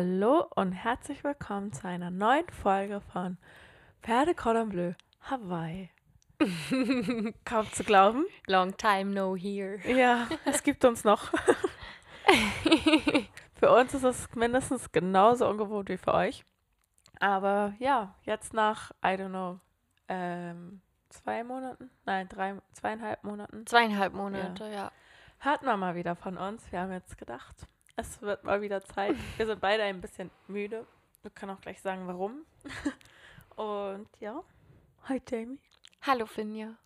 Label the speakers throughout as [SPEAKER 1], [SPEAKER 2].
[SPEAKER 1] Hallo und herzlich willkommen zu einer neuen Folge von Pferde Cordon Bleu Hawaii. Kaum zu glauben.
[SPEAKER 2] Long time no here.
[SPEAKER 1] Ja, es gibt uns noch. für uns ist es mindestens genauso ungewohnt wie für euch. Aber ja, jetzt nach, I don't know, ähm, zwei Monaten? Nein, drei, zweieinhalb Monaten.
[SPEAKER 2] Zweieinhalb Monate, ja. ja.
[SPEAKER 1] Hört man mal wieder von uns. Wir haben jetzt gedacht, es wird mal wieder Zeit. Wir sind beide ein bisschen müde. Wir können auch gleich sagen, warum. Und ja, hi Jamie.
[SPEAKER 2] Hallo Finja.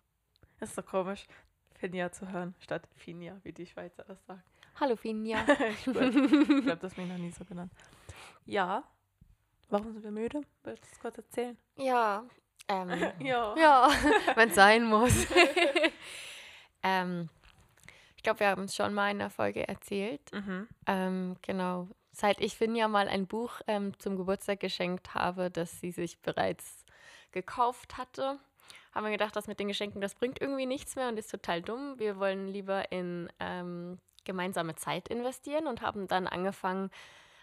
[SPEAKER 1] Ist so komisch, Finja zu hören, statt Finja, wie die Schweizer das sagen.
[SPEAKER 2] Hallo Finja.
[SPEAKER 1] ich glaube, das mich noch nie so genannt. Ja, warum sind wir müde? Willst du es kurz erzählen?
[SPEAKER 2] Ja, ähm,
[SPEAKER 1] ja.
[SPEAKER 2] Ja, wenn es sein muss. ähm, ich glaube, wir haben es schon mal in der Folge erzählt.
[SPEAKER 1] Mhm.
[SPEAKER 2] Ähm, genau. Seit ich Finja mal ein Buch ähm, zum Geburtstag geschenkt habe, das sie sich bereits gekauft hatte, haben wir gedacht, das mit den Geschenken, das bringt irgendwie nichts mehr und ist total dumm. Wir wollen lieber in ähm, gemeinsame Zeit investieren und haben dann angefangen,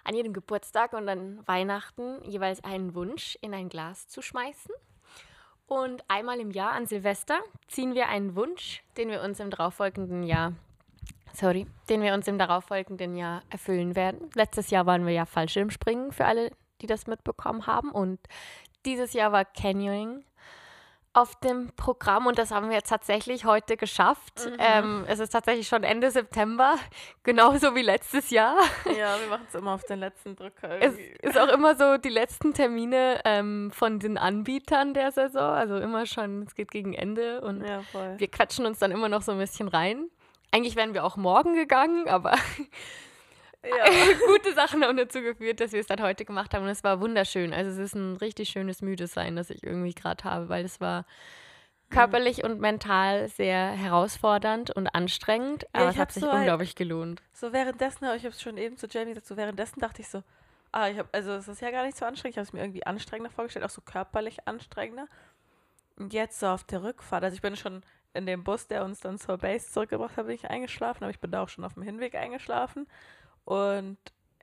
[SPEAKER 2] an jedem Geburtstag und an Weihnachten jeweils einen Wunsch in ein Glas zu schmeißen. Und einmal im Jahr an Silvester ziehen wir einen Wunsch, den wir uns im darauffolgenden Jahr, sorry, den wir uns im darauffolgenden Jahr erfüllen werden. Letztes Jahr waren wir ja Fallschirmspringen für alle, die das mitbekommen haben. Und dieses Jahr war Canyoning auf dem Programm und das haben wir jetzt tatsächlich heute geschafft.
[SPEAKER 1] Mhm.
[SPEAKER 2] Ähm, es ist tatsächlich schon Ende September, genauso wie letztes Jahr.
[SPEAKER 1] Ja, wir machen es immer auf den letzten Drücker.
[SPEAKER 2] Es
[SPEAKER 1] Irgendwie.
[SPEAKER 2] ist auch immer so die letzten Termine ähm, von den Anbietern der Saison, also immer schon, es geht gegen Ende und
[SPEAKER 1] ja,
[SPEAKER 2] wir quatschen uns dann immer noch so ein bisschen rein. Eigentlich wären wir auch morgen gegangen, aber
[SPEAKER 1] Ja.
[SPEAKER 2] gute Sachen haben dazu geführt, dass wir es dann heute gemacht haben. Und es war wunderschön. Also es ist ein richtig schönes Müdesein, das ich irgendwie gerade habe, weil es war körperlich und mental sehr herausfordernd und anstrengend.
[SPEAKER 1] Ja,
[SPEAKER 2] Aber
[SPEAKER 1] ich
[SPEAKER 2] es hat sich
[SPEAKER 1] so halt-
[SPEAKER 2] unglaublich gelohnt.
[SPEAKER 1] So währenddessen, ich habe es schon eben zu Jamie gesagt, so währenddessen dachte ich so, ah, ich habe, also es ist ja gar nicht so anstrengend, ich habe es mir irgendwie anstrengender vorgestellt, auch so körperlich anstrengender. Und jetzt so auf der Rückfahrt, also ich bin schon in dem Bus, der uns dann zur Base zurückgebracht hat, bin ich eingeschlafen, aber ich bin da auch schon auf dem Hinweg eingeschlafen. Und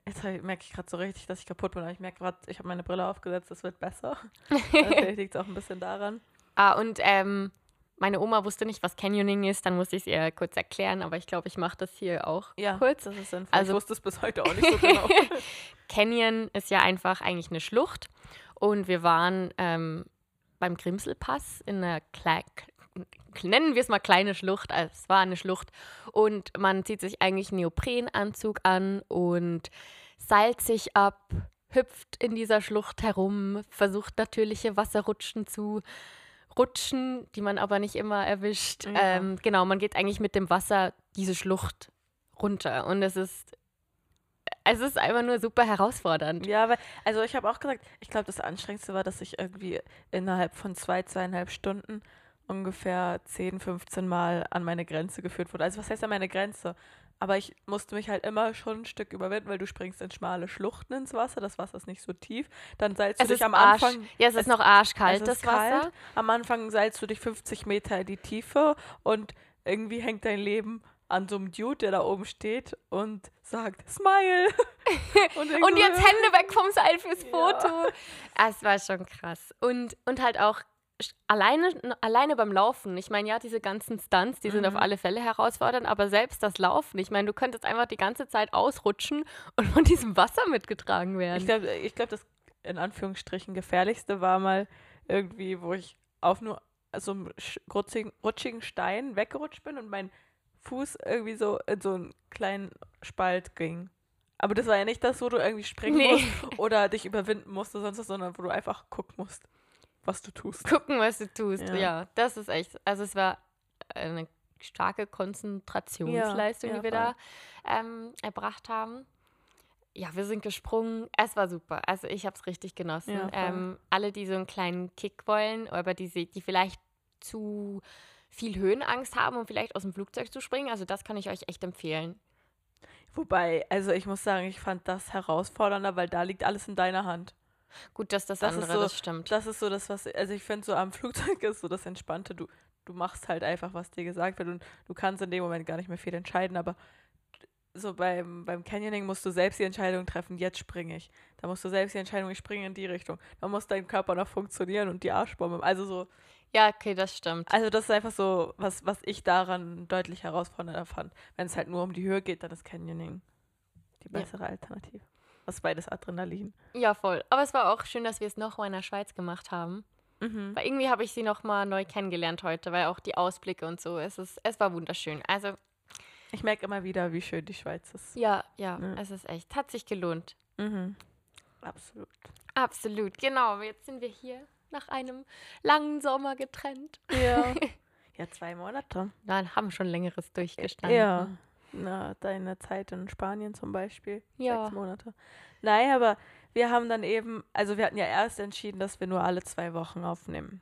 [SPEAKER 1] jetzt merke ich gerade so richtig, dass ich kaputt bin. Aber ich merke gerade, ich habe meine Brille aufgesetzt, es wird besser. Vielleicht liegt es auch ein bisschen daran.
[SPEAKER 2] Ah, und ähm, meine Oma wusste nicht, was Canyoning ist, dann musste ich es ihr kurz erklären, aber ich glaube, ich mache das hier auch
[SPEAKER 1] Ja,
[SPEAKER 2] kurz.
[SPEAKER 1] das ist sinnvoll.
[SPEAKER 2] Also-
[SPEAKER 1] ich wusste es bis heute auch nicht so genau.
[SPEAKER 2] Canyon ist ja einfach eigentlich eine Schlucht und wir waren ähm, beim Grimselpass in einer Kle nennen wir es mal kleine Schlucht, also es war eine Schlucht und man zieht sich eigentlich einen Neoprenanzug an und seilt sich ab, hüpft in dieser Schlucht herum, versucht natürliche Wasserrutschen zu rutschen, die man aber nicht immer erwischt.
[SPEAKER 1] Ja.
[SPEAKER 2] Ähm, genau, man geht eigentlich mit dem Wasser diese Schlucht runter und es ist es ist einfach nur super herausfordernd.
[SPEAKER 1] Ja, aber also ich habe auch gesagt, ich glaube, das Anstrengendste war, dass ich irgendwie innerhalb von zwei, zweieinhalb Stunden ungefähr 10, 15 Mal an meine Grenze geführt wurde. Also was heißt an meine Grenze? Aber ich musste mich halt immer schon ein Stück überwinden, weil du springst in schmale Schluchten ins Wasser, das Wasser ist nicht so tief. Dann seilst du
[SPEAKER 2] Es
[SPEAKER 1] dich
[SPEAKER 2] ist
[SPEAKER 1] am
[SPEAKER 2] Arsch,
[SPEAKER 1] Anfang.
[SPEAKER 2] ja, es ist
[SPEAKER 1] es-
[SPEAKER 2] noch arschkalt,
[SPEAKER 1] ist
[SPEAKER 2] das Wasser.
[SPEAKER 1] kalt. Am Anfang seilst du dich 50 Meter in die Tiefe und irgendwie hängt dein Leben an so einem Dude, der da oben steht und sagt, Smile. und,
[SPEAKER 2] Und jetzt Hände weg vom Seil fürs
[SPEAKER 1] Ja.
[SPEAKER 2] Foto. Es war schon krass. Und, und halt auch alleine, alleine beim Laufen. Ich meine, ja, diese ganzen Stunts, die sind auf
[SPEAKER 1] Mhm.
[SPEAKER 2] alle Fälle herausfordernd, aber selbst das Laufen, ich meine, du könntest einfach die ganze Zeit ausrutschen und von diesem Wasser mitgetragen werden.
[SPEAKER 1] Ich glaube, ich glaub, das in Anführungsstrichen gefährlichste war mal irgendwie, wo ich auf nur so einem sch- rutschigen, rutschigen Stein weggerutscht bin und mein Fuß irgendwie so in so einen kleinen Spalt ging. Aber das war ja nicht das, wo du irgendwie springen
[SPEAKER 2] Nee.
[SPEAKER 1] musst oder dich überwinden musst oder sonst was, sondern wo du einfach gucken musst, was du tust.
[SPEAKER 2] Gucken, was du tust.
[SPEAKER 1] Ja.
[SPEAKER 2] Ja. das ist echt, also es war eine starke Konzentrationsleistung,
[SPEAKER 1] Ja,
[SPEAKER 2] die wir da ähm, erbracht haben. Ja, wir sind gesprungen. Es war super. Also ich habe es richtig genossen. Ähm, alle, die so einen kleinen Kick wollen, aber die, die vielleicht zu viel Höhenangst haben, um vielleicht aus dem Flugzeug zu springen, also das kann ich euch echt empfehlen.
[SPEAKER 1] Wobei, also ich muss sagen, ich fand das herausfordernder, weil da liegt alles in deiner Hand.
[SPEAKER 2] Gut, dass das,
[SPEAKER 1] Das ist
[SPEAKER 2] andere,
[SPEAKER 1] so-
[SPEAKER 2] das stimmt.
[SPEAKER 1] Das ist so das, was, also ich finde so am Flugzeug ist so das Entspannte. Du, du machst halt einfach, was dir gesagt wird und du kannst in dem Moment gar nicht mehr viel entscheiden, aber so beim, beim Canyoning musst du selbst die Entscheidung treffen, jetzt springe ich. Da musst du selbst die Entscheidung, ich springe in die Richtung. Da muss dein Körper noch funktionieren und die Arschbombe. Also so,
[SPEAKER 2] Ja, okay, das stimmt.
[SPEAKER 1] also das ist einfach so, was, was ich daran deutlich herausfordernder fand. Wenn es halt nur um die Höhe geht, dann ist Canyoning die
[SPEAKER 2] Ja.
[SPEAKER 1] bessere Alternative. Was beides Adrenalin.
[SPEAKER 2] Ja, voll. Aber es war auch schön, dass wir es nochmal in der Schweiz gemacht haben.
[SPEAKER 1] Mhm.
[SPEAKER 2] Weil irgendwie habe ich sie nochmal neu kennengelernt heute, weil auch die Ausblicke und so, es, ist, es war wunderschön. Also,
[SPEAKER 1] Ich merke immer wieder, wie schön die Schweiz ist.
[SPEAKER 2] ja, ja,
[SPEAKER 1] Ja.
[SPEAKER 2] es ist echt, hat sich gelohnt.
[SPEAKER 1] Mhm. Absolut.
[SPEAKER 2] Absolut, genau. Jetzt sind wir hier nach einem langen Sommer getrennt.
[SPEAKER 1] Ja. ja, zwei Monate.
[SPEAKER 2] Nein, haben schon längeres durchgestanden.
[SPEAKER 1] Ja. Na, deine Zeit in Spanien zum Beispiel.
[SPEAKER 2] Ja.
[SPEAKER 1] Sechs Monate. Nein, aber wir haben dann eben, also wir hatten ja erst entschieden, dass wir nur alle zwei Wochen aufnehmen.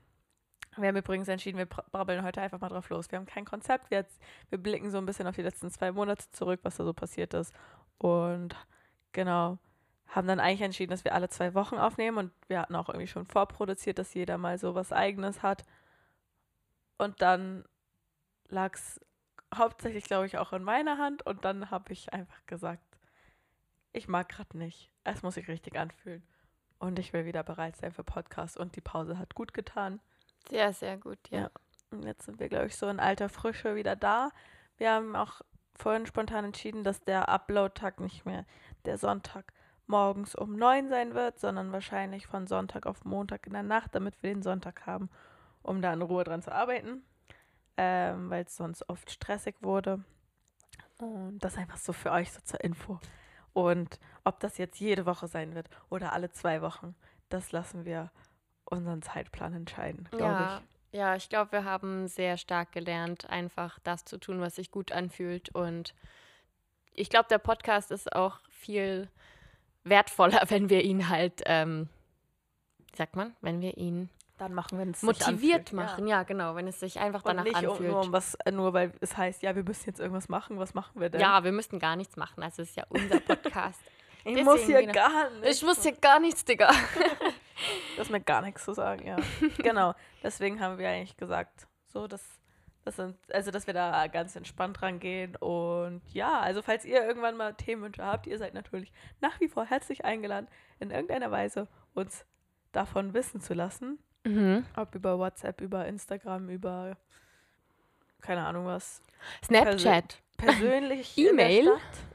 [SPEAKER 1] Wir haben übrigens entschieden, wir bra- brabbeln heute einfach mal drauf los. Wir haben kein Konzept. Wir, wir blicken so ein bisschen auf die letzten zwei Monate zurück, was da so passiert ist. Und genau, haben dann eigentlich entschieden, dass wir alle zwei Wochen aufnehmen. Und wir hatten auch irgendwie schon vorproduziert, dass jeder mal so was Eigenes hat. Und dann lag es hauptsächlich, glaube ich, auch in meiner Hand. Und dann habe ich einfach gesagt, ich mag gerade nicht. Es muss sich richtig anfühlen. Und ich will wieder bereit sein für Podcasts. Und die Pause hat gut getan.
[SPEAKER 2] Sehr, sehr gut, ja.
[SPEAKER 1] Ja. Und jetzt sind wir, glaube ich, so in alter Frische wieder da. Wir haben auch vorhin spontan entschieden, dass der Upload-Tag nicht mehr der Sonntag morgens um neun sein wird, sondern wahrscheinlich von Sonntag auf Montag in der Nacht, damit wir den Sonntag haben, um da in Ruhe dran zu arbeiten, ähm, weil es sonst oft stressig wurde. Und das einfach so für euch so zur Info. Und ob das jetzt jede Woche sein wird oder alle zwei Wochen, das lassen wir unseren Zeitplan entscheiden, glaube
[SPEAKER 2] Ja,
[SPEAKER 1] ich.
[SPEAKER 2] ja, ich glaube, wir haben sehr stark gelernt, einfach das zu tun, was sich gut anfühlt. Und ich glaube, der Podcast ist auch viel wertvoller, wenn wir ihn halt, ähm, sagt man, wenn wir ihn
[SPEAKER 1] Dann machen wir es
[SPEAKER 2] motiviert machen. Ja. genau, wenn es sich einfach
[SPEAKER 1] Und
[SPEAKER 2] danach
[SPEAKER 1] nicht um,
[SPEAKER 2] anfühlt.
[SPEAKER 1] nur, um was, äh, nur weil es heißt, ja, wir müssen jetzt irgendwas machen. Was machen wir denn?
[SPEAKER 2] ja, wir müssten gar nichts machen. Also es ist ja unser Podcast.
[SPEAKER 1] ich
[SPEAKER 2] deswegen,
[SPEAKER 1] muss hier
[SPEAKER 2] genau.
[SPEAKER 1] gar nicht.
[SPEAKER 2] ich muss hier gar nichts, Digga.
[SPEAKER 1] Das ist mir gar nichts zu sagen, ja. genau. Deswegen haben wir eigentlich gesagt, so, dass, das sind, also, dass wir da ganz entspannt rangehen. Und ja, also, falls ihr irgendwann mal Themenwünsche habt, ihr seid natürlich nach wie vor herzlich eingeladen, in irgendeiner Weise uns davon wissen zu lassen.
[SPEAKER 2] Mhm.
[SPEAKER 1] Ob über WhatsApp, über Instagram, über keine Ahnung was.
[SPEAKER 2] Snapchat.
[SPEAKER 1] Persönlich
[SPEAKER 2] E-Mail?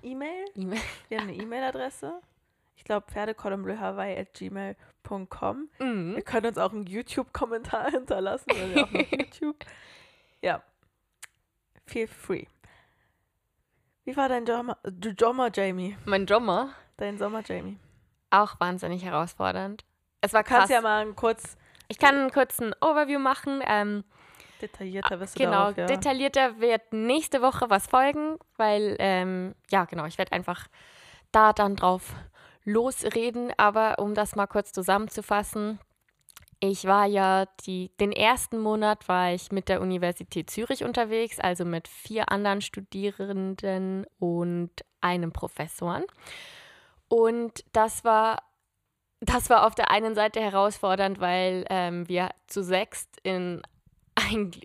[SPEAKER 1] E-Mail?
[SPEAKER 2] E-Mail.
[SPEAKER 1] Wir haben eine E-Mail-Adresse. Ich glaube, pferdekolumnbleuhawaii.gmail.com.
[SPEAKER 2] Mhm.
[SPEAKER 1] Ihr könnt uns auch einen YouTube-Kommentar hinterlassen, weil wir auch noch YouTube. Ja. Feel free. Wie war dein Sommer, Sommer, Jamie?
[SPEAKER 2] Mein Sommer,
[SPEAKER 1] Dein Sommer, Jamie?
[SPEAKER 2] auch wahnsinnig herausfordernd. Es war
[SPEAKER 1] Du kannst
[SPEAKER 2] krass.
[SPEAKER 1] ja mal einen kurz
[SPEAKER 2] Ich kann einen kurzen Overview machen. Ähm,
[SPEAKER 1] detaillierter wirst du
[SPEAKER 2] genau,
[SPEAKER 1] darauf, ja.
[SPEAKER 2] detaillierter wird nächste Woche was folgen, weil, ähm, ja, genau, ich werde einfach da dann drauf losreden. Aber um das mal kurz zusammenzufassen, ich war ja die, den ersten Monat war ich mit der Universität Zürich unterwegs, also mit vier anderen Studierenden und einem Professoren. Und das war das war auf der einen Seite herausfordernd, weil ähm, wir zu sechst in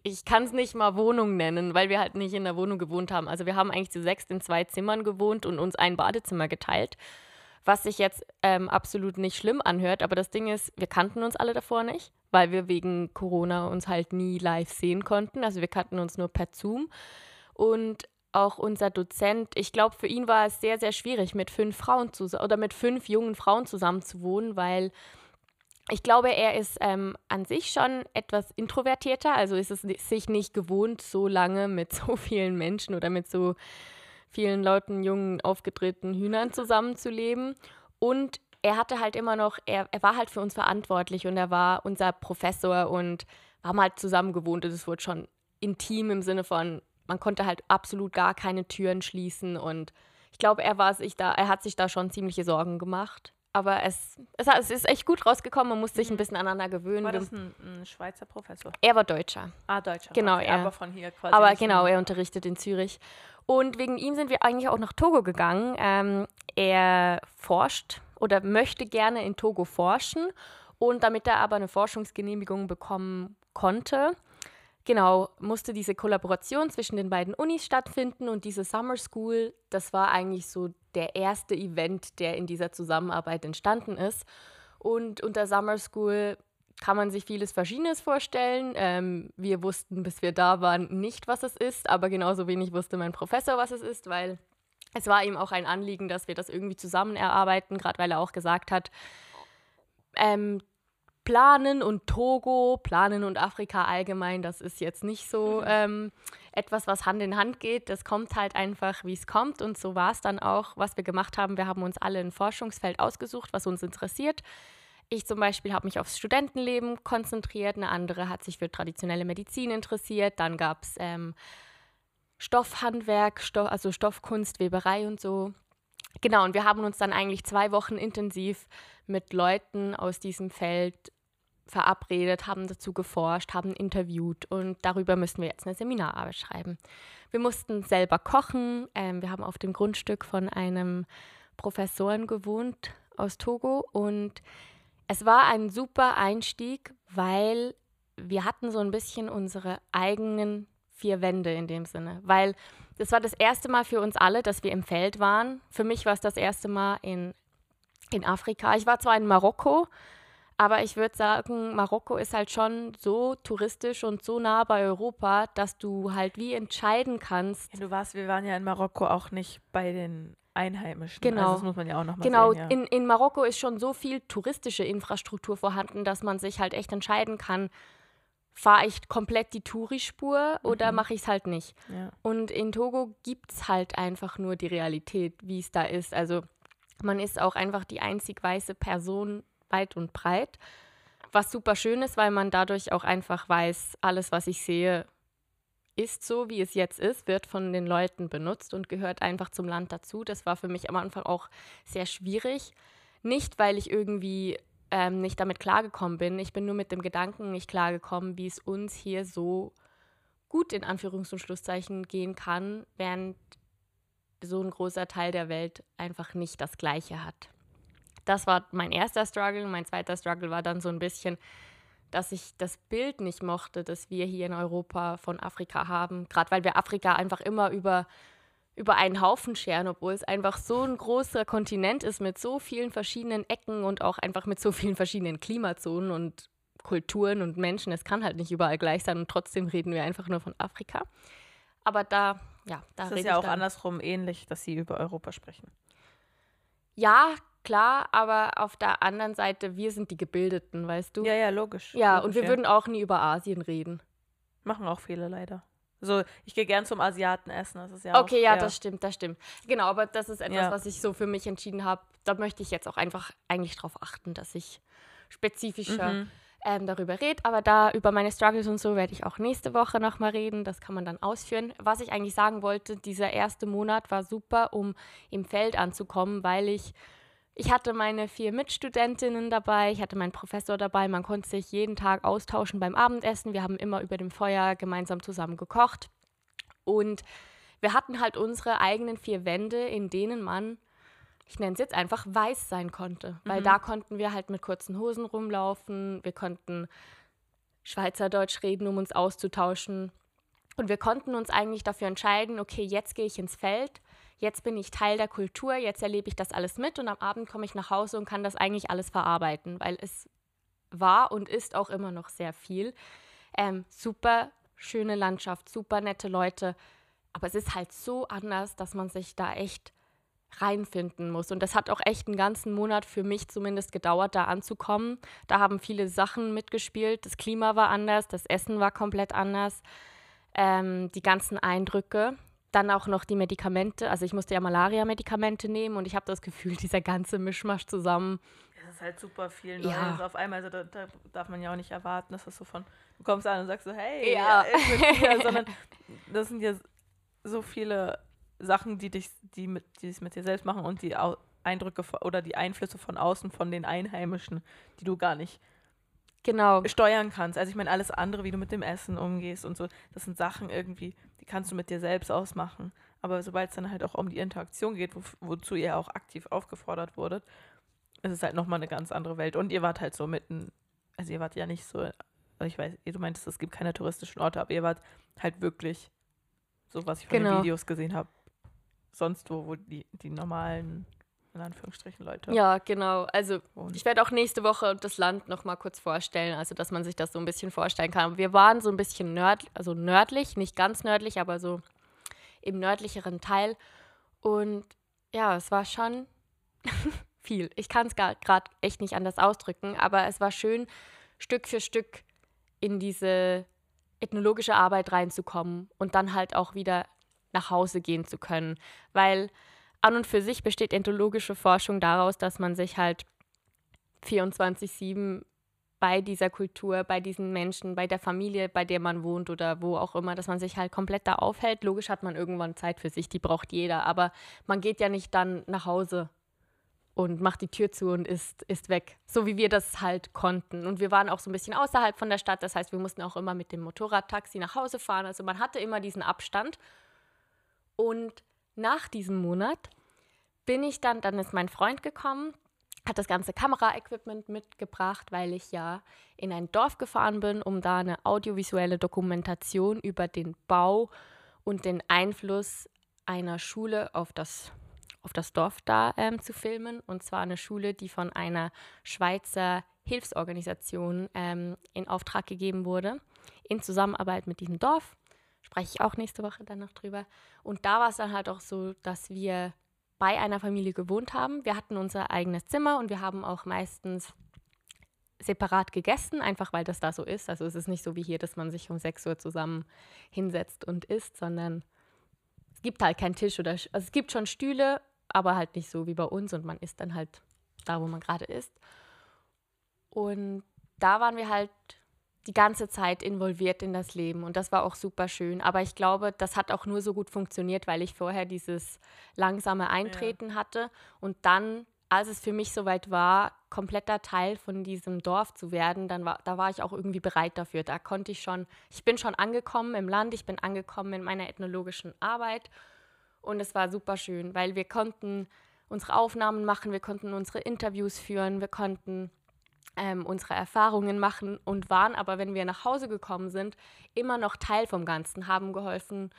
[SPEAKER 2] ich kann es nicht mal Wohnung nennen, weil wir halt nicht in der Wohnung gewohnt haben. Also wir haben eigentlich zu sechst in zwei Zimmern gewohnt und uns ein Badezimmer geteilt, was sich jetzt ähm, absolut nicht schlimm anhört. Aber das Ding ist, wir kannten uns alle davor nicht, weil wir wegen Corona uns halt nie live sehen konnten. Also wir kannten uns nur per Zoom. Und auch unser Dozent, ich glaube, für ihn war es sehr, sehr schwierig, mit fünf Frauen zu oder mit fünf jungen Frauen zusammen zu wohnen, weil ich glaube, er ist ähm, an sich schon etwas introvertierter, also ist es sich nicht gewohnt, so lange mit so vielen Menschen oder mit so vielen Leuten, jungen, aufgedrehten Hühnern zusammenzuleben. Und er hatte halt immer noch, er, er war halt für uns verantwortlich und er war unser Professor und haben halt zusammen gewohnt und es wurde schon intim im Sinne von, man konnte halt absolut gar keine Türen schließen und ich glaube, er war sich da, er hat sich da schon ziemliche Sorgen gemacht. Aber es, es, es ist echt gut rausgekommen, man musste sich ein bisschen aneinander gewöhnen.
[SPEAKER 1] War das ein, ein Schweizer Professor?
[SPEAKER 2] er war Deutscher.
[SPEAKER 1] Ah, Deutscher.
[SPEAKER 2] Genau, er.
[SPEAKER 1] Aber von hier quasi.
[SPEAKER 2] Aber genau, er unterrichtet in Zürich. Und wegen ihm sind wir eigentlich auch nach Togo gegangen. Ähm, er forscht oder möchte gerne in Togo forschen. Und damit er aber eine Forschungsgenehmigung bekommen konnte, genau, musste diese Kollaboration zwischen den beiden Unis stattfinden und diese Summer School, das war eigentlich so der erste Event, der in dieser Zusammenarbeit entstanden ist. Und unter Summer School kann man sich vieles Verschiedenes vorstellen. Ähm, wir wussten, bis wir da waren, nicht, was es ist, aber genauso wenig wusste mein Professor, was es ist, weil es war ihm auch ein Anliegen, dass wir das irgendwie zusammen erarbeiten, gerade weil er auch gesagt hat, ähm, Planen und Togo, Planen und Afrika allgemein, das ist jetzt nicht so ähm, etwas, was Hand in Hand geht. Das kommt halt einfach, wie es kommt. Und so war es dann auch, was wir gemacht haben. Wir haben uns alle ein Forschungsfeld ausgesucht, was uns interessiert. Ich zum Beispiel habe mich aufs Studentenleben konzentriert, eine andere hat sich für traditionelle Medizin interessiert. Dann gab es ähm, Stoffhandwerk, Stoff, also Stoffkunst, Weberei und so. Genau, und wir haben uns dann eigentlich zwei Wochen intensiv mit Leuten aus diesem Feld verabredet, haben dazu geforscht, haben interviewt und darüber müssen wir jetzt eine Seminararbeit schreiben. Wir mussten selber kochen. Ähm, wir haben auf dem Grundstück von einem Professoren gewohnt aus Togo und es war ein super Einstieg, weil wir hatten so ein bisschen unsere eigenen vier Wände in dem Sinne, weil das war das erste Mal für uns alle, dass wir im Feld waren. Für mich war es das erste Mal in, in Afrika. Ich war zwar in Marokko, aber ich würde sagen, Marokko ist halt schon so touristisch und so nah bei Europa, dass du halt wie entscheiden kannst.
[SPEAKER 1] Ja, du warst, wir waren ja in Marokko auch nicht bei den Einheimischen.
[SPEAKER 2] Genau. Also
[SPEAKER 1] das muss man ja auch nochmal
[SPEAKER 2] genau.
[SPEAKER 1] sehen.
[SPEAKER 2] Genau, in, in Marokko ist schon so viel touristische Infrastruktur vorhanden, dass man sich halt echt entscheiden kann, fahre ich komplett die Tourispur oder mhm. mache ich es halt nicht.
[SPEAKER 1] Ja.
[SPEAKER 2] Und in Togo gibt es halt einfach nur die Realität, wie es da ist. Also man ist auch einfach die einzig weiße Person weit und breit. Was super schön ist, weil man dadurch auch einfach weiß, alles, was ich sehe, ist so, wie es jetzt ist, wird von den Leuten benutzt und gehört einfach zum Land dazu. Das war für mich am Anfang auch sehr schwierig. Nicht, weil ich irgendwie ähm, nicht damit klargekommen bin. Ich bin nur mit dem Gedanken nicht klargekommen, wie es uns hier so gut in Anführungs- und Schlusszeichen gehen kann, während so ein großer Teil der Welt einfach nicht das Gleiche hat das war mein erster Struggle. Mein zweiter Struggle war dann so ein bisschen, dass ich das Bild nicht mochte, das wir hier in Europa von Afrika haben. Gerade weil wir Afrika einfach immer über, über einen Haufen scheren, obwohl es einfach so ein großer Kontinent ist mit so vielen verschiedenen Ecken und auch einfach mit so vielen verschiedenen Klimazonen und Kulturen und Menschen. Es kann halt nicht überall gleich sein und trotzdem reden wir einfach nur von Afrika. Aber da, ja, da
[SPEAKER 1] das ist ja auch andersrum ähnlich, dass sie über Europa sprechen.
[SPEAKER 2] Ja, klar, aber auf der anderen Seite, wir sind die Gebildeten, weißt du?
[SPEAKER 1] Ja, ja, logisch.
[SPEAKER 2] Ja,
[SPEAKER 1] logisch,
[SPEAKER 2] und wir
[SPEAKER 1] ja.
[SPEAKER 2] würden auch nie über Asien reden.
[SPEAKER 1] Machen auch viele leider. So, ich gehe gern zum Asiaten essen. Das ist ja
[SPEAKER 2] okay,
[SPEAKER 1] auch,
[SPEAKER 2] ja,
[SPEAKER 1] ja,
[SPEAKER 2] das stimmt, das stimmt. Genau, aber das ist etwas,
[SPEAKER 1] Ja.
[SPEAKER 2] was ich so für mich entschieden habe. Da möchte ich jetzt auch einfach eigentlich darauf achten, dass ich spezifischer
[SPEAKER 1] Mhm.
[SPEAKER 2] ähm, darüber rede. Aber da über meine Struggles und so werde ich auch nächste Woche nochmal reden. Das kann man dann ausführen. Was ich eigentlich sagen wollte, dieser erste Monat war super, um im Feld anzukommen, weil ich ich hatte meine vier Mitstudentinnen dabei, ich hatte meinen Professor dabei, man konnte sich jeden Tag austauschen beim Abendessen. Wir haben immer über dem Feuer gemeinsam zusammen gekocht. Und wir hatten halt unsere eigenen vier Wände, in denen man, ich nenne es jetzt einfach, weiß sein konnte. Weil
[SPEAKER 1] Mhm.
[SPEAKER 2] da konnten wir halt mit kurzen Hosen rumlaufen, wir konnten Schweizerdeutsch reden, um uns auszutauschen. Und wir konnten uns eigentlich dafür entscheiden, okay, jetzt gehe ich ins Feld jetzt bin ich Teil der Kultur, jetzt erlebe ich das alles mit und am Abend komme ich nach Hause und kann das eigentlich alles verarbeiten, weil es war und ist auch immer noch sehr viel. Ähm, super schöne Landschaft, super nette Leute, aber es ist halt so anders, dass man sich da echt reinfinden muss. Und das hat auch echt einen ganzen Monat für mich zumindest gedauert, da anzukommen. Da haben viele Sachen mitgespielt. Das Klima war anders, das Essen war komplett anders, ähm, die ganzen Eindrücke dann auch noch die Medikamente. Also ich musste ja Malaria-Medikamente nehmen und ich habe das Gefühl, dieser ganze Mischmasch zusammen.
[SPEAKER 1] Es ist halt super viel Neues
[SPEAKER 2] Ja.
[SPEAKER 1] auf einmal. Also da, da darf man ja auch nicht erwarten, dass das so von, du kommst an und sagst so, hey,
[SPEAKER 2] Ja.
[SPEAKER 1] hier, sondern das sind ja so viele Sachen, die dich, die mit, die es mit dir selbst machen und die Eindrücke oder die Einflüsse von außen von den Einheimischen, die du gar nicht
[SPEAKER 2] Genau.
[SPEAKER 1] steuern kannst. Also ich meine, alles andere, wie du mit dem Essen umgehst und so, das sind Sachen irgendwie, kannst du mit dir selbst ausmachen. Aber sobald es dann halt auch um die Interaktion geht, wo, wozu ihr auch aktiv aufgefordert wurdet, ist es halt nochmal eine ganz andere Welt. Und ihr wart halt so mitten, also ihr wart ja nicht so ich weiß, du meintest, es gibt keine touristischen Orte, aber ihr wart halt wirklich, so was ich von
[SPEAKER 2] Genau.
[SPEAKER 1] den Videos gesehen habe, sonst wo, wo die, die normalen, in Anführungsstrichen, Leute
[SPEAKER 2] Ja, genau. Also
[SPEAKER 1] wohnen.
[SPEAKER 2] ich werde auch nächste Woche das Land noch mal kurz vorstellen, also dass man sich das so ein bisschen vorstellen kann. Wir waren so ein bisschen nörd, also nördlich, nicht ganz nördlich, aber so im nördlicheren Teil. Und ja, es war schon viel. Ich kann es gerade echt nicht anders ausdrücken, aber es war schön, Stück für Stück in diese ethnologische Arbeit reinzukommen und dann halt auch wieder nach Hause gehen zu können. Weil an und für sich besteht ethnologische Forschung daraus, dass man sich halt 24-7 bei dieser Kultur, bei diesen Menschen, bei der Familie, bei der man wohnt oder wo auch immer, dass man sich halt komplett da aufhält. Logisch hat man irgendwann Zeit für sich, die braucht jeder, aber man geht ja nicht dann nach Hause und macht die Tür zu und ist, ist weg, so wie wir das halt konnten. Und wir waren auch so ein bisschen außerhalb von der Stadt, das heißt, wir mussten auch immer mit dem Motorradtaxi nach Hause fahren. Also man hatte immer diesen Abstand. Und nach diesem Monat bin ich dann, dann ist mein Freund gekommen, hat das ganze Kameraequipment mitgebracht, weil ich ja in ein Dorf gefahren bin, um da eine audiovisuelle Dokumentation über den Bau und den Einfluss einer Schule auf das, auf das Dorf da ähm, zu filmen. Und zwar eine Schule, die von einer Schweizer Hilfsorganisation ähm, in Auftrag gegeben wurde, in Zusammenarbeit mit diesem Dorf. Spreche ich auch nächste Woche dann noch drüber. Und da war es dann halt auch so, dass wir bei einer Familie gewohnt haben. Wir hatten unser eigenes Zimmer und wir haben auch meistens separat gegessen, einfach weil das da so ist. Also es ist nicht so wie hier, dass man sich um 6 Uhr zusammen hinsetzt und isst, sondern es gibt halt keinen Tisch oder also es gibt schon Stühle, aber halt nicht so wie bei uns und man isst dann halt da, wo man gerade ist. Und da waren wir halt die ganze Zeit involviert in das Leben und das war auch super schön. Aber ich glaube, das hat auch nur so gut funktioniert, weil ich vorher dieses langsame Eintreten hatte und dann, als es für mich soweit war, kompletter Teil von diesem Dorf zu werden, dann war, da war ich auch irgendwie bereit dafür. Da konnte ich schon, ich bin schon angekommen im Land, ich bin angekommen in meiner ethnologischen Arbeit und es war super schön, weil wir konnten unsere Aufnahmen machen, wir konnten unsere Interviews führen, wir konnten ähm, unsere Erfahrungen machen und waren aber, wenn wir nach Hause gekommen sind, immer noch Teil vom Ganzen, haben geholfen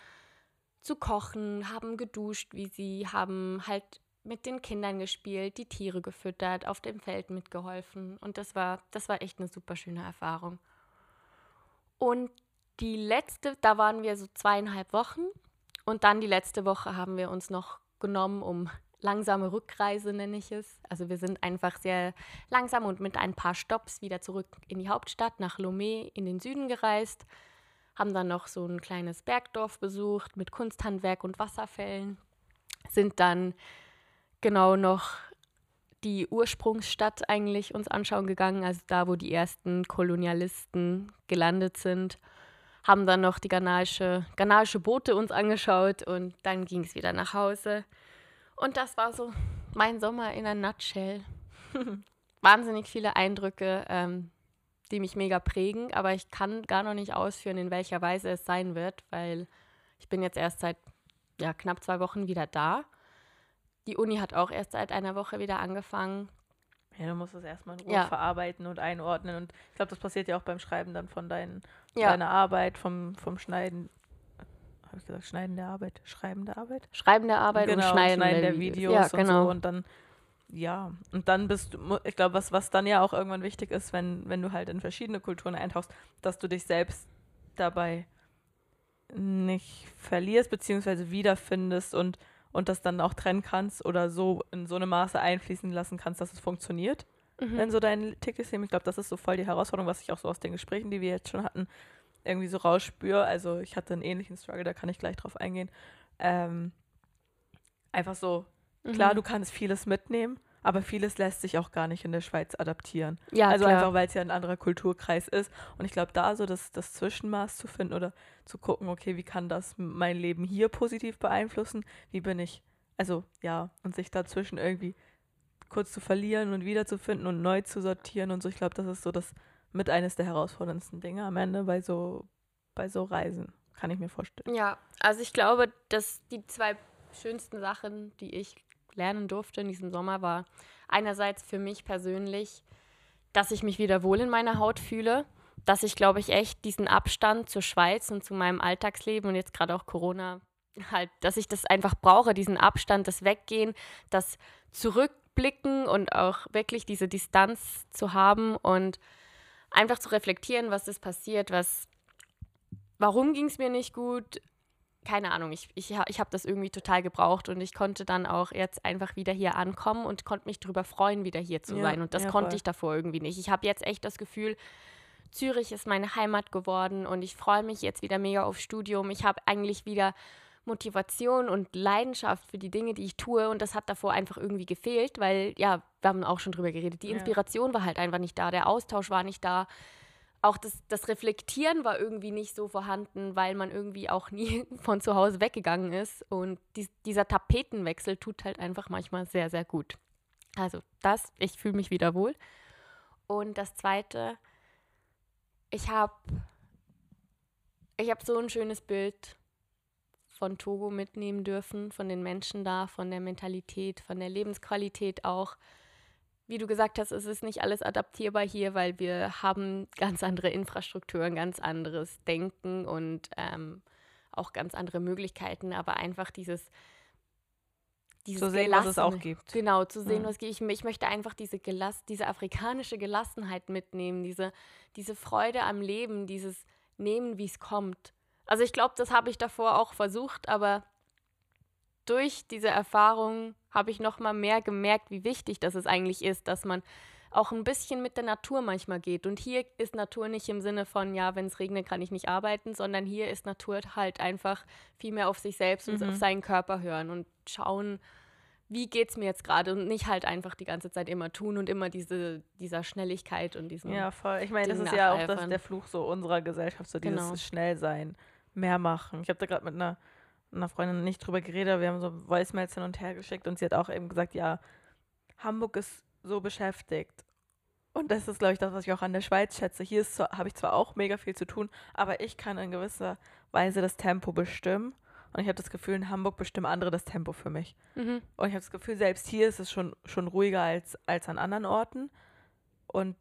[SPEAKER 2] zu kochen, haben geduscht, wie sie, haben halt mit den Kindern gespielt, die Tiere gefüttert, auf dem Feld mitgeholfen und das war, das war echt eine super schöne Erfahrung. Und die letzte, da waren wir so zweieinhalb Wochen und dann die letzte Woche haben wir uns noch genommen, um langsame Rückreise nenne ich es. Also wir sind einfach sehr langsam und mit ein paar Stops wieder zurück in die Hauptstadt, nach Lomé in den Süden gereist, haben dann noch so ein kleines Bergdorf besucht mit Kunsthandwerk und Wasserfällen, sind dann genau noch die Ursprungsstadt eigentlich uns anschauen gegangen, also da, wo die ersten Kolonialisten gelandet sind, haben dann noch die ghanaische, ghanaische Boote uns angeschaut und dann ging es wieder nach Hause. Und das war so mein Sommer in a nutshell. Wahnsinnig viele Eindrücke, ähm, die mich mega prägen, aber ich kann gar noch nicht ausführen, in welcher Weise es sein wird, weil ich bin jetzt erst seit ja, knapp zwei Wochen wieder da. Die Uni hat auch erst seit einer Woche wieder angefangen.
[SPEAKER 1] Ja, du musst es erstmal in Ruhe
[SPEAKER 2] Ja.
[SPEAKER 1] verarbeiten und einordnen. Und ich glaube, das passiert ja auch beim Schreiben dann von deinen,
[SPEAKER 2] Ja,
[SPEAKER 1] deiner Arbeit, vom, vom Schneiden. Habe ich gesagt, Schneiden der Arbeit? Schreiben der Arbeit?
[SPEAKER 2] Schreiben der Arbeit
[SPEAKER 1] genau,
[SPEAKER 2] und Schneiden,
[SPEAKER 1] der
[SPEAKER 2] Vi-
[SPEAKER 1] Videos
[SPEAKER 2] Ja,
[SPEAKER 1] und
[SPEAKER 2] genau.
[SPEAKER 1] so. Und dann, ja, und dann bist du, ich glaube, was, was dann ja auch irgendwann wichtig ist, wenn, wenn du halt in verschiedene Kulturen eintauchst, dass du dich selbst dabei nicht verlierst, beziehungsweise wiederfindest und, und das dann auch trennen kannst oder so in so einem Maße einfließen lassen kannst, dass es funktioniert
[SPEAKER 2] Mhm.
[SPEAKER 1] in so dein tägliches Leben. Ich glaube, das ist so voll die Herausforderung, was ich auch so aus den Gesprächen, die wir jetzt schon hatten, irgendwie so rausspüre. Also ich hatte einen ähnlichen Struggle, da kann ich gleich drauf eingehen. Ähm, einfach so, klar,
[SPEAKER 2] Mhm.
[SPEAKER 1] du kannst vieles mitnehmen, aber vieles lässt sich auch gar nicht in der Schweiz adaptieren.
[SPEAKER 2] ja,
[SPEAKER 1] also
[SPEAKER 2] klar.
[SPEAKER 1] einfach, weil es ja ein anderer Kulturkreis ist. Und ich glaube, da so das, das Zwischenmaß zu finden oder zu gucken, okay, wie kann das mein Leben hier positiv beeinflussen? Wie bin ich, also ja, und sich dazwischen irgendwie kurz zu verlieren und wiederzufinden und neu zu sortieren und so. Ich glaube, das ist so das mit eines der herausforderndsten Dinge am Ende bei so, bei so Reisen. Kann ich mir vorstellen.
[SPEAKER 2] Ja, also ich glaube, dass die zwei schönsten Sachen, die ich lernen durfte in diesem Sommer, war einerseits für mich persönlich, dass ich mich wieder wohl in meiner Haut fühle. dass ich, glaube ich, echt diesen Abstand zur Schweiz und zu meinem Alltagsleben und jetzt gerade auch Corona halt, dass ich das einfach brauche, diesen Abstand, das Weggehen, das Zurückblicken und auch wirklich diese Distanz zu haben und einfach zu reflektieren, was ist passiert, was, warum ging es mir nicht gut, keine Ahnung, ich, ich, ich habe das irgendwie total gebraucht und ich konnte dann auch jetzt einfach wieder hier ankommen und konnte mich darüber freuen, wieder hier zu ja, sein. Und das ja, konnte voll. ich davor irgendwie nicht. Ich habe jetzt echt das Gefühl, Zürich ist meine Heimat geworden und ich freue mich jetzt wieder mega aufs Studium. Ich habe eigentlich wieder Motivation und Leidenschaft für die Dinge, die ich tue. Und das hat davor einfach irgendwie gefehlt, weil, ja, wir haben auch schon drüber geredet, die Inspiration ja. war halt einfach nicht da, der Austausch war nicht da. Auch das, das Reflektieren war irgendwie nicht so vorhanden, weil man irgendwie auch nie von zu Hause weggegangen ist. Und die, dieser Tapetenwechsel tut halt einfach manchmal sehr, sehr gut. Also das, ich fühle mich wieder wohl. Und das Zweite, ich habe ich hab so ein schönes Bild von Togo mitnehmen dürfen, von den Menschen da, von der Mentalität, von der Lebensqualität auch. Wie du gesagt hast, es ist nicht alles adaptierbar hier, weil wir haben ganz andere Infrastrukturen, ganz anderes Denken und ähm, auch ganz andere Möglichkeiten, aber einfach dieses,
[SPEAKER 1] dieses zu sehen, was es auch gibt.
[SPEAKER 2] Genau, zu sehen, ja. was gibt. Ich, ich möchte einfach diese, Gelass, diese afrikanische Gelassenheit mitnehmen, diese, diese Freude am Leben, dieses Nehmen, wie es kommt. Also ich glaube, das habe ich davor auch versucht, aber durch diese Erfahrung habe ich noch mal mehr gemerkt, wie wichtig das es eigentlich ist, dass man auch ein bisschen mit der Natur manchmal geht. Und hier ist Natur nicht im Sinne von, ja, wenn es regnet, kann ich nicht arbeiten, sondern hier ist Natur halt einfach viel mehr auf sich selbst und mhm. auf seinen Körper hören und schauen, wie geht es mir jetzt gerade und nicht halt einfach die ganze Zeit immer tun und immer diese, dieser Schnelligkeit und diesen.
[SPEAKER 1] Ja, voll. Ich meine, das ist ja auch das, der Fluch so unserer Gesellschaft, so dieses genau. Schnellsein mehr machen. Ich habe da gerade mit einer, einer Freundin nicht drüber geredet, wir haben so Voicemails hin und her geschickt und sie hat auch eben gesagt, ja, Hamburg ist so beschäftigt. Und das ist, glaube ich, das, was ich auch an der Schweiz schätze. Hier habe ich zwar auch mega viel zu tun, aber ich kann in gewisser Weise das Tempo bestimmen. Und ich habe das Gefühl, in Hamburg bestimmen andere das Tempo für mich. Mhm. Und ich habe das Gefühl, selbst hier ist es schon, schon ruhiger als, als an anderen Orten. Und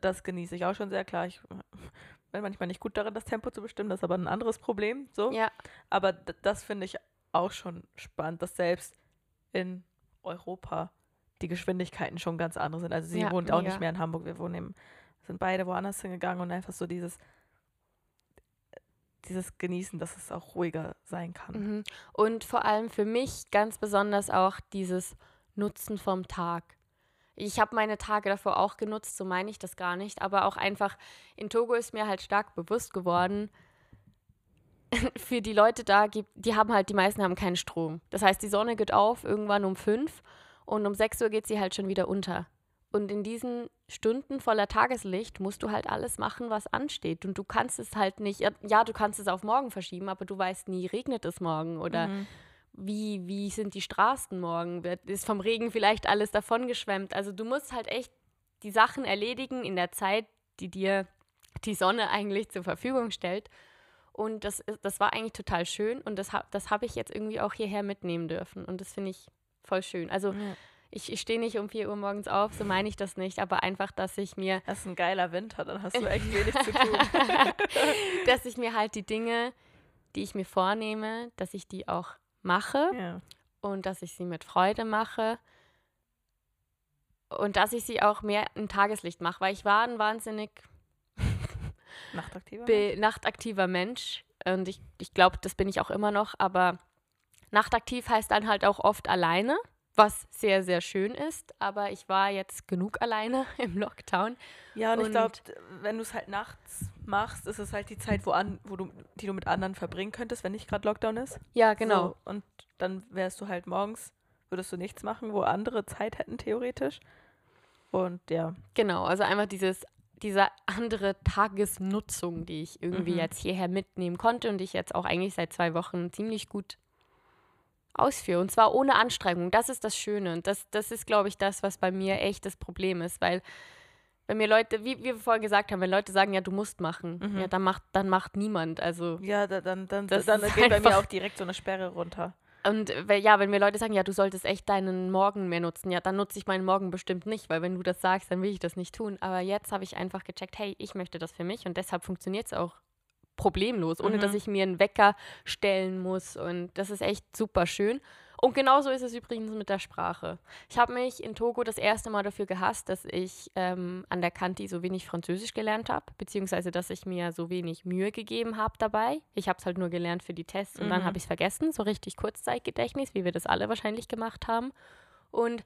[SPEAKER 1] das genieße ich auch schon sehr klar. Ich manchmal nicht gut darin, das Tempo zu bestimmen, das ist aber ein anderes Problem. So.
[SPEAKER 2] Ja.
[SPEAKER 1] Aber das finde ich auch schon spannend, dass selbst in Europa die Geschwindigkeiten schon ganz andere sind. Also sie ja, wohnt mega. auch nicht mehr in Hamburg, wir wohnen eben, sind beide woanders hingegangen und einfach so dieses dieses Genießen, dass es auch ruhiger sein kann.
[SPEAKER 2] Mhm. Und vor allem für mich ganz besonders auch dieses Nutzen vom Tag. Ich habe meine Tage davor auch genutzt, so meine ich das gar nicht, aber auch einfach in Togo ist mir halt stark bewusst geworden, für die Leute da gibt, die haben halt, die meisten haben keinen Strom. Das heißt, die Sonne geht auf irgendwann um fünf und um sechs Uhr geht sie halt schon wieder unter. Und in diesen Stunden voller Tageslicht musst du halt alles machen, was ansteht. Und du kannst es halt nicht, ja, du kannst es auf morgen verschieben, aber du weißt nie, regnet es morgen oder mhm wie, wie sind die Straßen morgen? Wird, ist vom Regen vielleicht alles davongeschwemmt? Also du musst halt echt die Sachen erledigen in der Zeit, die dir die Sonne eigentlich zur Verfügung stellt. Und das, das war eigentlich total schön und das, das habe ich jetzt irgendwie auch hierher mitnehmen dürfen. Und das finde ich voll schön. Also ja. ich, ich stehe nicht um 4 Uhr morgens auf, so meine ich das nicht, aber einfach, dass ich mir.
[SPEAKER 1] Das ist ein geiler Winter, dann hast du echt wenig zu tun.
[SPEAKER 2] dass ich mir halt die Dinge, die ich mir vornehme, dass ich die auch mache ja. und dass ich sie mit Freude mache und dass ich sie auch mehr im Tageslicht mache, weil ich war ein wahnsinnig
[SPEAKER 1] nachtaktiver, Mensch.
[SPEAKER 2] nachtaktiver Mensch und ich, ich glaube, das bin ich auch immer noch, aber nachtaktiv heißt dann halt auch oft alleine was sehr, sehr schön ist. Aber ich war jetzt genug alleine im Lockdown.
[SPEAKER 1] Ja, und, und ich glaube, wenn du es halt nachts machst, ist es halt die Zeit, wo, an, wo du, die du mit anderen verbringen könntest, wenn nicht gerade Lockdown ist.
[SPEAKER 2] Ja, genau.
[SPEAKER 1] So, und dann wärst du halt morgens, würdest du nichts machen, wo andere Zeit hätten, theoretisch. Und ja.
[SPEAKER 2] Genau, also einfach dieses diese andere Tagesnutzung, die ich irgendwie mhm. jetzt hierher mitnehmen konnte und ich jetzt auch eigentlich seit zwei Wochen ziemlich gut ausführe. Und zwar ohne Anstrengung. Das ist das Schöne. Und das, das ist, glaube ich, das, was bei mir echt das Problem ist. Weil wenn mir Leute, wie wir vorhin gesagt haben, wenn Leute sagen, ja, du musst machen, mhm. ja, dann macht, dann macht niemand. Also
[SPEAKER 1] ja, dann, dann, dann, dann geht bei mir auch direkt so eine Sperre runter.
[SPEAKER 2] Und ja, wenn mir Leute sagen, ja, du solltest echt deinen Morgen mehr nutzen, ja, dann nutze ich meinen Morgen bestimmt nicht, weil wenn du das sagst, dann will ich das nicht tun. Aber jetzt habe ich einfach gecheckt, hey, ich möchte das für mich und deshalb funktioniert es auch problemlos, ohne mhm. dass ich mir einen Wecker stellen muss. Und das ist echt super schön. Und genauso ist es übrigens mit der Sprache. Ich habe mich in Togo das erste Mal dafür gehasst, dass ich ähm, an der Kanti so wenig Französisch gelernt habe, beziehungsweise dass ich mir so wenig Mühe gegeben habe dabei. Ich habe es halt nur gelernt für die Tests und mhm. dann habe ich es vergessen, so richtig Kurzzeitgedächtnis, wie wir das alle wahrscheinlich gemacht haben. Und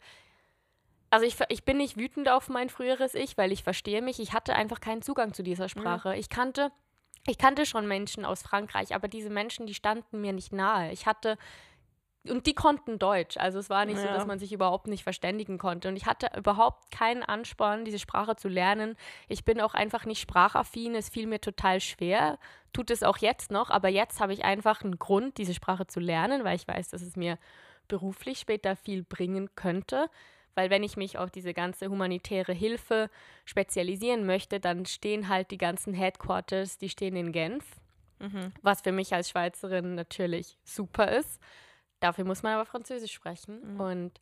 [SPEAKER 2] also ich, ich bin nicht wütend auf mein früheres Ich, weil ich verstehe mich. Ich hatte einfach keinen Zugang zu dieser Sprache. Mhm. Ich kannte ich kannte schon Menschen aus Frankreich, aber diese Menschen, die standen mir nicht nahe. Ich hatte und die konnten Deutsch. Also es war nicht ja. so, dass man sich überhaupt nicht verständigen konnte. Und ich hatte überhaupt keinen Ansporn, diese Sprache zu lernen. Ich bin auch einfach nicht sprachaffin. Es fiel mir total schwer. Tut es auch jetzt noch. Aber jetzt habe ich einfach einen Grund, diese Sprache zu lernen, weil ich weiß, dass es mir beruflich später viel bringen könnte. Weil wenn ich mich auf diese ganze humanitäre Hilfe spezialisieren möchte, dann stehen halt die ganzen Headquarters, die stehen in Genf. Mhm. Was für mich als Schweizerin natürlich super ist. Dafür muss man aber Französisch sprechen. Mhm. Und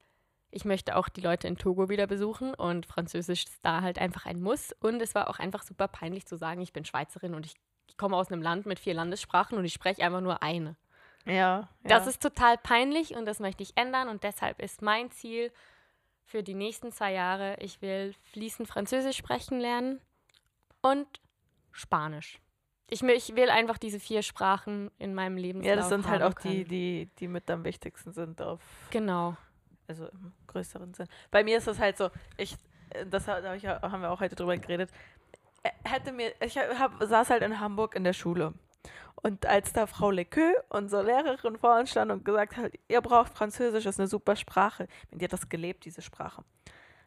[SPEAKER 2] ich möchte auch die Leute in Togo wieder besuchen und Französisch ist da halt einfach ein Muss. Und es war auch einfach super peinlich zu sagen, ich bin Schweizerin und ich, ich komme aus einem Land mit vier Landessprachen und ich spreche einfach nur eine.
[SPEAKER 1] Ja, ja.
[SPEAKER 2] Das ist total peinlich und das möchte ich ändern und deshalb ist mein Ziel für die nächsten zwei Jahre, ich will fließend Französisch sprechen lernen und Spanisch. Ich, ich will einfach diese vier Sprachen in meinem Leben.
[SPEAKER 1] Ja, das sind halt auch die, die, die mit am wichtigsten sind auf.
[SPEAKER 2] Genau.
[SPEAKER 1] Also im größeren Sinn. Bei mir ist das halt so, ich, das hab ich, haben wir auch heute drüber geredet. Hätte mir, ich hab, saß halt in Hamburg in der Schule. Und als da Frau Lequeux, unsere Lehrerin, vor uns stand und gesagt hat, ihr braucht Französisch, das ist eine super Sprache. Die hat das gelebt, diese Sprache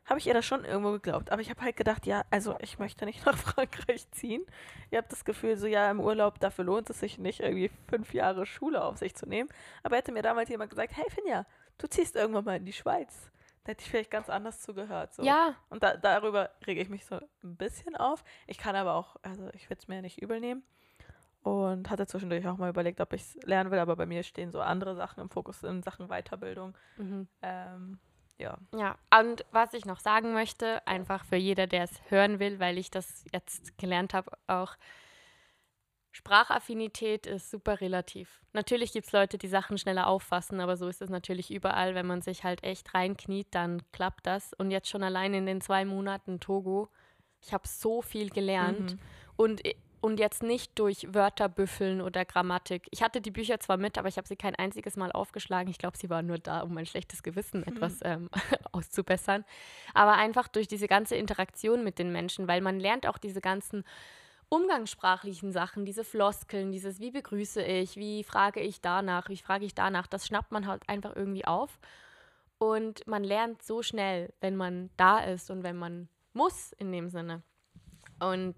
[SPEAKER 1] habe ich ihr das schon irgendwo geglaubt. Aber ich habe halt gedacht, ja, also ich möchte nicht nach Frankreich ziehen. Ihr habt das Gefühl, so ja, im Urlaub, dafür lohnt es sich nicht, irgendwie fünf Jahre Schule auf sich zu nehmen. Aber hätte mir damals jemand gesagt, hey Finja, du ziehst irgendwann mal in die Schweiz. Da hätte ich vielleicht ganz anders zugehört. So.
[SPEAKER 2] Ja.
[SPEAKER 1] Und da, darüber rege ich mich so ein bisschen auf. Ich kann aber auch, also ich würde es mir nicht übel nehmen. Und hatte zwischendurch auch mal überlegt, ob ich es lernen will, aber bei mir stehen so andere Sachen im Fokus in Sachen Weiterbildung. Mhm. Ähm, ja.
[SPEAKER 2] Ja, und was ich noch sagen möchte, einfach für jeder, der es hören will, weil ich das jetzt gelernt habe, auch Sprachaffinität ist super relativ. Natürlich gibt es Leute, die Sachen schneller auffassen, aber so ist es natürlich überall. Wenn man sich halt echt reinkniet, dann klappt das. Und jetzt schon allein in den zwei Monaten Togo, ich habe so viel gelernt. Mhm. Und und jetzt nicht durch Wörter büffeln oder Grammatik. Ich hatte die Bücher zwar mit, aber ich habe sie kein einziges Mal aufgeschlagen. Ich glaube, sie waren nur da, um mein schlechtes Gewissen mhm. etwas ähm, auszubessern. Aber einfach durch diese ganze Interaktion mit den Menschen, weil man lernt auch diese ganzen umgangssprachlichen Sachen, diese Floskeln, dieses wie begrüße ich, wie frage ich danach, wie frage ich danach, das schnappt man halt einfach irgendwie auf. Und man lernt so schnell, wenn man da ist und wenn man muss in dem Sinne. Und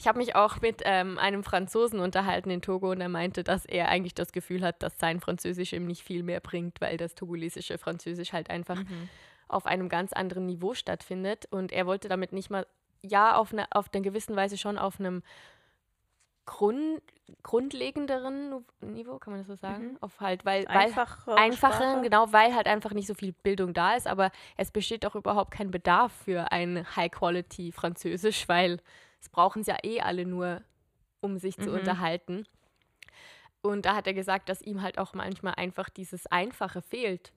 [SPEAKER 2] ich habe mich auch mit ähm, einem Franzosen unterhalten in Togo und er meinte, dass er eigentlich das Gefühl hat, dass sein Französisch ihm nicht viel mehr bringt, weil das togolesische Französisch halt einfach mhm. auf einem ganz anderen Niveau stattfindet. Und er wollte damit nicht mal, ja, auf eine, auf eine gewissen Weise schon auf einem Grund, grundlegenderen Niveau, kann man das so sagen? Mhm. Auf halt, weil,
[SPEAKER 1] Einfache
[SPEAKER 2] einfache, genau, weil halt einfach nicht so viel Bildung da ist, aber es besteht auch überhaupt kein Bedarf für ein High-Quality-Französisch, weil das brauchen sie ja eh alle nur, um sich mhm. zu unterhalten. Und da hat er gesagt, dass ihm halt auch manchmal einfach dieses Einfache fehlt,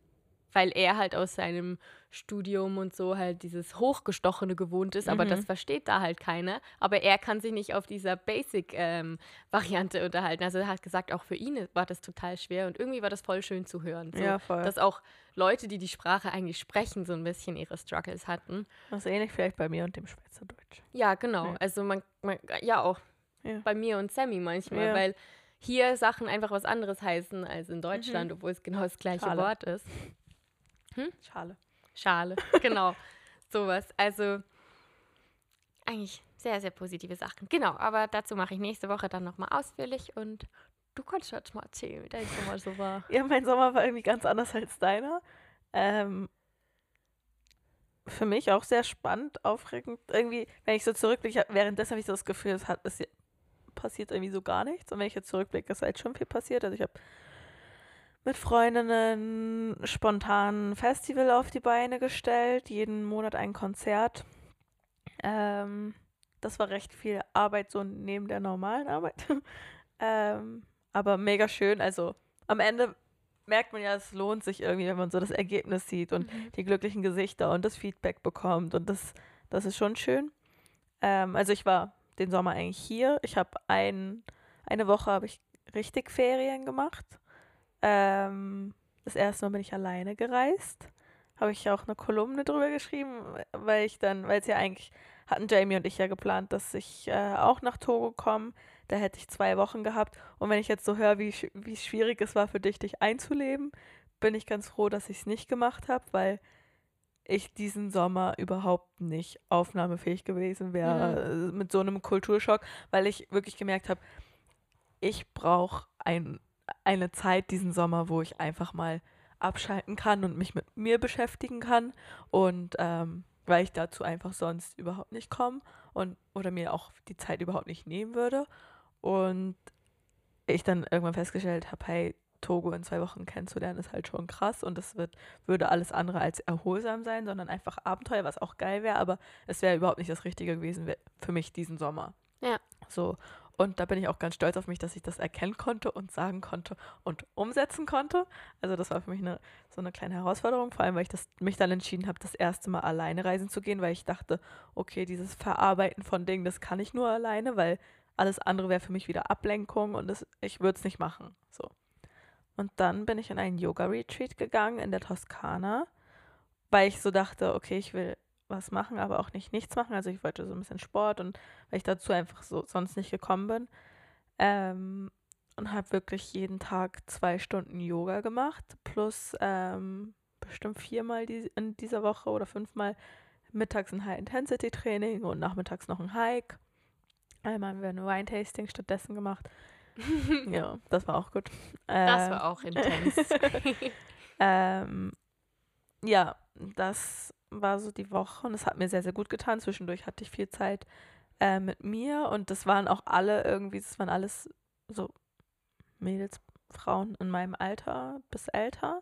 [SPEAKER 2] weil er halt aus seinem Studium und so halt dieses Hochgestochene gewohnt ist, aber das mhm. versteht da halt keiner. Aber er kann sich nicht auf dieser Basic-Variante ähm, unterhalten. Also er hat gesagt, auch für ihn war das total schwer und irgendwie war das voll schön zu hören. So,
[SPEAKER 1] ja, voll.
[SPEAKER 2] Dass auch Leute, die die Sprache eigentlich sprechen, so ein bisschen ihre Struggles hatten.
[SPEAKER 1] Das ist ähnlich vielleicht bei mir und dem Schweizerdeutsch.
[SPEAKER 2] Ja, genau. Ja. Also man, man, ja auch ja. bei mir und Sammy manchmal, ja. weil hier Sachen einfach was anderes heißen als in Deutschland, mhm. obwohl es genau das gleiche Schale. Wort ist.
[SPEAKER 1] Hm? Schale.
[SPEAKER 2] Schale, genau. Sowas. Also eigentlich sehr, sehr positive Sachen. Genau, aber dazu mache ich nächste Woche dann nochmal ausführlich und du kannst jetzt mal erzählen, wie dein Sommer so war.
[SPEAKER 1] Ja, mein Sommer war irgendwie ganz anders als deiner. Ähm, für mich auch sehr spannend, aufregend. Irgendwie, wenn ich so zurückblicke, währenddessen habe ich so das Gefühl, es, hat, es passiert irgendwie so gar nichts. Und wenn ich jetzt zurückblicke, ist halt schon viel passiert. Also ich habe mit Freundinnen spontan ein Festival auf die Beine gestellt, jeden Monat ein Konzert. Ähm, das war recht viel Arbeit, so neben der normalen Arbeit. ähm, aber mega schön. Also am Ende merkt man ja, es lohnt sich irgendwie, wenn man so das Ergebnis sieht und mhm. die glücklichen Gesichter und das Feedback bekommt. Und das, das ist schon schön. Ähm, also ich war den Sommer eigentlich hier. Ich habe ein, eine Woche habe ich richtig Ferien gemacht. Ähm, das erste Mal bin ich alleine gereist. Habe ich auch eine Kolumne drüber geschrieben, weil ich dann, weil es ja eigentlich hatten Jamie und ich ja geplant, dass ich äh, auch nach Togo komme. Da hätte ich zwei Wochen gehabt. Und wenn ich jetzt so höre, wie, wie schwierig es war für dich, dich einzuleben, bin ich ganz froh, dass ich es nicht gemacht habe, weil ich diesen Sommer überhaupt nicht aufnahmefähig gewesen wäre mhm. mit so einem Kulturschock, weil ich wirklich gemerkt habe, ich brauche ein, eine Zeit diesen Sommer, wo ich einfach mal abschalten kann und mich mit mir beschäftigen kann und ähm, weil ich dazu einfach sonst überhaupt nicht komme und oder mir auch die Zeit überhaupt nicht nehmen würde. Und ich dann irgendwann festgestellt habe, hey, Togo in zwei Wochen kennenzulernen, ist halt schon krass und das wird, würde alles andere als erholsam sein, sondern einfach Abenteuer, was auch geil wäre, aber es wäre überhaupt nicht das Richtige gewesen für mich diesen Sommer.
[SPEAKER 2] Ja.
[SPEAKER 1] So. Und da bin ich auch ganz stolz auf mich, dass ich das erkennen konnte und sagen konnte und umsetzen konnte. Also das war für mich eine, so eine kleine Herausforderung, vor allem weil ich das, mich dann entschieden habe, das erste Mal alleine reisen zu gehen, weil ich dachte, okay, dieses Verarbeiten von Dingen, das kann ich nur alleine, weil alles andere wäre für mich wieder Ablenkung und das, ich würde es nicht machen. So. Und dann bin ich in einen Yoga-Retreat gegangen in der Toskana, weil ich so dachte, okay, ich will was machen, aber auch nicht nichts machen. Also ich wollte so ein bisschen Sport und weil ich dazu einfach so sonst nicht gekommen bin. Ähm, und habe wirklich jeden Tag zwei Stunden Yoga gemacht, plus ähm, bestimmt viermal die, in dieser Woche oder fünfmal mittags ein High-Intensity-Training und nachmittags noch ein Hike. Einmal haben wir ein Wine-Tasting stattdessen gemacht. ja, das war auch gut.
[SPEAKER 2] Ähm, das war auch intens.
[SPEAKER 1] ähm, ja, das war so die Woche und es hat mir sehr, sehr gut getan. Zwischendurch hatte ich viel Zeit äh, mit mir und das waren auch alle irgendwie, das waren alles so Mädels, Frauen in meinem Alter bis älter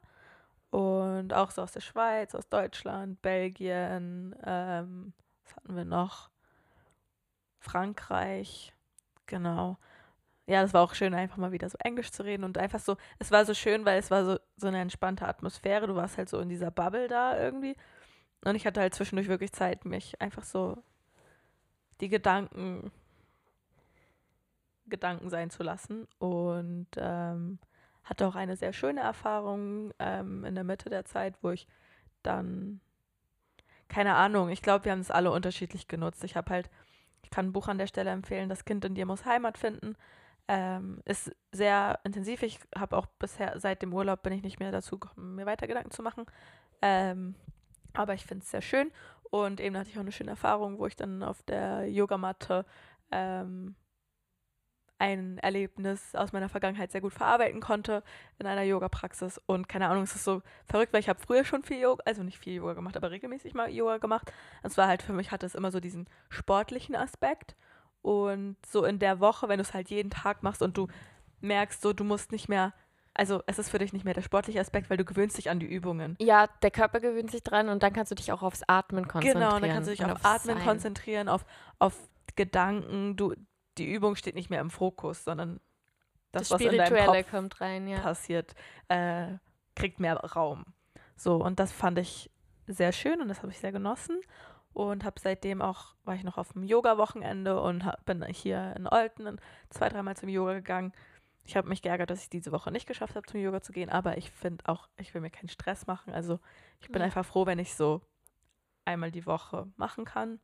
[SPEAKER 1] und auch so aus der Schweiz, aus Deutschland, Belgien, ähm, was hatten wir noch? Frankreich, genau. Ja, das war auch schön, einfach mal wieder so Englisch zu reden und einfach so, es war so schön, weil es war so, so eine entspannte Atmosphäre. Du warst halt so in dieser Bubble da irgendwie und ich hatte halt zwischendurch wirklich Zeit, mich einfach so die Gedanken Gedanken sein zu lassen. Und ähm, hatte auch eine sehr schöne Erfahrung ähm, in der Mitte der Zeit, wo ich dann, keine Ahnung, ich glaube, wir haben es alle unterschiedlich genutzt. Ich habe halt, ich kann ein Buch an der Stelle empfehlen, Das Kind in dir muss Heimat finden. Ähm, ist sehr intensiv. Ich habe auch bisher, seit dem Urlaub bin ich nicht mehr dazu gekommen, mir weiter Gedanken zu machen. Ähm, aber ich finde es sehr schön. Und eben hatte ich auch eine schöne Erfahrung, wo ich dann auf der Yogamatte ähm, ein Erlebnis aus meiner Vergangenheit sehr gut verarbeiten konnte in einer Yoga-Praxis. Und keine Ahnung, es ist so verrückt, weil ich habe früher schon viel Yoga, also nicht viel Yoga gemacht, aber regelmäßig mal Yoga gemacht. Und zwar halt für mich hatte es immer so diesen sportlichen Aspekt. Und so in der Woche, wenn du es halt jeden Tag machst und du merkst, so du musst nicht mehr also es ist für dich nicht mehr der sportliche Aspekt, weil du gewöhnst dich an die Übungen.
[SPEAKER 2] Ja, der Körper gewöhnt sich dran und dann kannst du dich auch aufs Atmen konzentrieren.
[SPEAKER 1] Genau, dann kannst du dich auf Atmen Sein. konzentrieren, auf, auf Gedanken. Du, die Übung steht nicht mehr im Fokus, sondern das, das was in deinem Kopf
[SPEAKER 2] kommt rein, ja.
[SPEAKER 1] passiert, äh, kriegt mehr Raum. So, und das fand ich sehr schön und das habe ich sehr genossen und habe seitdem auch, war ich noch auf dem Yoga-Wochenende und hab, bin hier in Olten zwei, dreimal zum Yoga gegangen ich habe mich geärgert, dass ich diese Woche nicht geschafft habe, zum Yoga zu gehen, aber ich finde auch, ich will mir keinen Stress machen. Also ich bin ja. einfach froh, wenn ich so einmal die Woche machen kann.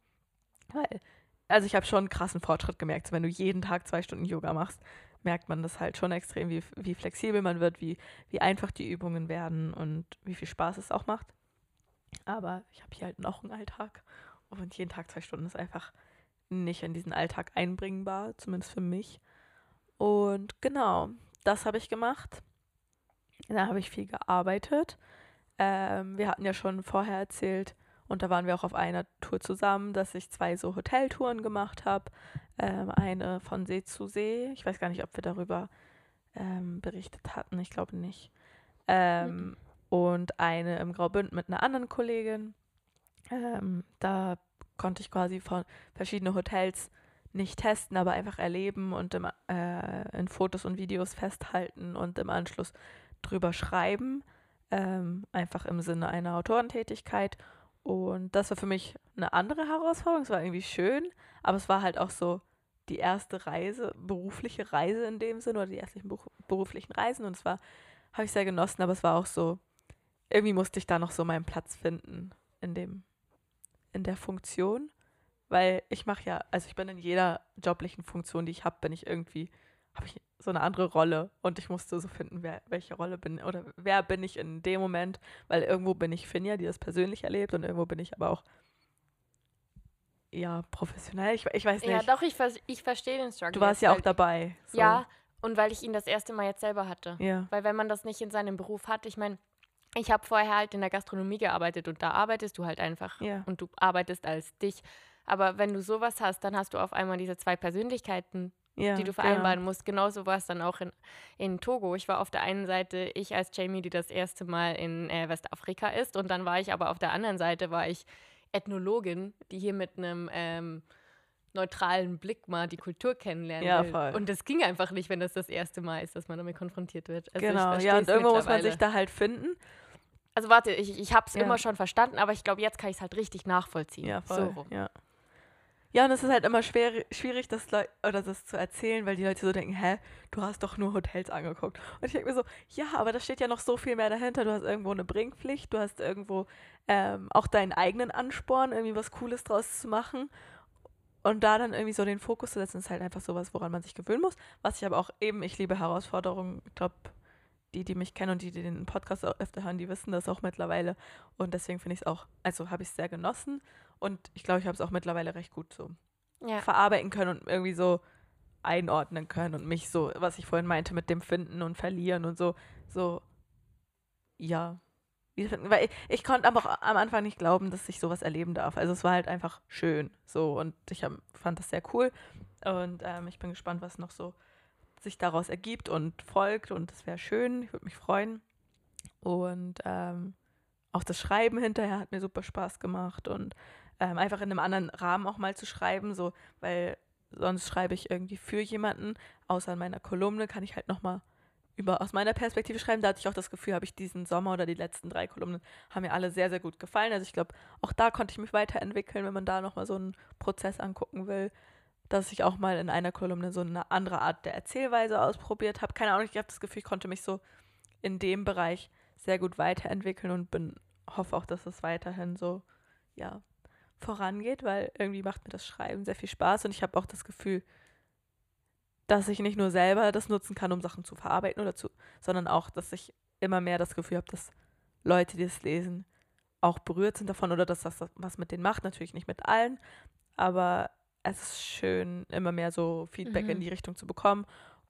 [SPEAKER 1] Weil, also ich habe schon einen krassen Fortschritt gemerkt. wenn du jeden Tag zwei Stunden Yoga machst, merkt man das halt schon extrem, wie, wie flexibel man wird, wie, wie einfach die Übungen werden und wie viel Spaß es auch macht. Aber ich habe hier halt noch einen Alltag und jeden Tag zwei Stunden ist einfach nicht in diesen Alltag einbringbar, zumindest für mich. Und genau, das habe ich gemacht. Da habe ich viel gearbeitet. Ähm, wir hatten ja schon vorher erzählt, und da waren wir auch auf einer Tour zusammen, dass ich zwei so Hoteltouren gemacht habe. Ähm, eine von See zu See. Ich weiß gar nicht, ob wir darüber ähm, berichtet hatten. Ich glaube nicht. ähm, mhm. und eine im Graubünd mit einer anderen Kollegin. Ähm, da konnte ich quasi von verschiedenen Hotels nicht testen, aber einfach erleben und im, äh, in Fotos und Videos festhalten und im Anschluss drüber schreiben. Ähm, einfach im Sinne einer Autorentätigkeit. Und das war für mich eine andere Herausforderung. Es war irgendwie schön, aber es war halt auch so die erste Reise, berufliche Reise in dem Sinne oder die ersten beruflichen Reisen. Und zwar habe ich sehr genossen, aber es war auch so, irgendwie musste ich da noch so meinen Platz finden in dem, in der Funktion. Weil ich mache ja, also ich bin in jeder joblichen Funktion, die ich habe, bin ich irgendwie, habe ich so eine andere Rolle und ich musste so finden, wer, welche Rolle bin oder wer bin ich in dem Moment, weil irgendwo bin ich Finja, die das persönlich erlebt und irgendwo bin ich aber auch ja, professionell. Ich, ich weiß nicht.
[SPEAKER 2] Ja, doch, ich, ich verstehe den Struggle.
[SPEAKER 1] Du warst ja auch dabei.
[SPEAKER 2] So. Ja, und weil ich ihn das erste Mal jetzt selber hatte.
[SPEAKER 1] Ja.
[SPEAKER 2] Weil wenn man das nicht in seinem Beruf hat, ich meine, ich habe vorher halt in der Gastronomie gearbeitet und da arbeitest du halt einfach.
[SPEAKER 1] Ja.
[SPEAKER 2] Und du arbeitest als dich. Aber wenn du sowas hast, dann hast du auf einmal diese zwei Persönlichkeiten, ja, die du vereinbaren genau. musst. Genauso war es dann auch in, in Togo. Ich war auf der einen Seite ich als Jamie, die das erste Mal in äh, Westafrika ist. Und dann war ich aber auf der anderen Seite, war ich Ethnologin, die hier mit einem ähm, neutralen Blick mal die Kultur kennenlernen
[SPEAKER 1] ja,
[SPEAKER 2] will.
[SPEAKER 1] Voll.
[SPEAKER 2] Und das ging einfach nicht, wenn das das erste Mal ist, dass man damit konfrontiert wird.
[SPEAKER 1] Also genau, ja, und irgendwo muss man sich da halt finden.
[SPEAKER 2] Also warte, ich, ich habe es ja. immer schon verstanden, aber ich glaube, jetzt kann ich es halt richtig nachvollziehen.
[SPEAKER 1] Ja, voll. So ja. Ja, und es ist halt immer schwer, schwierig, das, oder das zu erzählen, weil die Leute so denken, hä, du hast doch nur Hotels angeguckt. Und ich denke mir so, ja, aber da steht ja noch so viel mehr dahinter. Du hast irgendwo eine Bringpflicht, du hast irgendwo ähm, auch deinen eigenen Ansporn, irgendwie was Cooles draus zu machen. Und da dann irgendwie so den Fokus zu setzen, ist halt einfach sowas, woran man sich gewöhnen muss. Was ich aber auch eben, ich liebe Herausforderungen. Ich glaube, die, die mich kennen und die, die den Podcast öfter hören, die wissen das auch mittlerweile. Und deswegen finde ich es auch, also habe ich es sehr genossen. Und ich glaube, ich habe es auch mittlerweile recht gut so ja. verarbeiten können und irgendwie so einordnen können und mich so, was ich vorhin meinte mit dem Finden und Verlieren und so, so, ja. Weil ich, ich konnte aber auch am Anfang nicht glauben, dass ich sowas erleben darf. Also es war halt einfach schön so und ich hab, fand das sehr cool und ähm, ich bin gespannt, was noch so sich daraus ergibt und folgt und das wäre schön. Ich würde mich freuen. Und ähm, auch das Schreiben hinterher hat mir super Spaß gemacht und ähm, einfach in einem anderen Rahmen auch mal zu schreiben, so, weil sonst schreibe ich irgendwie für jemanden, außer in meiner Kolumne kann ich halt nochmal über aus meiner Perspektive schreiben. Da hatte ich auch das Gefühl, habe ich diesen Sommer oder die letzten drei Kolumnen haben mir alle sehr, sehr gut gefallen. Also ich glaube, auch da konnte ich mich weiterentwickeln, wenn man da nochmal so einen Prozess angucken will, dass ich auch mal in einer Kolumne so eine andere Art der Erzählweise ausprobiert habe. Keine Ahnung, ich habe das Gefühl, ich konnte mich so in dem Bereich sehr gut weiterentwickeln und bin, hoffe auch, dass es weiterhin so, ja, vorangeht, weil irgendwie macht mir das Schreiben sehr viel Spaß und ich habe auch das Gefühl, dass ich nicht nur selber das nutzen kann, um Sachen zu verarbeiten oder zu, sondern auch, dass ich immer mehr das Gefühl habe, dass Leute, die es lesen, auch berührt sind davon oder dass das was mit denen macht. Natürlich nicht mit allen, aber es ist schön, immer mehr so Feedback mhm. in die Richtung zu bekommen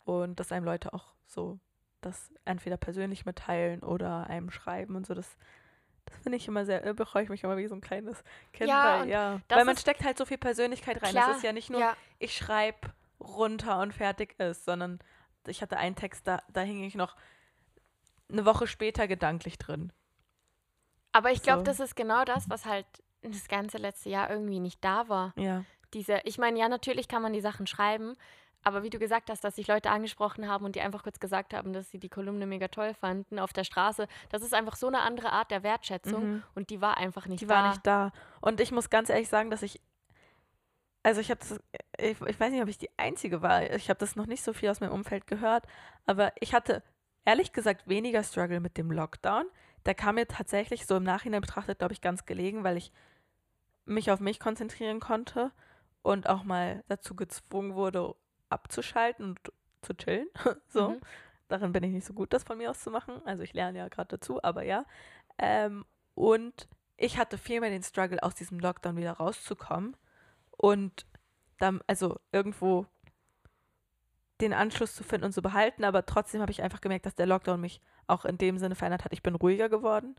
[SPEAKER 1] und dass einem Leute auch so das entweder persönlich mitteilen oder einem schreiben und so. Das das finde ich immer sehr, äh, bereue ich mich immer wie so ein kleines Kind. Ja, weil, ja. weil man steckt halt so viel Persönlichkeit rein. Klar, das ist ja nicht nur, ja. ich schreibe runter und fertig ist, sondern ich hatte einen Text, da, da hing ich noch eine Woche später gedanklich drin.
[SPEAKER 2] Aber ich glaube, so. das ist genau das, was halt das ganze letzte Jahr irgendwie nicht da war.
[SPEAKER 1] Ja.
[SPEAKER 2] Diese, ich meine, ja, natürlich kann man die Sachen schreiben, aber wie du gesagt hast, dass sich Leute angesprochen haben und die einfach kurz gesagt haben, dass sie die Kolumne mega toll fanden auf der Straße, das ist einfach so eine andere Art der Wertschätzung mhm. und die war einfach nicht
[SPEAKER 1] die
[SPEAKER 2] da.
[SPEAKER 1] Die war nicht da. Und ich muss ganz ehrlich sagen, dass ich, also ich habe das, ich, ich weiß nicht, ob ich die Einzige war, ich habe das noch nicht so viel aus meinem Umfeld gehört, aber ich hatte ehrlich gesagt weniger Struggle mit dem Lockdown. Der kam mir tatsächlich so im Nachhinein betrachtet, glaube ich, ganz gelegen, weil ich mich auf mich konzentrieren konnte und auch mal dazu gezwungen wurde, abzuschalten und zu chillen. so. Mhm. Darin bin ich nicht so gut, das von mir aus zu machen. Also ich lerne ja gerade dazu, aber ja. Ähm, und ich hatte viel mehr den Struggle, aus diesem Lockdown wieder rauszukommen und dann, also irgendwo den Anschluss zu finden und zu behalten, aber trotzdem habe ich einfach gemerkt, dass der Lockdown mich auch in dem Sinne verändert hat. Ich bin ruhiger geworden.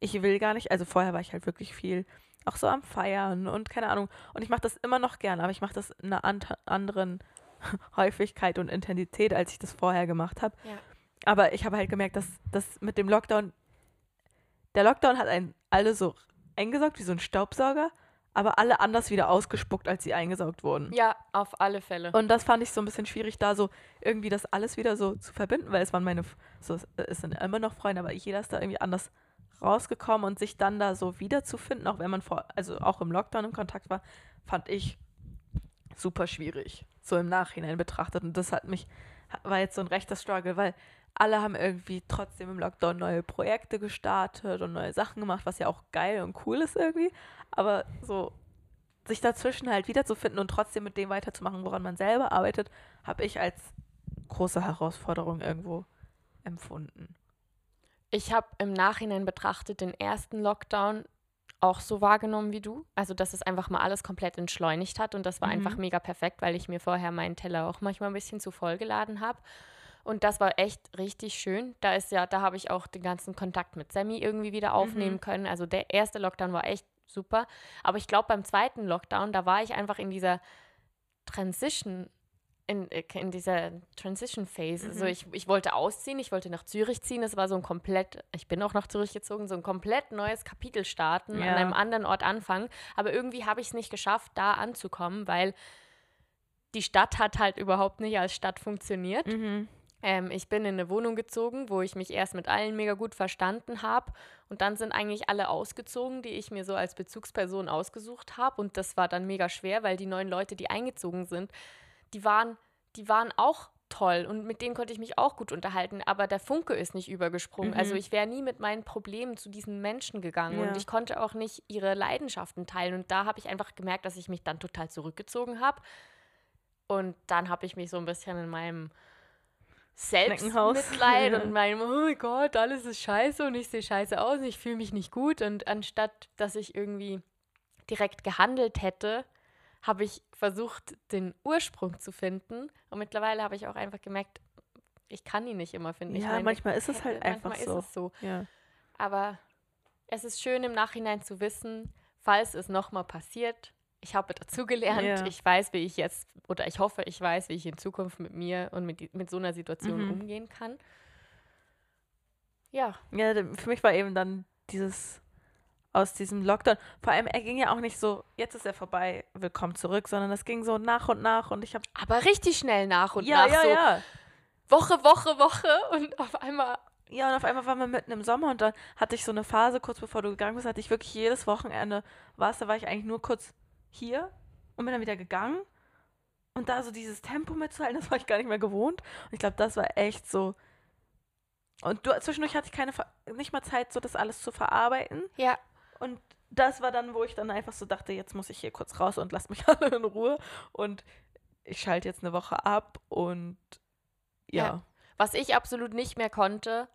[SPEAKER 1] Ich will gar nicht, also vorher war ich halt wirklich viel auch so am Feiern und keine Ahnung. Und ich mache das immer noch gerne, aber ich mache das in einer anderen Häufigkeit und Intensität, als ich das vorher gemacht habe.
[SPEAKER 2] Ja.
[SPEAKER 1] Aber ich habe halt gemerkt, dass das mit dem Lockdown, der Lockdown hat einen alle so eingesaugt wie so ein Staubsauger, aber alle anders wieder ausgespuckt, als sie eingesaugt wurden.
[SPEAKER 2] Ja, auf alle Fälle.
[SPEAKER 1] Und das fand ich so ein bisschen schwierig, da so irgendwie das alles wieder so zu verbinden, weil es waren meine, so es sind immer noch Freunde, aber jeder ist da irgendwie anders rausgekommen und sich dann da so wiederzufinden, auch wenn man vor, also auch im Lockdown im Kontakt war, fand ich super schwierig, so im Nachhinein betrachtet. Und das hat mich, war jetzt so ein rechter Struggle, weil alle haben irgendwie trotzdem im Lockdown neue Projekte gestartet und neue Sachen gemacht, was ja auch geil und cool ist irgendwie. Aber so sich dazwischen halt wiederzufinden und trotzdem mit dem weiterzumachen, woran man selber arbeitet, habe ich als große Herausforderung irgendwo empfunden.
[SPEAKER 2] Ich habe im Nachhinein betrachtet den ersten Lockdown auch so wahrgenommen wie du. Also, dass es einfach mal alles komplett entschleunigt hat und das war mhm. einfach mega perfekt, weil ich mir vorher meinen Teller auch manchmal ein bisschen zu voll geladen habe. Und das war echt richtig schön. Da ist ja, da habe ich auch den ganzen Kontakt mit Sammy irgendwie wieder aufnehmen mhm. können. Also der erste Lockdown war echt super. Aber ich glaube, beim zweiten Lockdown, da war ich einfach in dieser Transition, in, äh, in dieser Transition Phase. Also mhm. Also ich, ich wollte ausziehen, ich wollte nach Zürich ziehen. Es war so ein komplett, ich bin auch nach Zürich gezogen, so ein komplett neues Kapitel starten, ja. an einem anderen Ort anfangen. Aber irgendwie habe ich es nicht geschafft, da anzukommen, weil die Stadt hat halt überhaupt nicht als Stadt funktioniert. Mhm. Ähm, ich bin in eine Wohnung gezogen, wo ich mich erst mit allen mega gut verstanden habe. Und dann sind eigentlich alle ausgezogen, die ich mir so als Bezugsperson ausgesucht habe. Und das war dann mega schwer, weil die neuen Leute, die eingezogen sind, die waren, die waren auch toll und mit denen konnte ich mich auch gut unterhalten, aber der Funke ist nicht übergesprungen. Also mhm. Also ich wäre nie mit meinen Problemen zu diesen Menschen gegangen ja. und ich konnte auch nicht ihre Leidenschaften teilen. Und da habe ich einfach gemerkt, dass ich mich dann total zurückgezogen habe. Und dann habe ich mich so ein bisschen in meinem Selbstmitleid und meinem, oh mein Gott, alles ist scheiße und ich sehe scheiße aus und ich fühle mich nicht gut. Und anstatt, dass ich irgendwie direkt gehandelt hätte, habe ich versucht, den Ursprung zu finden. Und mittlerweile habe ich auch einfach gemerkt, ich kann ihn nicht immer finden.
[SPEAKER 1] Ja, meine, manchmal ist es halt einfach
[SPEAKER 2] manchmal
[SPEAKER 1] so.
[SPEAKER 2] Ist es so.
[SPEAKER 1] Ja.
[SPEAKER 2] Aber es ist schön im Nachhinein zu wissen, falls es nochmal passiert, ich habe dazugelernt. Ja. Ich weiß, wie ich jetzt, oder ich hoffe, ich weiß, wie ich in Zukunft mit mir und mit, mit so einer Situation mhm. umgehen kann. Ja.
[SPEAKER 1] Ja, für mich war eben dann dieses aus diesem Lockdown. Vor allem, er ging ja auch nicht so, jetzt ist er vorbei, willkommen zurück, sondern es ging so nach und nach und ich habe.
[SPEAKER 2] Aber richtig schnell nach und
[SPEAKER 1] ja,
[SPEAKER 2] nach.
[SPEAKER 1] Ja,
[SPEAKER 2] so
[SPEAKER 1] ja.
[SPEAKER 2] Woche, Woche, Woche und auf einmal.
[SPEAKER 1] Ja, und auf einmal waren wir mitten im Sommer und dann hatte ich so eine Phase, kurz bevor du gegangen bist, hatte ich wirklich jedes Wochenende, warst, da war ich eigentlich nur kurz hier und bin dann wieder gegangen. Und da so dieses Tempo mitzuhalten, das war ich gar nicht mehr gewohnt. Und ich glaube, das war echt so. Und du, zwischendurch hatte ich keine, nicht mal Zeit, so das alles zu verarbeiten.
[SPEAKER 2] Ja.
[SPEAKER 1] Und das war dann, wo ich dann einfach so dachte, jetzt muss ich hier kurz raus und lass mich alle in Ruhe. Und ich schalte jetzt eine Woche ab und ja. ja.
[SPEAKER 2] Was ich absolut nicht mehr konnte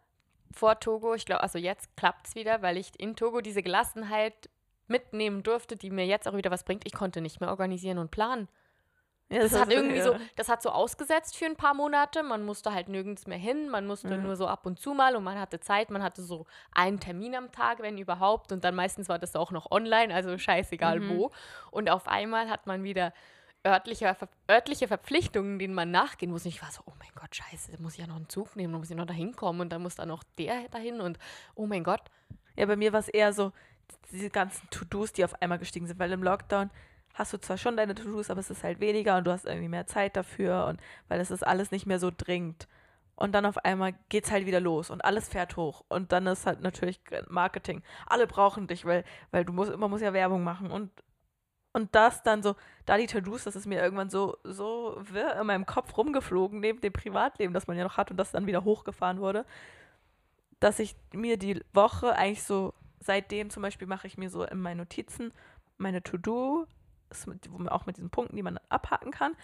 [SPEAKER 2] vor Togo, ich glaube, also jetzt klappt es wieder, weil ich in Togo diese Gelassenheit mitnehmen durfte, die mir jetzt auch wieder was bringt. Ich konnte nicht mehr organisieren und planen. Ja, das, das hat irgendwie ja. so, das hat so ausgesetzt für ein paar Monate. Man musste halt nirgends mehr hin, man musste ja. nur so ab und zu mal und man hatte Zeit, man hatte so einen Termin am Tag, wenn überhaupt. Und dann meistens war das auch noch online, also scheißegal mhm. wo. Und auf einmal hat man wieder örtliche, örtliche Verpflichtungen, denen man nachgehen muss. Und ich war so, oh mein Gott, scheiße, da muss ich ja noch einen Zug nehmen, da muss ich noch da hinkommen und dann muss da noch der dahin und oh mein Gott.
[SPEAKER 1] Ja, bei mir war es eher so, diese ganzen To-Dos, die auf einmal gestiegen sind, weil im Lockdown hast du zwar schon deine To-Dos, aber es ist halt weniger und du hast irgendwie mehr Zeit dafür und weil es ist alles nicht mehr so dringend. Und dann auf einmal geht es halt wieder los und alles fährt hoch. Und dann ist halt natürlich Marketing. Alle brauchen dich, weil, weil du musst, man muss ja Werbung machen. Und, und das dann so, da die To-Dos, das ist mir irgendwann so, so wirr in meinem Kopf rumgeflogen, neben dem Privatleben, das man ja noch hat und das dann wieder hochgefahren wurde, dass ich mir die Woche eigentlich so seitdem zum Beispiel mache ich mir so in meinen Notizen meine To-Do, auch mit diesen Punkten, die man abhaken kann,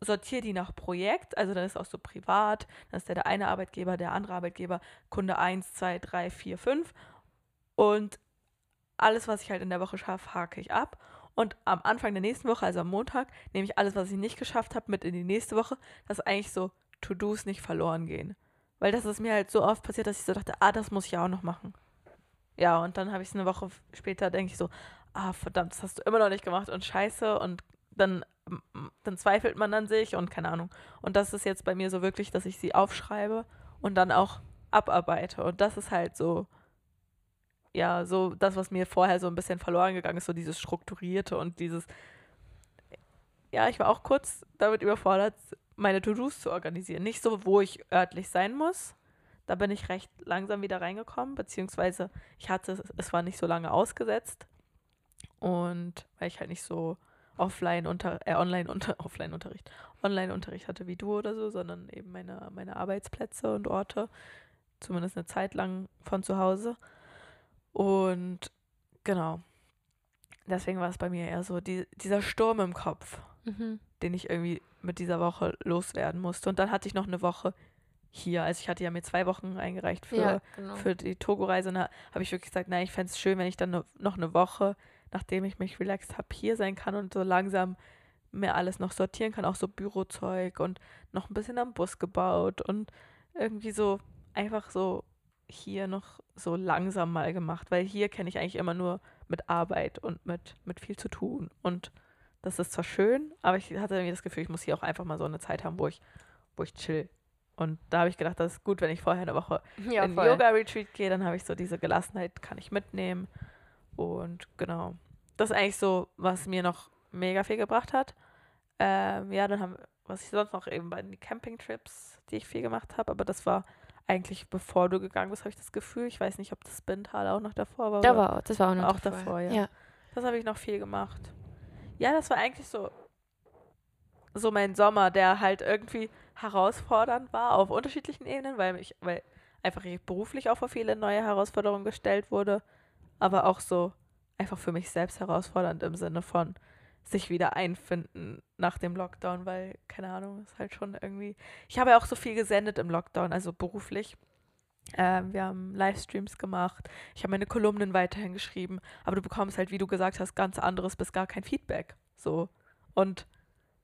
[SPEAKER 1] sortiere die nach Projekt, also dann ist auch so privat, dann ist der, der eine Arbeitgeber, der andere Arbeitgeber, Kunde 1, 2, 3, 4, 5 und alles, was ich halt in der Woche schaffe, hake ich ab. Und am Anfang der nächsten Woche, also am Montag, nehme ich alles, was ich nicht geschafft habe, mit in die nächste Woche, dass eigentlich so To-Dos nicht verloren gehen. Weil das ist mir halt so oft passiert, dass ich so dachte, ah, das muss ich auch noch machen. Ja, und dann habe ich es eine Woche später, denke ich so, ah, verdammt, das hast du immer noch nicht gemacht und scheiße. Und dann, dann zweifelt man an sich und keine Ahnung. Und das ist jetzt bei mir so wirklich, dass ich sie aufschreibe und dann auch abarbeite. Und das ist halt so, ja, so das, was mir vorher so ein bisschen verloren gegangen ist, so dieses Strukturierte und dieses, ja, ich war auch kurz damit überfordert, meine To-Dos zu organisieren. Nicht so, wo ich örtlich sein muss. Da bin ich recht langsam wieder reingekommen, beziehungsweise ich hatte, es war nicht so lange ausgesetzt. Und weil ich halt nicht so offline unter, äh, online unter, offline Unterricht, online Unterricht hatte wie du oder so, sondern eben meine, meine Arbeitsplätze und Orte, zumindest eine Zeit lang von zu Hause. Und genau. Deswegen war es bei mir eher so die, dieser Sturm im Kopf, mhm. den ich irgendwie mit dieser Woche loswerden musste. Und dann hatte ich noch eine Woche hier. Also ich hatte ja mir zwei Wochen eingereicht für, ja, genau. für die Togo-Reise. Und da habe ich wirklich gesagt, nein, ich fände es schön, wenn ich dann noch eine Woche nachdem ich mich relaxed habe, hier sein kann und so langsam mir alles noch sortieren kann, auch so Bürozeug und noch ein bisschen am Bus gebaut und irgendwie so einfach so hier noch so langsam mal gemacht, weil hier kenne ich eigentlich immer nur mit Arbeit und mit, mit viel zu tun und das ist zwar schön, aber ich hatte irgendwie das Gefühl, ich muss hier auch einfach mal so eine Zeit haben, wo ich, wo ich chill. Und da habe ich gedacht, das ist gut, wenn ich vorher eine Woche ja, in Yoga-Retreat gehe, dann habe ich so diese Gelassenheit, kann ich mitnehmen. Und genau, das ist eigentlich so, was mir noch mega viel gebracht hat. Ähm, ja, dann haben, was ich sonst noch eben bei den Campingtrips, die ich viel gemacht habe, aber das war eigentlich bevor du gegangen bist, habe ich das Gefühl. Ich weiß nicht, ob das Bintal auch noch davor war.
[SPEAKER 2] Da war, das war auch noch
[SPEAKER 1] auch davor. davor ja. ja. Das habe ich noch viel gemacht. Ja, das war eigentlich so, so mein Sommer, der halt irgendwie herausfordernd war auf unterschiedlichen Ebenen, weil ich, weil einfach beruflich auch vor viele neue Herausforderungen gestellt wurde, aber auch so einfach für mich selbst herausfordernd im Sinne von sich wieder einfinden nach dem Lockdown, weil, keine Ahnung, ist halt schon irgendwie. Ich habe ja auch so viel gesendet im Lockdown, also beruflich. Ähm, wir haben Livestreams gemacht. Ich habe meine Kolumnen weiterhin geschrieben. Aber du bekommst halt, wie du gesagt hast, ganz anderes bis gar kein Feedback. So. Und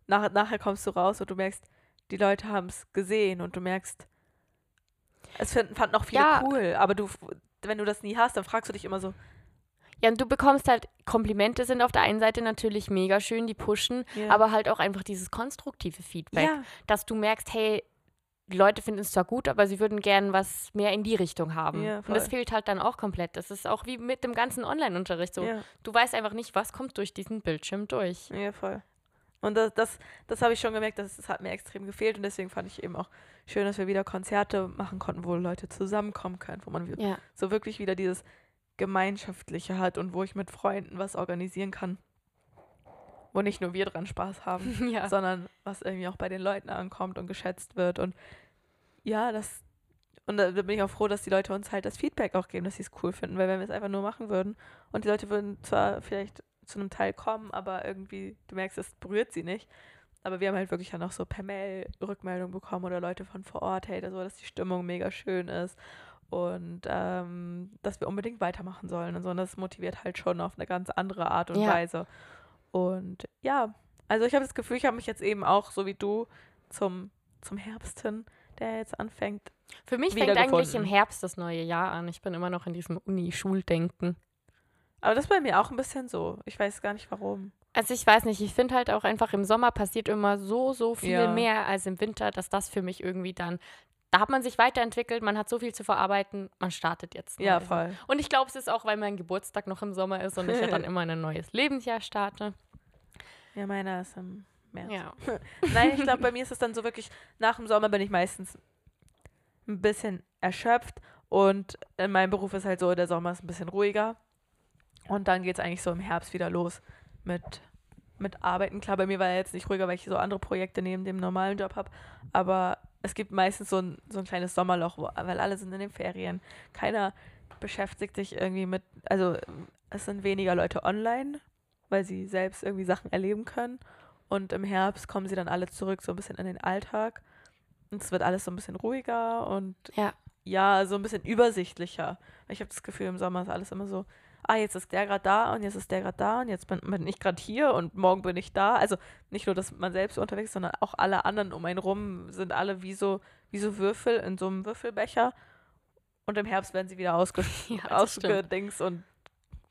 [SPEAKER 1] nach, nachher kommst du raus und du merkst, die Leute haben es gesehen und du merkst, es finden, fanden auch viele ja. cool. Aber du, wenn du das nie hast, dann fragst du dich immer so,
[SPEAKER 2] ja, und du bekommst halt, Komplimente sind auf der einen Seite natürlich mega schön, die pushen, ja. aber halt auch einfach dieses konstruktive Feedback, ja. dass du merkst, hey, die Leute finden es zwar gut, aber sie würden gern was mehr in die Richtung haben. Ja, und das fehlt halt dann auch komplett. Das ist auch wie mit dem ganzen Online-Unterricht so. Du weißt einfach nicht, was kommt durch diesen Bildschirm durch.
[SPEAKER 1] Ja, voll. Und das, das, das habe ich schon gemerkt, das, das hat mir extrem gefehlt und deswegen fand ich eben auch schön, dass wir wieder Konzerte machen konnten, wo Leute zusammenkommen können, wo man ja. so wirklich wieder dieses Gemeinschaftliche hat und wo ich mit Freunden was organisieren kann. Wo nicht nur wir dran Spaß haben, ja. sondern was irgendwie auch bei den Leuten ankommt und geschätzt wird. Und ja, das. Und da, bin ich auch froh, dass die Leute uns halt das Feedback auch geben, dass sie es cool finden, weil wenn wir es einfach nur machen würden und die Leute würden zwar vielleicht zu einem Teil kommen, aber irgendwie, du merkst, es berührt sie nicht. Aber wir haben halt wirklich dann auch so per Mail Rückmeldung bekommen oder Leute von vor Ort, hey, so, dass die Stimmung mega schön ist und ähm, dass wir unbedingt weitermachen sollen und so. Und das motiviert halt schon auf eine ganz andere Art und ja. Weise. Und ja, also ich habe das Gefühl, ich habe mich jetzt eben auch, so wie du, zum, zum Herbst hin, der jetzt anfängt.
[SPEAKER 2] Für mich fängt eigentlich im Herbst das neue Jahr an. Ich bin immer noch in diesem Uni-Schuldenken.
[SPEAKER 1] Aber das ist bei mir auch ein bisschen so. Ich weiß gar nicht warum.
[SPEAKER 2] Also ich weiß nicht, ich finde halt auch einfach im Sommer passiert immer so, so viel ja. mehr als im Winter, dass das für mich irgendwie dann da hat man sich weiterentwickelt, man hat so viel zu verarbeiten, man startet jetzt.
[SPEAKER 1] Neu. Ja, voll.
[SPEAKER 2] Und ich glaube, es ist auch, weil mein Geburtstag noch im Sommer ist und ich ja dann immer ein neues Lebensjahr starte.
[SPEAKER 1] Ja, meiner ist im März. Ja. Nein, ich glaube, bei mir ist es dann so wirklich, nach dem Sommer bin ich meistens ein bisschen erschöpft und in meinem Beruf ist halt so, der Sommer ist ein bisschen ruhiger und dann geht es eigentlich so im Herbst wieder los mit, mit Arbeiten. Klar, bei mir war er jetzt nicht ruhiger, weil ich so andere Projekte neben dem normalen Job habe, aber es gibt meistens so ein, so ein kleines Sommerloch, wo, weil alle sind in den Ferien. Keiner beschäftigt sich irgendwie mit, also es sind weniger Leute online, weil sie selbst irgendwie Sachen erleben können. Und im Herbst kommen sie dann alle zurück, so ein bisschen in den Alltag. Und es wird alles so ein bisschen ruhiger und ja, ja so ein bisschen übersichtlicher. Ich habe das Gefühl, im Sommer ist alles immer so ah, jetzt ist der gerade da und jetzt ist der gerade da und jetzt bin, bin ich gerade hier und morgen bin ich da. Also nicht nur, dass man selbst unterwegs ist, sondern auch alle anderen um einen rum sind alle wie so, wie so Würfel in so einem Würfelbecher. Und im Herbst werden sie wieder ausge ja, ausgedings und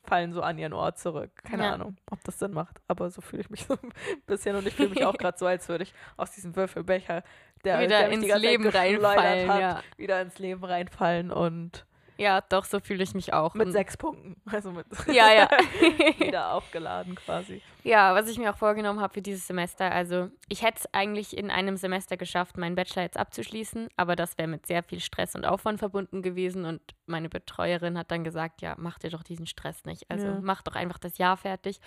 [SPEAKER 1] fallen so an ihren Ort zurück. Keine ja. Ahnung, ob das Sinn macht. Aber so fühle ich mich so ein bisschen und ich fühle mich auch gerade so, als würde ich aus diesem Würfelbecher der,
[SPEAKER 2] wieder
[SPEAKER 1] der
[SPEAKER 2] ins Leben reinfallen,
[SPEAKER 1] hat,
[SPEAKER 2] ja.
[SPEAKER 1] wieder ins Leben reinfallen und
[SPEAKER 2] Ja, doch, so fühle ich mich auch.
[SPEAKER 1] mit
[SPEAKER 2] Und-
[SPEAKER 1] sechs Punkten. Also mit
[SPEAKER 2] Ja, ja.
[SPEAKER 1] wieder aufgeladen quasi.
[SPEAKER 2] Ja, was ich mir auch vorgenommen habe für dieses Semester, also ich hätte es eigentlich in einem Semester geschafft, meinen Bachelor jetzt abzuschließen, aber das wäre mit sehr viel Stress und Aufwand verbunden gewesen und meine Betreuerin hat dann gesagt, ja, mach dir doch diesen Stress nicht. Also
[SPEAKER 1] Ja.
[SPEAKER 2] mach doch einfach das Jahr fertig.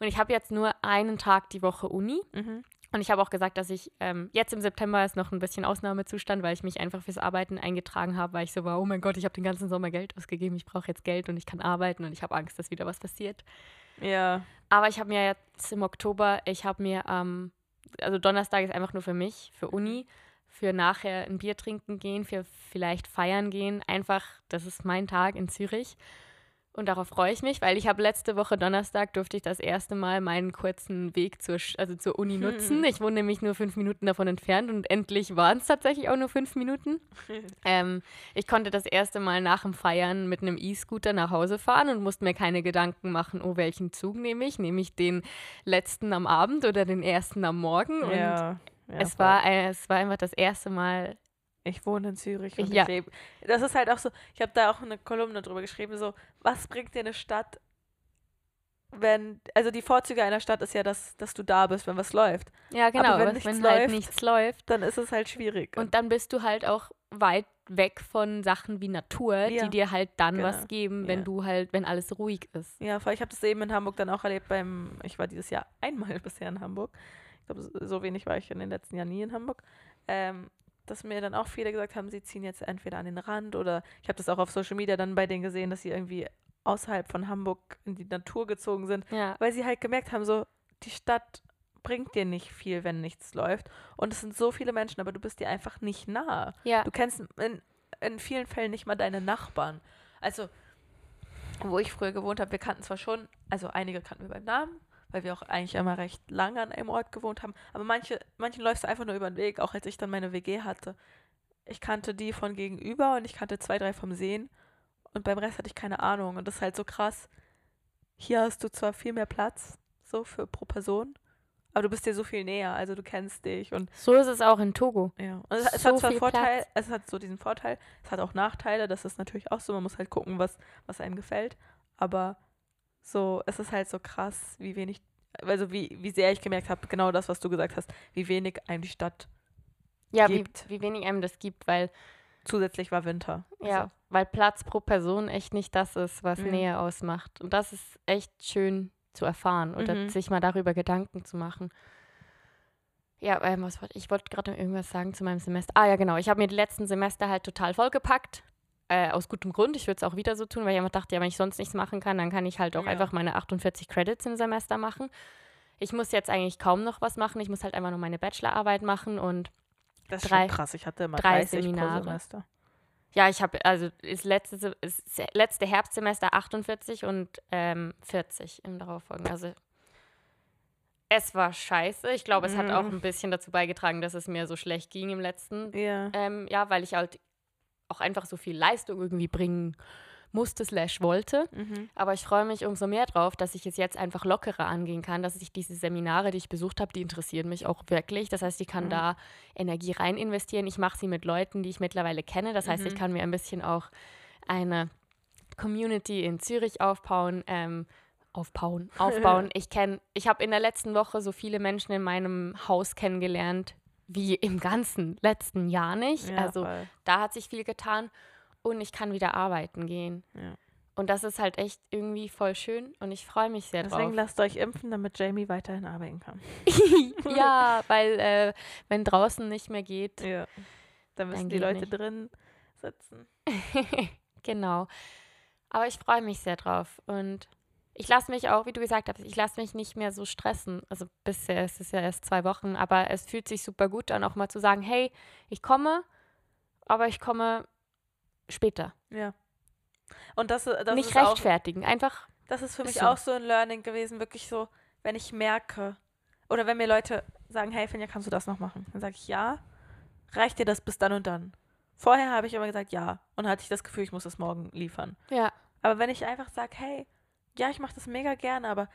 [SPEAKER 2] Und ich habe jetzt nur einen Tag die Woche Uni
[SPEAKER 1] Mhm.
[SPEAKER 2] Und ich habe auch gesagt, dass ich ähm, jetzt im September ist noch ein bisschen Ausnahmezustand, weil ich mich einfach fürs Arbeiten eingetragen habe, weil ich so war, oh mein Gott, ich habe den ganzen Sommer Geld ausgegeben, ich brauche jetzt Geld und ich kann arbeiten und ich habe Angst, dass wieder was passiert.
[SPEAKER 1] Ja.
[SPEAKER 2] Aber ich habe mir jetzt im Oktober, ich habe mir, ähm, also Donnerstag ist einfach nur für mich, für Uni, für nachher ein Bier trinken gehen, für vielleicht feiern gehen. Einfach, das ist mein Tag in Zürich. Und darauf freue ich mich, weil ich habe letzte Woche Donnerstag durfte ich das erste Mal meinen kurzen Weg zur, also zur Uni nutzen. Ich wohne nämlich nur fünf Minuten davon entfernt und endlich waren es tatsächlich auch nur fünf Minuten. Ähm, ich konnte das erste Mal nach dem Feiern mit einem E-Scooter nach Hause fahren und musste mir keine Gedanken machen, oh, welchen Zug nehme ich? Nehme ich den letzten am Abend oder den ersten am Morgen? Und
[SPEAKER 1] ja. ja
[SPEAKER 2] es,
[SPEAKER 1] voll.
[SPEAKER 2] war, es war einfach das erste Mal.
[SPEAKER 1] Ich wohne in Zürich und
[SPEAKER 2] Ja.
[SPEAKER 1] ich lebe. Das ist halt auch so, ich habe da auch eine Kolumne drüber geschrieben, so, was bringt dir eine Stadt, wenn, also die Vorzüge einer Stadt ist ja, dass, dass du da bist, wenn was läuft.
[SPEAKER 2] Ja, genau,
[SPEAKER 1] wenn
[SPEAKER 2] was-
[SPEAKER 1] nichts
[SPEAKER 2] wenn halt
[SPEAKER 1] läuft,
[SPEAKER 2] nichts läuft.
[SPEAKER 1] Dann ist es halt schwierig.
[SPEAKER 2] Und dann bist du halt auch weit weg von Sachen wie Natur,
[SPEAKER 1] Ja,
[SPEAKER 2] die dir halt dann
[SPEAKER 1] genau.
[SPEAKER 2] was geben, wenn
[SPEAKER 1] Ja.
[SPEAKER 2] du halt, wenn alles ruhig ist.
[SPEAKER 1] ja, voll, ich habe das eben in Hamburg dann auch erlebt beim, ich war dieses Jahr einmal bisher in Hamburg. Ich glaube, so- so wenig war ich in den letzten Jahren nie in Hamburg. Ähm, dass mir dann auch viele gesagt haben, sie ziehen jetzt entweder an den Rand oder ich habe das auch auf Social Media dann bei denen gesehen, dass sie irgendwie außerhalb von Hamburg in die Natur gezogen sind,
[SPEAKER 2] Ja.
[SPEAKER 1] weil sie halt gemerkt haben, so, die Stadt bringt dir nicht viel, wenn nichts läuft. Und es sind so viele Menschen, aber du bist dir einfach nicht nah.
[SPEAKER 2] Ja.
[SPEAKER 1] Du kennst in, in vielen Fällen nicht mal deine Nachbarn. Also, wo ich früher gewohnt habe, wir kannten zwar schon, also einige kannten wir beim Namen, weil wir auch eigentlich immer recht lange an einem Ort gewohnt haben, aber manche, manchen läufst du einfach nur über den Weg, auch als ich dann meine WG hatte. Ich kannte die von gegenüber und ich kannte zwei, drei vom Sehen und beim Rest hatte ich keine Ahnung und das ist halt so krass. Hier hast du zwar viel mehr Platz, so für pro Person, aber du bist dir so viel näher, also du kennst dich und
[SPEAKER 2] So ist es auch in Togo.
[SPEAKER 1] ja. Und es, es
[SPEAKER 2] So
[SPEAKER 1] hat zwar Vorteil,
[SPEAKER 2] Platz.
[SPEAKER 1] es hat so diesen Vorteil, es hat auch Nachteile, das ist natürlich auch so, man muss halt gucken, was, was einem gefällt, aber so, es ist halt so krass, wie wenig, also wie, wie sehr ich gemerkt habe, genau das, was du gesagt hast, wie wenig einem die Stadt
[SPEAKER 2] Ja, wie,
[SPEAKER 1] Gibt.
[SPEAKER 2] wie wenig einem das gibt, weil
[SPEAKER 1] zusätzlich war Winter.
[SPEAKER 2] Ja,
[SPEAKER 1] Also,
[SPEAKER 2] weil Platz pro Person echt nicht das ist, was
[SPEAKER 1] Ja.
[SPEAKER 2] Nähe ausmacht. Und das ist echt schön zu erfahren oder
[SPEAKER 1] Mhm.
[SPEAKER 2] sich mal darüber Gedanken zu machen. Ja, ähm, was ich wollte gerade noch irgendwas sagen zu meinem Semester. Ah ja, genau. Ich habe mir die letzten Semester halt total vollgepackt. Äh, aus gutem Grund. Ich würde es auch wieder so tun, weil ich einfach dachte, ja, wenn ich sonst nichts machen kann, dann kann ich halt auch
[SPEAKER 1] Ja.
[SPEAKER 2] einfach meine 48 Credits im Semester machen. Ich muss jetzt eigentlich kaum noch was machen. Ich muss halt einfach nur meine Bachelorarbeit machen und
[SPEAKER 1] das ist
[SPEAKER 2] drei-
[SPEAKER 1] schon krass, ich hatte immer
[SPEAKER 2] drei
[SPEAKER 1] 30
[SPEAKER 2] Seminare.
[SPEAKER 1] pro Semester.
[SPEAKER 2] Ja, ich habe, also ist letzte, ist letzte Herbstsemester 48 und ähm, 40 im darauffolgenden. Also es war scheiße. Ich glaube, es hat auch
[SPEAKER 1] Mhm.
[SPEAKER 2] ein bisschen dazu beigetragen, dass es mir so schlecht ging im letzten
[SPEAKER 1] Ja.
[SPEAKER 2] ähm, Jahr, weil ich halt auch einfach so viel Leistung irgendwie bringen musste, slash wollte.
[SPEAKER 1] Mhm.
[SPEAKER 2] Aber ich freue mich umso mehr drauf, dass ich es jetzt einfach lockerer angehen kann, dass ich diese Seminare, die ich besucht habe, die interessieren mich auch wirklich. Das heißt, ich kann
[SPEAKER 1] Mhm.
[SPEAKER 2] da Energie rein investieren. Ich mache sie mit Leuten, die ich mittlerweile kenne. Das heißt, ich
[SPEAKER 1] Mhm.
[SPEAKER 2] kann mir ein bisschen auch eine Community in Zürich aufbauen. Ähm, aufbauen, aufbauen. ich kenne, ich habe in der letzten Woche so viele Menschen in meinem Haus kennengelernt wie im ganzen letzten Jahr nicht.
[SPEAKER 1] Ja,
[SPEAKER 2] also
[SPEAKER 1] voll.
[SPEAKER 2] da hat sich viel getan und ich kann wieder arbeiten gehen.
[SPEAKER 1] Ja.
[SPEAKER 2] Und das ist halt echt irgendwie voll schön und ich freue mich sehr
[SPEAKER 1] Deswegen
[SPEAKER 2] drauf.
[SPEAKER 1] lasst euch impfen, damit Jamie weiterhin arbeiten kann.
[SPEAKER 2] ja, weil äh, wenn draußen nicht mehr geht,
[SPEAKER 1] Ja. Dann müssen
[SPEAKER 2] Dann
[SPEAKER 1] die Leute
[SPEAKER 2] nicht.
[SPEAKER 1] drin sitzen.
[SPEAKER 2] genau. Aber ich freue mich sehr drauf und ich lasse mich auch, wie du gesagt hast, ich lasse mich nicht mehr so stressen. Also bisher ist es ja erst zwei Wochen, aber es fühlt sich super gut an, auch mal zu sagen, hey, ich komme, aber ich komme später.
[SPEAKER 1] Ja. Und das, das
[SPEAKER 2] nicht
[SPEAKER 1] ist auch,
[SPEAKER 2] rechtfertigen, einfach
[SPEAKER 1] das ist für mich
[SPEAKER 2] so.
[SPEAKER 1] auch so ein Learning gewesen, wirklich so, wenn ich merke, oder wenn mir Leute sagen, hey Finja, kannst du das noch machen? Dann sage ich ja. Reicht dir das bis dann und dann? Vorher habe ich immer gesagt ja und hatte ich das Gefühl, ich muss es morgen liefern.
[SPEAKER 2] ja,
[SPEAKER 1] Aber wenn ich einfach sage, hey, ja, ich mache das mega gerne, aber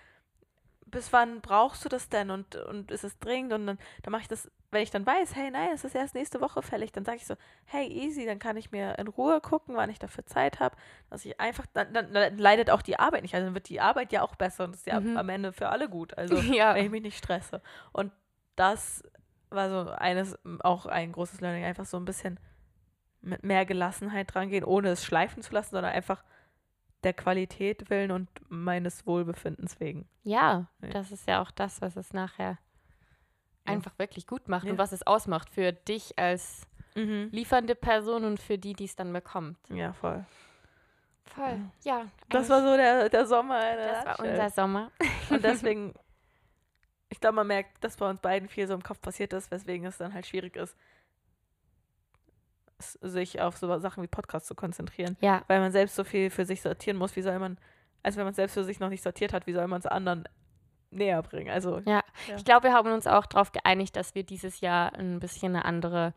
[SPEAKER 1] bis wann brauchst du das denn? Und, und ist es dringend? Und dann, dann mache ich das, wenn ich dann weiß, hey, nein, es ist erst nächste Woche fällig, dann sage ich so, hey, easy, dann kann ich mir in Ruhe gucken, wann ich dafür Zeit habe, dass ich einfach, dann, dann, dann leidet auch die Arbeit nicht, also dann wird die Arbeit ja auch besser und ist ja
[SPEAKER 2] Mhm.
[SPEAKER 1] am Ende für alle gut, also
[SPEAKER 2] Ja.
[SPEAKER 1] wenn ich mich nicht stresse. Und das war so eines, auch ein großes Learning, einfach so ein bisschen mit mehr Gelassenheit rangehen, ohne es schleifen zu lassen, sondern einfach der Qualität willen und meines Wohlbefindens wegen.
[SPEAKER 2] Ja,
[SPEAKER 1] Ja.
[SPEAKER 2] das ist ja auch das, was es nachher
[SPEAKER 1] Ja.
[SPEAKER 2] einfach wirklich gut macht
[SPEAKER 1] Ja.
[SPEAKER 2] und was es ausmacht für dich als
[SPEAKER 1] Mhm.
[SPEAKER 2] liefernde Person und für die, die es dann bekommt.
[SPEAKER 1] Ja, voll.
[SPEAKER 2] Voll. Ja.
[SPEAKER 1] Das
[SPEAKER 2] eigentlich-
[SPEAKER 1] war so der, der Sommer. der
[SPEAKER 2] das war unser Sommer.
[SPEAKER 1] Und deswegen, ich glaube, man merkt, dass bei uns beiden viel so im Kopf passiert ist, weswegen es dann halt schwierig ist, sich auf so Sachen wie Podcasts zu konzentrieren.
[SPEAKER 2] Ja,
[SPEAKER 1] Weil man selbst so viel für sich sortieren muss. Wie soll man, also wenn man es selbst für sich noch nicht sortiert hat, wie soll man es anderen näher bringen? Also,
[SPEAKER 2] Ja.
[SPEAKER 1] Ja.
[SPEAKER 2] Ich glaube, wir haben uns auch darauf geeinigt, dass wir dieses Jahr ein bisschen eine andere,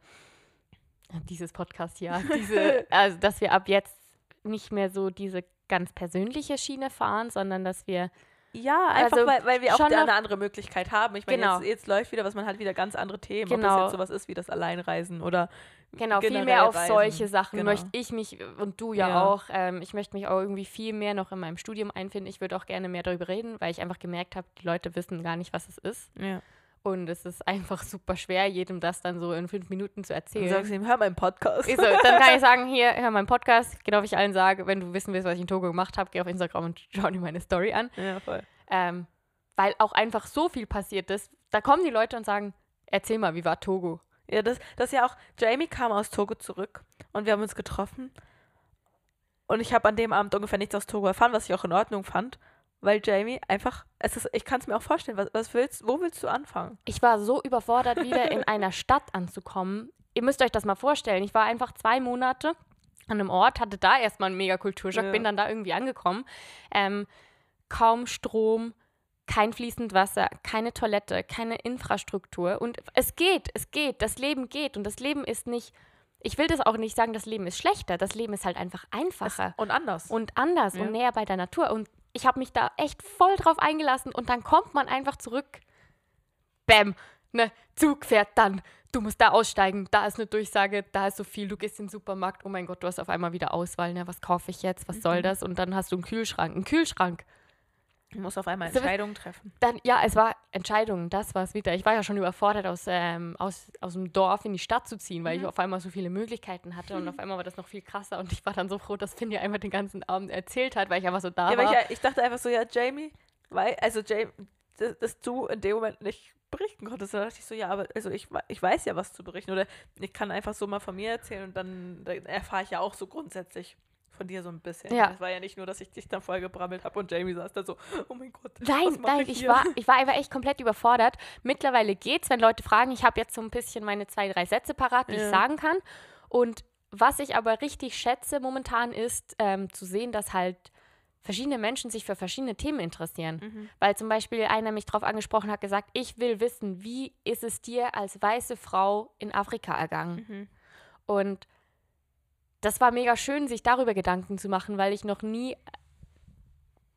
[SPEAKER 2] äh, dieses Podcast ja, diese, also dass wir ab jetzt nicht mehr so diese ganz persönliche Schiene fahren, sondern dass wir
[SPEAKER 1] ja, einfach
[SPEAKER 2] Also
[SPEAKER 1] weil, weil wir auch
[SPEAKER 2] schon
[SPEAKER 1] da eine
[SPEAKER 2] noch-
[SPEAKER 1] andere Möglichkeit haben. Ich meine,
[SPEAKER 2] Genau.
[SPEAKER 1] jetzt, jetzt läuft wieder was, man hat wieder ganz andere Themen. Ob
[SPEAKER 2] Genau.
[SPEAKER 1] das jetzt sowas ist wie das Alleinreisen oder
[SPEAKER 2] genau viel mehr auf
[SPEAKER 1] reisen.
[SPEAKER 2] solche Sachen
[SPEAKER 1] Genau.
[SPEAKER 2] möchte ich mich und du ja,
[SPEAKER 1] Ja.
[SPEAKER 2] auch. Ähm, ich möchte mich auch irgendwie viel mehr noch in meinem Studium einfinden. Ich würde auch gerne mehr darüber reden, weil ich einfach gemerkt habe, die Leute wissen gar nicht, was es ist.
[SPEAKER 1] Ja.
[SPEAKER 2] Und es ist einfach super schwer, jedem das dann so in fünf Minuten zu
[SPEAKER 1] Dann
[SPEAKER 2] erzählen.
[SPEAKER 1] sagst du ihm, hör meinen Podcast.
[SPEAKER 2] So, dann kann ich sagen, hier, hör meinen Podcast, genau wie ich allen sage, wenn du wissen willst, was ich in Togo gemacht habe, geh auf Instagram und schau dir meine Story an.
[SPEAKER 1] ja, voll.
[SPEAKER 2] Ähm, weil auch einfach so viel passiert ist. Da kommen die Leute und sagen, erzähl mal, wie war Togo?
[SPEAKER 1] Ja, das, das ist ja auch, Jamie kam aus Togo zurück und wir haben uns getroffen. Und ich habe an dem Abend ungefähr nichts aus Togo erfahren, was ich auch in Ordnung fand, weil Jamie einfach, es ist, ich kann es mir auch vorstellen, was, was willst, wo willst du anfangen?
[SPEAKER 2] Ich war so überfordert, wieder in einer Stadt anzukommen. Ihr müsst euch das mal vorstellen. Ich war einfach zwei Monate an einem Ort, hatte da erstmal einen mega Kulturschock,
[SPEAKER 1] Ja.
[SPEAKER 2] bin dann da irgendwie angekommen. Ähm, kaum Strom, kein fließend Wasser, keine Toilette, keine Infrastruktur. Und es geht, es geht, das Leben geht. Und das Leben ist nicht, ich will das auch nicht sagen, das Leben ist schlechter. Das Leben ist halt einfach einfacher
[SPEAKER 1] Und anders.
[SPEAKER 2] und anders
[SPEAKER 1] Ja.
[SPEAKER 2] und näher bei der Natur. Und ich habe mich da echt voll drauf eingelassen und dann kommt man einfach zurück. Bäm, ne, Zug fährt dann. Du musst da aussteigen, da ist eine Durchsage, da ist so viel, du gehst in den Supermarkt, oh mein Gott, du hast auf einmal wieder Auswahl, ne, was kaufe ich jetzt, was
[SPEAKER 1] Mhm.
[SPEAKER 2] soll das? Und dann hast du einen Kühlschrank, einen Kühlschrank.
[SPEAKER 1] Du musst auf einmal Entscheidungen treffen.
[SPEAKER 2] Dann, ja, es war Entscheidungen, das war es wieder. Ich war ja schon überfordert, aus, ähm, aus, aus dem Dorf in die Stadt zu ziehen, weil
[SPEAKER 1] Mhm.
[SPEAKER 2] ich auf einmal so viele Möglichkeiten hatte und auf einmal war das noch viel krasser und ich war dann so froh, dass Finn ja einfach den ganzen Abend erzählt hat, weil ich einfach so da
[SPEAKER 1] Ja,
[SPEAKER 2] war.
[SPEAKER 1] ich, ich dachte einfach so, ja, Jamie, weil, also Jamie, dass, dass du in dem Moment nicht berichten konntest. Da dachte ich so, ja, aber also ich, ich weiß ja, was zu berichten. Oder ich kann einfach so mal von mir erzählen und dann, dann erfahre ich ja auch so grundsätzlich von dir so ein bisschen.
[SPEAKER 2] Ja.
[SPEAKER 1] Es war ja nicht nur, dass ich dich dann voll gebrammelt habe und Jamie saß da so, oh mein Gott.
[SPEAKER 2] Nein, nein,
[SPEAKER 1] ich
[SPEAKER 2] ich, war, ich war einfach echt komplett überfordert. Mittlerweile geht's, wenn Leute fragen. Ich habe jetzt so ein bisschen meine zwei, drei Sätze parat, die
[SPEAKER 1] Ja.
[SPEAKER 2] ich sagen kann. Und was ich aber richtig schätze momentan ist, ähm, zu sehen, dass halt verschiedene Menschen sich für verschiedene Themen interessieren.
[SPEAKER 1] Mhm.
[SPEAKER 2] Weil zum Beispiel einer mich darauf angesprochen hat, gesagt, ich will wissen, wie ist es dir als weiße Frau in Afrika ergangen?
[SPEAKER 1] Mhm.
[SPEAKER 2] Und das war mega schön, sich darüber Gedanken zu machen, weil ich noch nie,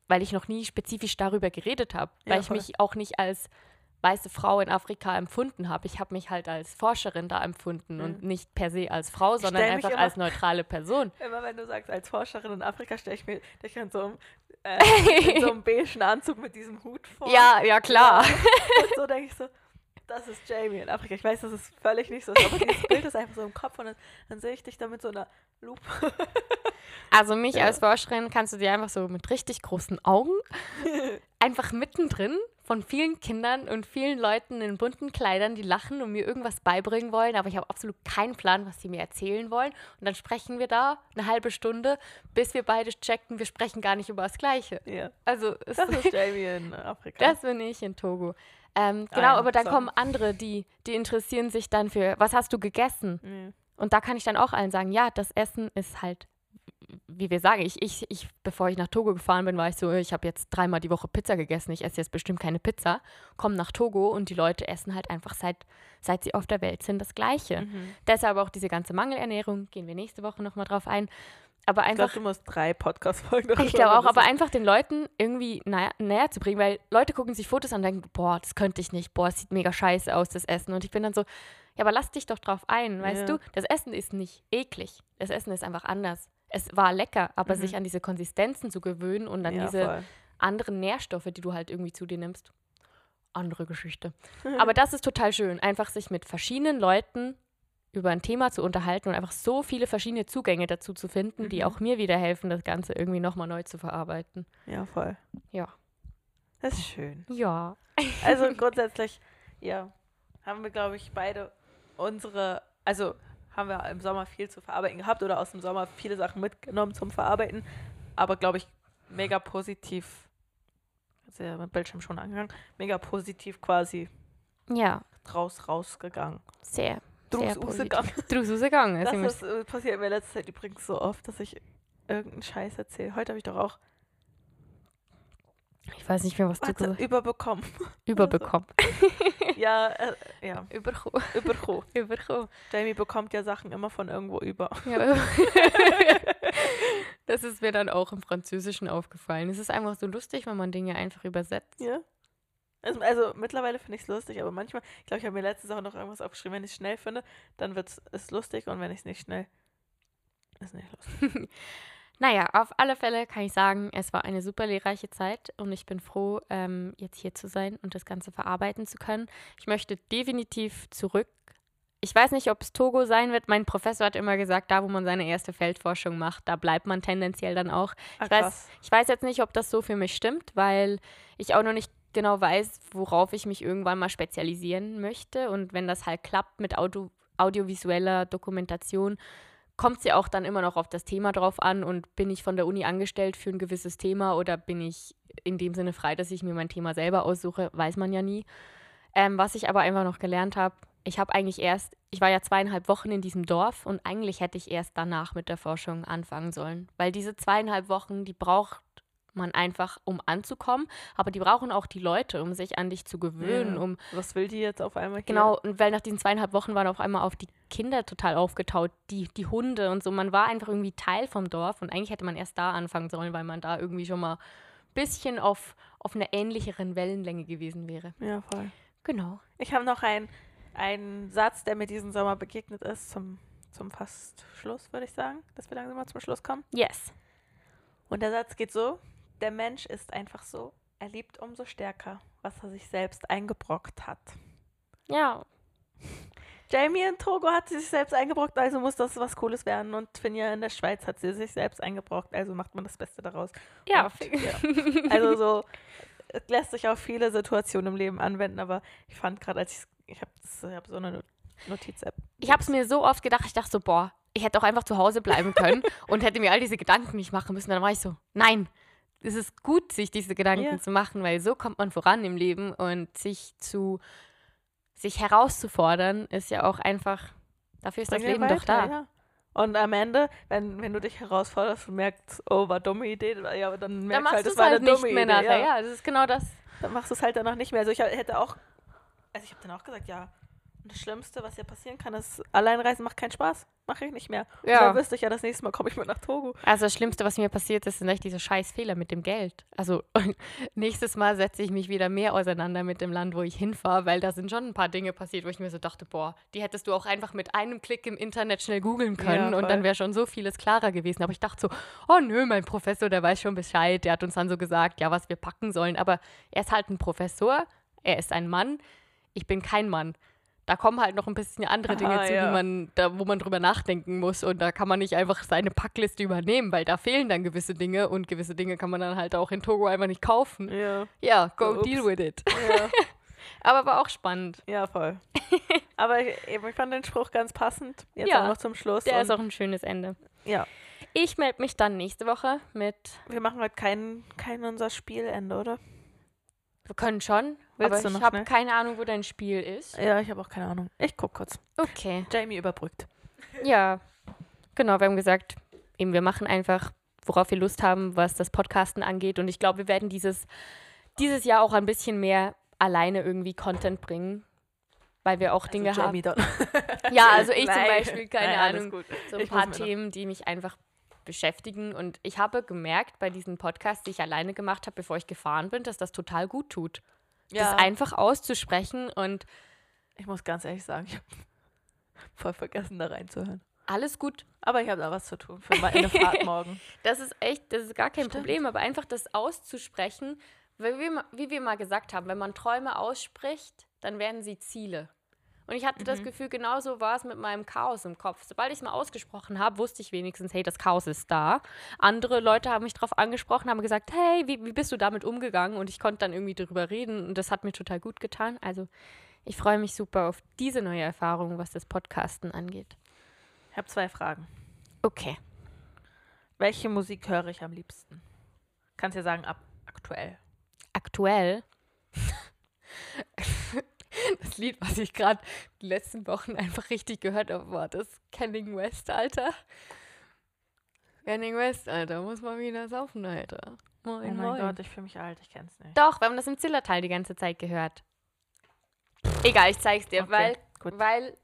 [SPEAKER 2] weil ich noch nie spezifisch darüber geredet habe,
[SPEAKER 1] Ja,
[SPEAKER 2] weil ich
[SPEAKER 1] voll.
[SPEAKER 2] mich auch nicht als weiße Frau in Afrika empfunden habe. Ich habe mich halt als Forscherin da empfunden und nicht per se als Frau, sondern einfach
[SPEAKER 1] immer-
[SPEAKER 2] als neutrale Person.
[SPEAKER 1] Immer wenn du sagst, als Forscherin in Afrika stelle ich mir dich in so einem, äh, in so einem beigen Anzug mit diesem Hut vor.
[SPEAKER 2] Ja, ja, klar.
[SPEAKER 1] Und so denke ich so, das ist Jamie in Afrika. Ich weiß, dass es völlig nicht so ist, aber dieses Bild ist einfach so im Kopf und dann, dann sehe ich dich da mit so einer Lupe.
[SPEAKER 2] Also mich
[SPEAKER 1] Ja.
[SPEAKER 2] als Forscherin kannst du dir einfach so mit richtig großen Augen einfach mittendrin von vielen Kindern und vielen Leuten in bunten Kleidern, die lachen und mir irgendwas beibringen wollen, aber ich habe absolut keinen Plan, was sie mir erzählen wollen. Und dann sprechen wir da eine halbe Stunde, bis wir beide checken, wir sprechen gar nicht über das Gleiche.
[SPEAKER 1] ja,
[SPEAKER 2] Also es,
[SPEAKER 1] das ist Jamie in Afrika.
[SPEAKER 2] das bin ich in Togo. Ähm,
[SPEAKER 1] Ah
[SPEAKER 2] genau,
[SPEAKER 1] ja,
[SPEAKER 2] aber dann
[SPEAKER 1] so.
[SPEAKER 2] kommen andere, die, die interessieren sich dann für, was hast du gegessen?
[SPEAKER 1] ja.
[SPEAKER 2] Und da kann ich dann auch allen sagen, ja, das Essen ist halt, wie wir sagen, ich, ich, ich bevor ich nach Togo gefahren bin, war ich so, ich habe jetzt dreimal die Woche Pizza gegessen, ich esse jetzt bestimmt keine Pizza, komme nach Togo und die Leute essen halt einfach seit, seit sie auf der Welt sind das Gleiche.
[SPEAKER 1] Mhm.
[SPEAKER 2] Deshalb auch diese ganze Mangelernährung, gehen wir nächste Woche nochmal drauf ein. Aber
[SPEAKER 1] Ich glaube,
[SPEAKER 2] einfach,
[SPEAKER 1] du musst drei Podcast-Folgen
[SPEAKER 2] ich glaube auch, aber einfach den Leuten irgendwie näher, näher zu bringen, weil Leute gucken sich Fotos an und denken, boah, das könnte ich nicht, boah, es sieht mega scheiße aus, das Essen. Und ich bin dann so, ja, aber lass dich doch drauf ein, weißt
[SPEAKER 1] Ja.
[SPEAKER 2] du? Das Essen ist nicht eklig. Das Essen ist einfach anders. Es war lecker, aber
[SPEAKER 1] Mhm.
[SPEAKER 2] sich an diese Konsistenzen zu gewöhnen und an
[SPEAKER 1] ja,
[SPEAKER 2] diese
[SPEAKER 1] voll.
[SPEAKER 2] anderen Nährstoffe, die du halt irgendwie zu dir nimmst. Andere Geschichte. Aber das ist total schön, einfach sich mit verschiedenen Leuten über ein Thema zu unterhalten und einfach so viele verschiedene Zugänge dazu zu finden, die
[SPEAKER 1] Mhm.
[SPEAKER 2] auch mir wieder helfen, das Ganze irgendwie nochmal neu zu verarbeiten.
[SPEAKER 1] Ja, voll.
[SPEAKER 2] Ja.
[SPEAKER 1] Das ist schön.
[SPEAKER 2] Ja.
[SPEAKER 1] Also grundsätzlich, ja, haben wir, glaube ich, beide unsere, also haben wir im Sommer viel zu verarbeiten gehabt oder aus dem Sommer viele Sachen mitgenommen zum Verarbeiten, aber glaube ich, mega positiv, ist ja mit Bildschirm schon angegangen, mega positiv quasi
[SPEAKER 2] Ja,
[SPEAKER 1] draus rausgegangen.
[SPEAKER 2] sehr. Sehr
[SPEAKER 1] rausgegangen.
[SPEAKER 2] Drus rausgegangen.
[SPEAKER 1] Das ist, äh, passiert mir letzte Zeit übrigens so oft, dass ich irgendeinen Scheiß erzähle. Heute habe ich doch auch
[SPEAKER 2] ich weiß nicht mehr, was du gesagt
[SPEAKER 1] überbekommen.
[SPEAKER 2] überbekommen.
[SPEAKER 1] ja, äh, ja,
[SPEAKER 2] Überkommen.
[SPEAKER 1] überkommen.
[SPEAKER 2] Überkommen.
[SPEAKER 1] Jamie bekommt ja Sachen immer von irgendwo über.
[SPEAKER 2] Ja. das ist mir dann auch im Französischen aufgefallen. Es ist einfach so lustig, wenn man Dinge einfach übersetzt.
[SPEAKER 1] Ja. Also, also mittlerweile finde ich es lustig, aber manchmal, ich glaube, ich habe mir letztes auch noch irgendwas aufgeschrieben, wenn ich es schnell finde, dann wird es lustig und wenn ich es nicht schnell, ist nicht lustig.
[SPEAKER 2] Naja, auf alle Fälle kann ich sagen, es war eine super lehrreiche Zeit und ich bin froh, ähm, jetzt hier zu sein und das Ganze verarbeiten zu können. Ich möchte definitiv zurück. Ich weiß nicht, ob es Togo sein wird. Mein Professor hat immer gesagt, da wo man seine erste Feldforschung macht, da bleibt man tendenziell dann auch.
[SPEAKER 1] Ah,
[SPEAKER 2] Ich weiß-. Ich weiß jetzt nicht, ob das so für mich stimmt, weil ich auch noch nicht genau weiß, worauf ich mich irgendwann mal spezialisieren möchte. Und wenn das halt klappt mit Audio, audiovisueller Dokumentation, kommt es ja auch dann immer noch auf das Thema drauf an. Und bin ich von der Uni angestellt für ein gewisses Thema oder bin ich in dem Sinne frei, dass ich mir mein Thema selber aussuche, weiß man ja nie. Ähm, was ich aber einfach noch gelernt habe, ich habe eigentlich erst, ich war ja zweieinhalb Wochen in diesem Dorf und eigentlich hätte ich erst danach mit der Forschung anfangen sollen. Weil diese zweieinhalb Wochen, die braucht man einfach, um anzukommen, aber die brauchen auch die Leute, um sich an dich zu gewöhnen,
[SPEAKER 1] Ja.
[SPEAKER 2] um
[SPEAKER 1] Was will die jetzt auf einmal hier?
[SPEAKER 2] Genau, und weil nach diesen zweieinhalb Wochen waren auf einmal auch die Kinder total aufgetaut, die, die Hunde und so. Man war einfach irgendwie Teil vom Dorf und eigentlich hätte man erst da anfangen sollen, weil man da irgendwie schon mal ein bisschen auf, auf einer ähnlicheren Wellenlänge gewesen wäre.
[SPEAKER 1] Ja, voll.
[SPEAKER 2] Genau.
[SPEAKER 1] Ich habe noch einen, einen Satz, der mir diesen Sommer begegnet ist, zum, zum fast Schluss, würde ich sagen, dass wir langsam mal zum Schluss kommen.
[SPEAKER 2] Yes.
[SPEAKER 1] Und der Satz geht so: Der Mensch ist einfach so, er liebt umso stärker, was er sich selbst eingebrockt hat.
[SPEAKER 2] Ja,
[SPEAKER 1] Jamie in Togo hat sie sich selbst eingebrockt, also muss das was Cooles werden. Und Finja in der Schweiz hat sie sich selbst eingebrockt, also macht man das Beste daraus.
[SPEAKER 2] ja.
[SPEAKER 1] Und, ja. Also so es lässt sich auf viele Situationen im Leben anwenden, aber ich fand gerade, als ich ich habe hab so eine Notiz-App.
[SPEAKER 2] Ich habe es mir so oft gedacht, ich dachte so, boah, ich hätte auch einfach zu Hause bleiben können und hätte mir all diese Gedanken nicht machen müssen. Dann war ich so, nein, es ist gut, sich diese Gedanken
[SPEAKER 1] Ja.
[SPEAKER 2] zu machen, weil so kommt man voran im Leben und sich zu, sich herauszufordern, ist ja auch einfach, dafür ist das
[SPEAKER 1] Bring dir
[SPEAKER 2] Leben doch
[SPEAKER 1] weiter,
[SPEAKER 2] da.
[SPEAKER 1] Ja. Und am Ende, wenn, wenn du dich herausforderst und merkst, oh, war dumme Idee, ja, dann
[SPEAKER 2] Dann
[SPEAKER 1] merkst du
[SPEAKER 2] machst
[SPEAKER 1] halt, das
[SPEAKER 2] es
[SPEAKER 1] war
[SPEAKER 2] halt
[SPEAKER 1] eine
[SPEAKER 2] nicht
[SPEAKER 1] dumme
[SPEAKER 2] mehr
[SPEAKER 1] Idee.
[SPEAKER 2] nachher.
[SPEAKER 1] Ja.
[SPEAKER 2] Ja, das ist genau das.
[SPEAKER 1] Dann machst du es halt danach nicht mehr. Also ich hätte auch, also ich habe dann auch gesagt, ja, das Schlimmste, was ja passieren kann, ist, Alleinreisen macht keinen Spaß. Mache ich nicht mehr. Und
[SPEAKER 2] Ja.
[SPEAKER 1] dann wüsste ich ja, das nächste Mal komme ich mit nach Togo.
[SPEAKER 2] Also das Schlimmste, was mir passiert ist, sind echt diese scheiß Fehler mit dem Geld. Also nächstes Mal setze ich mich wieder mehr auseinander mit dem Land, wo ich hinfahre, weil da sind schon ein paar Dinge passiert, wo ich mir so dachte, boah, die hättest du auch einfach mit einem Klick im Internet schnell googeln können
[SPEAKER 1] Ja,
[SPEAKER 2] und dann wäre schon so vieles klarer gewesen. Aber ich dachte so, oh nö, mein Professor, der weiß schon Bescheid, der hat uns dann so gesagt, ja, was wir packen sollen. Aber er ist halt ein Professor, er ist ein Mann, ich bin kein Mann. Da kommen halt noch ein bisschen andere Dinge
[SPEAKER 1] Ah,
[SPEAKER 2] zu,
[SPEAKER 1] ja.
[SPEAKER 2] man, da, wo man drüber nachdenken muss. Und da kann man nicht einfach seine Packliste übernehmen, weil da fehlen dann gewisse Dinge und gewisse Dinge kann man dann halt auch in Togo einfach nicht kaufen.
[SPEAKER 1] Ja,
[SPEAKER 2] Ja, go
[SPEAKER 1] So, ups.
[SPEAKER 2] deal with it.
[SPEAKER 1] ja,
[SPEAKER 2] Aber war auch spannend.
[SPEAKER 1] ja voll. Aber ich, eben, ich fand den Spruch ganz passend. Jetzt
[SPEAKER 2] Ja,
[SPEAKER 1] auch noch zum Schluss.
[SPEAKER 2] Der ist auch ein schönes Ende.
[SPEAKER 1] ja,
[SPEAKER 2] Ich melde mich dann nächste Woche mit.
[SPEAKER 1] wir machen heute kein, kein unser Spielende, oder?
[SPEAKER 2] Wir können schon,
[SPEAKER 1] Willst
[SPEAKER 2] aber ich habe keine Ahnung, wo dein Spiel ist.
[SPEAKER 1] Ja, ich habe auch keine Ahnung. Ich guck kurz.
[SPEAKER 2] Okay.
[SPEAKER 1] Jamie überbrückt.
[SPEAKER 2] Ja, genau, wir haben gesagt, eben wir machen einfach, worauf wir Lust haben, was das Podcasten angeht. Und ich glaube, wir werden dieses, dieses Jahr auch ein bisschen mehr alleine irgendwie Content bringen, weil wir auch Dinge
[SPEAKER 1] also Jamie dann.
[SPEAKER 2] haben. Ja, also ich zum
[SPEAKER 1] Nein.
[SPEAKER 2] Beispiel, keine
[SPEAKER 1] Nein,
[SPEAKER 2] Ahnung, so ein
[SPEAKER 1] Ich
[SPEAKER 2] paar Themen, die mich einfach beschäftigen. Und ich habe gemerkt bei diesen Podcasts, die ich alleine gemacht habe, bevor ich gefahren bin, dass das total gut tut. Das einfach auszusprechen und
[SPEAKER 1] ich muss ganz ehrlich sagen, ich habe voll vergessen, da reinzuhören.
[SPEAKER 2] alles gut.
[SPEAKER 1] Aber ich habe da was zu tun für meine Fahrt morgen.
[SPEAKER 2] Das ist echt, das ist gar kein
[SPEAKER 1] Stimmt.
[SPEAKER 2] Problem, aber einfach das auszusprechen, weil wir, wie wir mal gesagt haben, wenn man Träume ausspricht, dann werden sie Ziele. Und ich hatte das Gefühl, genauso war es mit meinem Chaos im Kopf. Sobald ich es mal ausgesprochen habe, wusste ich wenigstens, hey, das Chaos ist da. Andere Leute haben mich darauf angesprochen, haben gesagt, hey, wie, wie bist du damit umgegangen? Und ich konnte dann irgendwie darüber reden und das hat mir total gut getan. Also ich freue mich super auf diese neue Erfahrung, was das Podcasten angeht.
[SPEAKER 1] Ich habe zwei Fragen.
[SPEAKER 2] Okay.
[SPEAKER 1] Welche Musik höre ich am liebsten? Kannst ja sagen, ab aktuell.
[SPEAKER 2] aktuell. Das Lied, was ich gerade die letzten Wochen einfach richtig gehört habe, war das Canning West, Alter. Canning West, Alter, muss mal wieder saufen, Alter. Moin,
[SPEAKER 1] Oh mein
[SPEAKER 2] moin.
[SPEAKER 1] Gott, ich fühle mich alt, ich kenn's nicht.
[SPEAKER 2] Doch, wir haben das im Zillertal die ganze Zeit gehört. Egal, ich zeig's dir,
[SPEAKER 1] Okay,
[SPEAKER 2] weil,
[SPEAKER 1] gut.
[SPEAKER 2] weil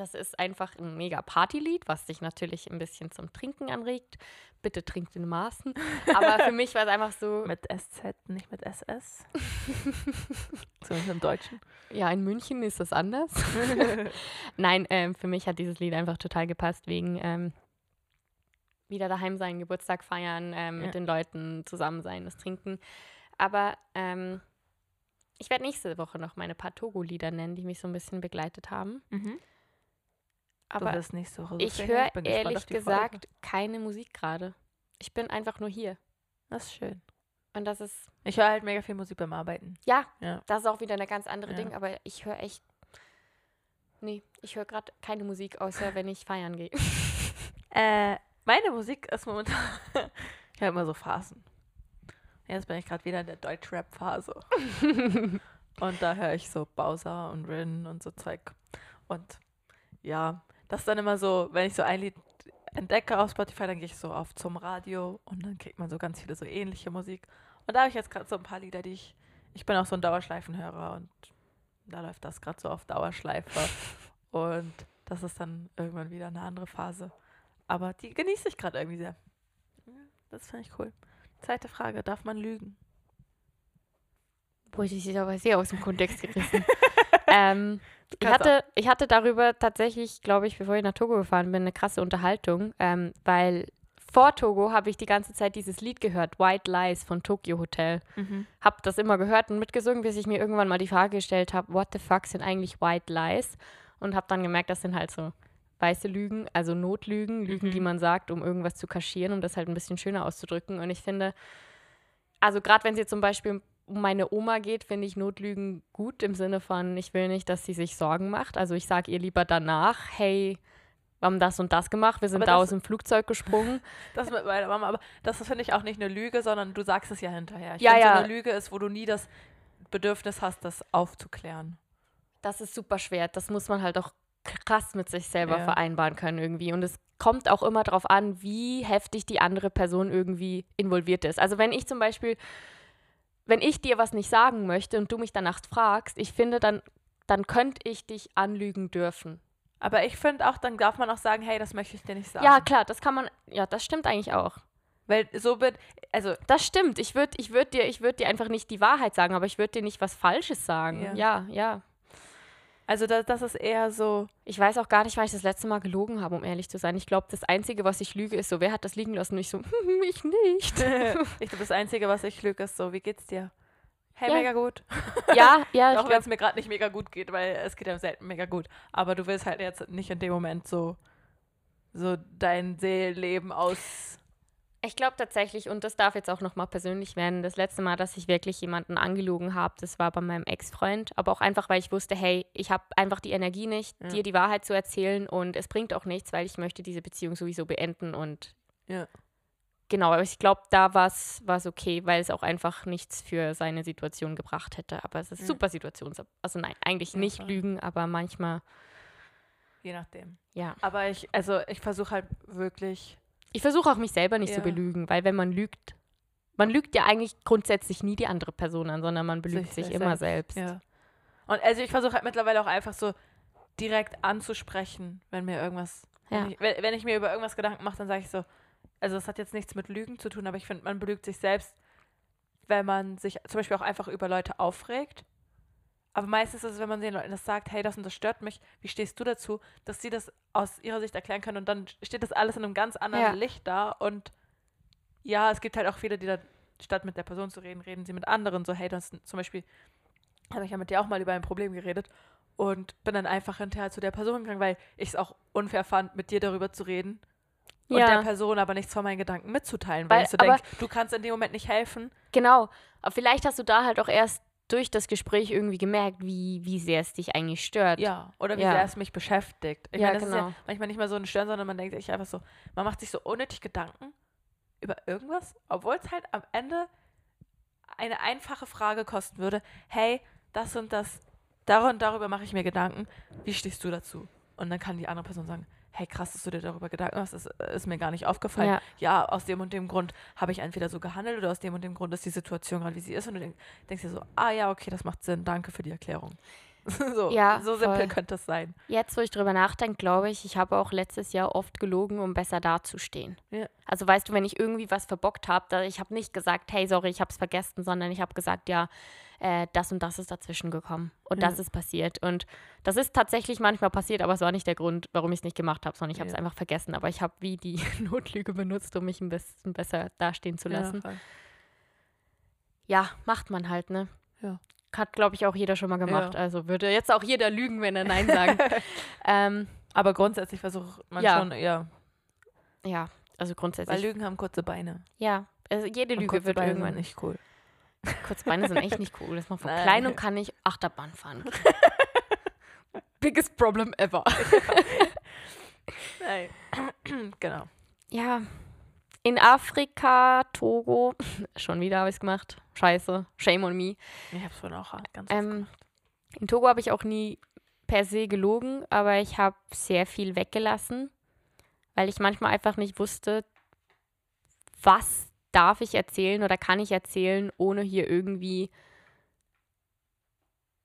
[SPEAKER 2] das ist einfach ein mega Partylied, was dich natürlich ein bisschen zum Trinken anregt. Bitte trinkt in Maßen. Aber für mich war es einfach so,
[SPEAKER 1] Mit SZ, nicht mit SS. Zumindest im Deutschen.
[SPEAKER 2] Ja, in München ist das anders. Nein, ähm, für mich hat dieses Lied einfach total gepasst, wegen ähm, wieder daheim sein, Geburtstag feiern, ähm,
[SPEAKER 1] Ja.
[SPEAKER 2] mit den Leuten zusammen sein, das Trinken. Aber ähm, ich werde nächste Woche noch meine paar Togo-Lieder nennen, die mich so ein bisschen begleitet haben.
[SPEAKER 1] Mhm.
[SPEAKER 2] Aber
[SPEAKER 1] so
[SPEAKER 2] ich höre ehrlich
[SPEAKER 1] die Folge.
[SPEAKER 2] gesagt keine Musik gerade. Ich bin einfach nur hier.
[SPEAKER 1] Das ist schön.
[SPEAKER 2] Und das ist,
[SPEAKER 1] Ich höre halt mega viel Musik beim Arbeiten.
[SPEAKER 2] ja,
[SPEAKER 1] Ja.
[SPEAKER 2] das ist auch wieder eine ganz andere
[SPEAKER 1] Ja.
[SPEAKER 2] Ding, aber ich höre echt. Nee, ich höre gerade keine Musik, außer wenn ich feiern gehe.
[SPEAKER 1] Äh, meine Musik ist momentan. ich habe immer so Phasen. Jetzt bin ich gerade wieder in der Deutschrap-Phase. und da höre ich so Bowser und Rin und so Zeug. Und ja, das ist dann immer so, wenn ich so ein Lied entdecke auf Spotify, dann gehe ich so auf zum Radio und dann kriegt man so ganz viele so ähnliche Musik. Und da habe ich jetzt gerade so ein paar Lieder, die ich. Ich bin auch so ein Dauerschleifenhörer und da läuft das gerade so auf Dauerschleife. und das ist dann irgendwann wieder eine andere Phase. Aber die genieße ich gerade irgendwie sehr. Das finde ich cool. Zweite Frage, darf man lügen?
[SPEAKER 2] Boah, ich aber sehr aus dem Kontext gerissen. ähm, ich, hatte, ich hatte darüber tatsächlich, glaube ich, bevor ich nach Togo gefahren bin, eine krasse Unterhaltung, ähm, weil vor Togo habe ich die ganze Zeit dieses Lied gehört, White Lies von Tokyo Hotel. Hab das immer gehört und mitgesungen, bis ich mir irgendwann mal die Frage gestellt habe, what the fuck sind eigentlich White Lies? Und habe dann gemerkt, das sind halt so weiße Lügen, also Notlügen, Lügen,
[SPEAKER 1] Mhm.
[SPEAKER 2] die man sagt, um irgendwas zu kaschieren, um das halt ein bisschen schöner auszudrücken. Und ich finde, also gerade wenn es jetzt zum Beispiel um meine Oma geht, finde ich Notlügen gut im Sinne von, ich will nicht, dass sie sich Sorgen macht. Also ich sage ihr lieber danach, hey, wir haben das und das gemacht, wir sind
[SPEAKER 1] Aber
[SPEAKER 2] da
[SPEAKER 1] das-
[SPEAKER 2] aus dem Flugzeug gesprungen.
[SPEAKER 1] Das mit meiner Mama, aber das finde ich auch nicht eine Lüge, sondern du sagst es ja hinterher. Ich
[SPEAKER 2] Ja, ja.
[SPEAKER 1] so eine Lüge ist, wo du nie das Bedürfnis hast, das aufzuklären.
[SPEAKER 2] Das ist super schwer. Das muss man halt auch krass mit sich selber
[SPEAKER 1] Ja.
[SPEAKER 2] vereinbaren können irgendwie. Und es kommt auch immer darauf an, wie heftig die andere Person irgendwie involviert ist. Also wenn ich zum Beispiel, wenn ich dir was nicht sagen möchte und du mich danach fragst, ich finde, dann, dann könnte ich dich anlügen dürfen.
[SPEAKER 1] Aber ich finde auch, dann darf man auch sagen, hey, das möchte ich dir nicht sagen.
[SPEAKER 2] Ja, klar, das kann man, ja, das stimmt eigentlich auch.
[SPEAKER 1] Weil so wird, also
[SPEAKER 2] Das stimmt. Ich würde ich würd dir, ich würd dir einfach nicht die Wahrheit sagen, aber ich würde dir nicht was Falsches sagen.
[SPEAKER 1] Ja.
[SPEAKER 2] Ja, ja.
[SPEAKER 1] Also das, das ist eher so,
[SPEAKER 2] Ich weiß auch gar nicht, wann ich das letzte Mal gelogen habe, um ehrlich zu sein. Ich glaube, das Einzige, was ich lüge, ist so, wer hat das liegen lassen? Und ich so, ich nicht.
[SPEAKER 1] ich glaube, das Einzige, was ich lüge, ist so, wie geht's dir? Hey,
[SPEAKER 2] Ja.
[SPEAKER 1] mega gut.
[SPEAKER 2] ja, ja,
[SPEAKER 1] Auch wenn es mir gerade nicht mega gut geht, weil es geht ja selten mega gut. Aber du willst halt jetzt nicht in dem Moment so, so dein Seelenleben aus.
[SPEAKER 2] Ich glaube tatsächlich, und das darf jetzt auch nochmal persönlich werden, das letzte Mal, dass ich wirklich jemanden angelogen habe, das war bei meinem Ex-Freund. Aber auch einfach, weil ich wusste, hey, ich habe einfach die Energie nicht,
[SPEAKER 1] Ja.
[SPEAKER 2] dir die Wahrheit zu erzählen und es bringt auch nichts, weil ich möchte diese Beziehung sowieso beenden und
[SPEAKER 1] Ja.
[SPEAKER 2] Genau, aber ich glaube, da war es okay, weil es auch einfach nichts für seine Situation gebracht hätte. Aber es ist
[SPEAKER 1] Ja.
[SPEAKER 2] super Situation. Also nein, eigentlich
[SPEAKER 1] Ja,
[SPEAKER 2] nicht
[SPEAKER 1] voll.
[SPEAKER 2] lügen, aber manchmal,
[SPEAKER 1] Je nachdem.
[SPEAKER 2] ja.
[SPEAKER 1] Aber ich, also ich versuche halt wirklich.
[SPEAKER 2] Ich versuche auch mich selber nicht zu
[SPEAKER 1] Ja.
[SPEAKER 2] belügen, weil wenn man lügt, man lügt ja eigentlich grundsätzlich nie die andere Person an, sondern man belügt sich,
[SPEAKER 1] sich
[SPEAKER 2] immer selbst.
[SPEAKER 1] Ja. Und also ich versuche halt mittlerweile auch einfach so direkt anzusprechen, wenn mir irgendwas.
[SPEAKER 2] Ja.
[SPEAKER 1] Wenn, ich, wenn, wenn ich mir über irgendwas Gedanken mache, dann sage ich so, also es hat jetzt nichts mit Lügen zu tun, aber ich finde, man belügt sich selbst, wenn man sich zum Beispiel auch einfach über Leute aufregt. Aber meistens ist es, wenn man den Leuten das sagt, hey, das und das stört mich, wie stehst du dazu, dass sie das aus ihrer Sicht erklären können und dann steht das alles in einem ganz anderen
[SPEAKER 2] Ja.
[SPEAKER 1] Licht da und ja, es gibt halt auch viele, die dann, statt mit der Person zu reden, reden sie mit anderen, so, hey, das zum Beispiel, habe ich ja mit dir auch mal über ein Problem geredet und bin dann einfach hinterher zu der Person gegangen, weil ich es auch unfair fand, mit dir darüber zu reden und der Person aber nichts von meinen Gedanken mitzuteilen, weil,
[SPEAKER 2] Weil-
[SPEAKER 1] ich so denke, du kannst in dem Moment nicht helfen.
[SPEAKER 2] genau. Aber vielleicht hast du da halt auch erst durch das Gespräch irgendwie gemerkt, wie, wie sehr es dich eigentlich stört.
[SPEAKER 1] Ja, oder wie
[SPEAKER 2] Ja.
[SPEAKER 1] sehr es mich beschäftigt. Ich
[SPEAKER 2] Ja,
[SPEAKER 1] meine, das ist
[SPEAKER 2] genau.
[SPEAKER 1] ja manchmal nicht mal so ein Stören, sondern man denkt sich einfach so, man macht sich so unnötig Gedanken über irgendwas, obwohl es halt am Ende eine einfache Frage kosten würde. Hey, das und das, dar und darüber mache ich mir Gedanken. Wie stehst du dazu? Und dann kann die andere Person sagen, hey, krass, dass du dir darüber Gedanken machst, das ist mir gar nicht aufgefallen.
[SPEAKER 2] Ja.
[SPEAKER 1] Ja, aus dem und dem Grund habe ich entweder so gehandelt oder aus dem und dem Grund ist die Situation gerade, wie sie ist. Und du denk, denkst dir so, ah ja, okay, das macht Sinn, danke für die Erklärung. so,
[SPEAKER 2] Ja,
[SPEAKER 1] so simpel
[SPEAKER 2] voll.
[SPEAKER 1] könnte es sein.
[SPEAKER 2] Jetzt, wo ich drüber nachdenke, glaube ich, ich habe auch letztes Jahr oft gelogen, um besser dazustehen.
[SPEAKER 1] Ja.
[SPEAKER 2] Also weißt du, wenn ich irgendwie was verbockt habe, ich habe nicht gesagt, hey, sorry, ich habe es vergessen, sondern ich habe gesagt, ja, äh, das und das ist dazwischen gekommen und
[SPEAKER 1] Ja.
[SPEAKER 2] das ist passiert. Und das ist tatsächlich manchmal passiert, aber es war nicht der Grund, warum ich es nicht gemacht habe, sondern ich habe es einfach vergessen. Aber ich habe wie die Notlüge benutzt, um mich ein bisschen besser dastehen zu lassen. Ja, macht man halt, ne?
[SPEAKER 1] Ja.
[SPEAKER 2] Hat, glaube ich, auch jeder schon mal gemacht.
[SPEAKER 1] Ja.
[SPEAKER 2] Also würde jetzt auch jeder lügen, wenn er Nein sagen. ähm,
[SPEAKER 1] Aber grundsätzlich versucht man
[SPEAKER 2] Ja.
[SPEAKER 1] schon eher,
[SPEAKER 2] ja, also
[SPEAKER 1] weil
[SPEAKER 2] grundsätzlich.
[SPEAKER 1] Lügen haben kurze Beine.
[SPEAKER 2] Ja, also jede Lüge
[SPEAKER 1] kurze
[SPEAKER 2] wird
[SPEAKER 1] Beine
[SPEAKER 2] irgendwann
[SPEAKER 1] sind nicht cool.
[SPEAKER 2] Kurze Beine sind echt nicht cool. Das macht von
[SPEAKER 1] Nein.
[SPEAKER 2] klein und kann ich Achterbahn fahren. Biggest problem ever.
[SPEAKER 1] Nein. genau.
[SPEAKER 2] Ja, in Afrika, Togo, schon wieder habe ich es gemacht. Scheiße, shame on me.
[SPEAKER 1] Ich habe es vorhin auch ganz
[SPEAKER 2] Ähm,
[SPEAKER 1] gemacht.
[SPEAKER 2] in Togo habe ich auch nie per se gelogen, aber ich habe sehr viel weggelassen, weil ich manchmal einfach nicht wusste, was darf ich erzählen oder kann ich erzählen, ohne hier irgendwie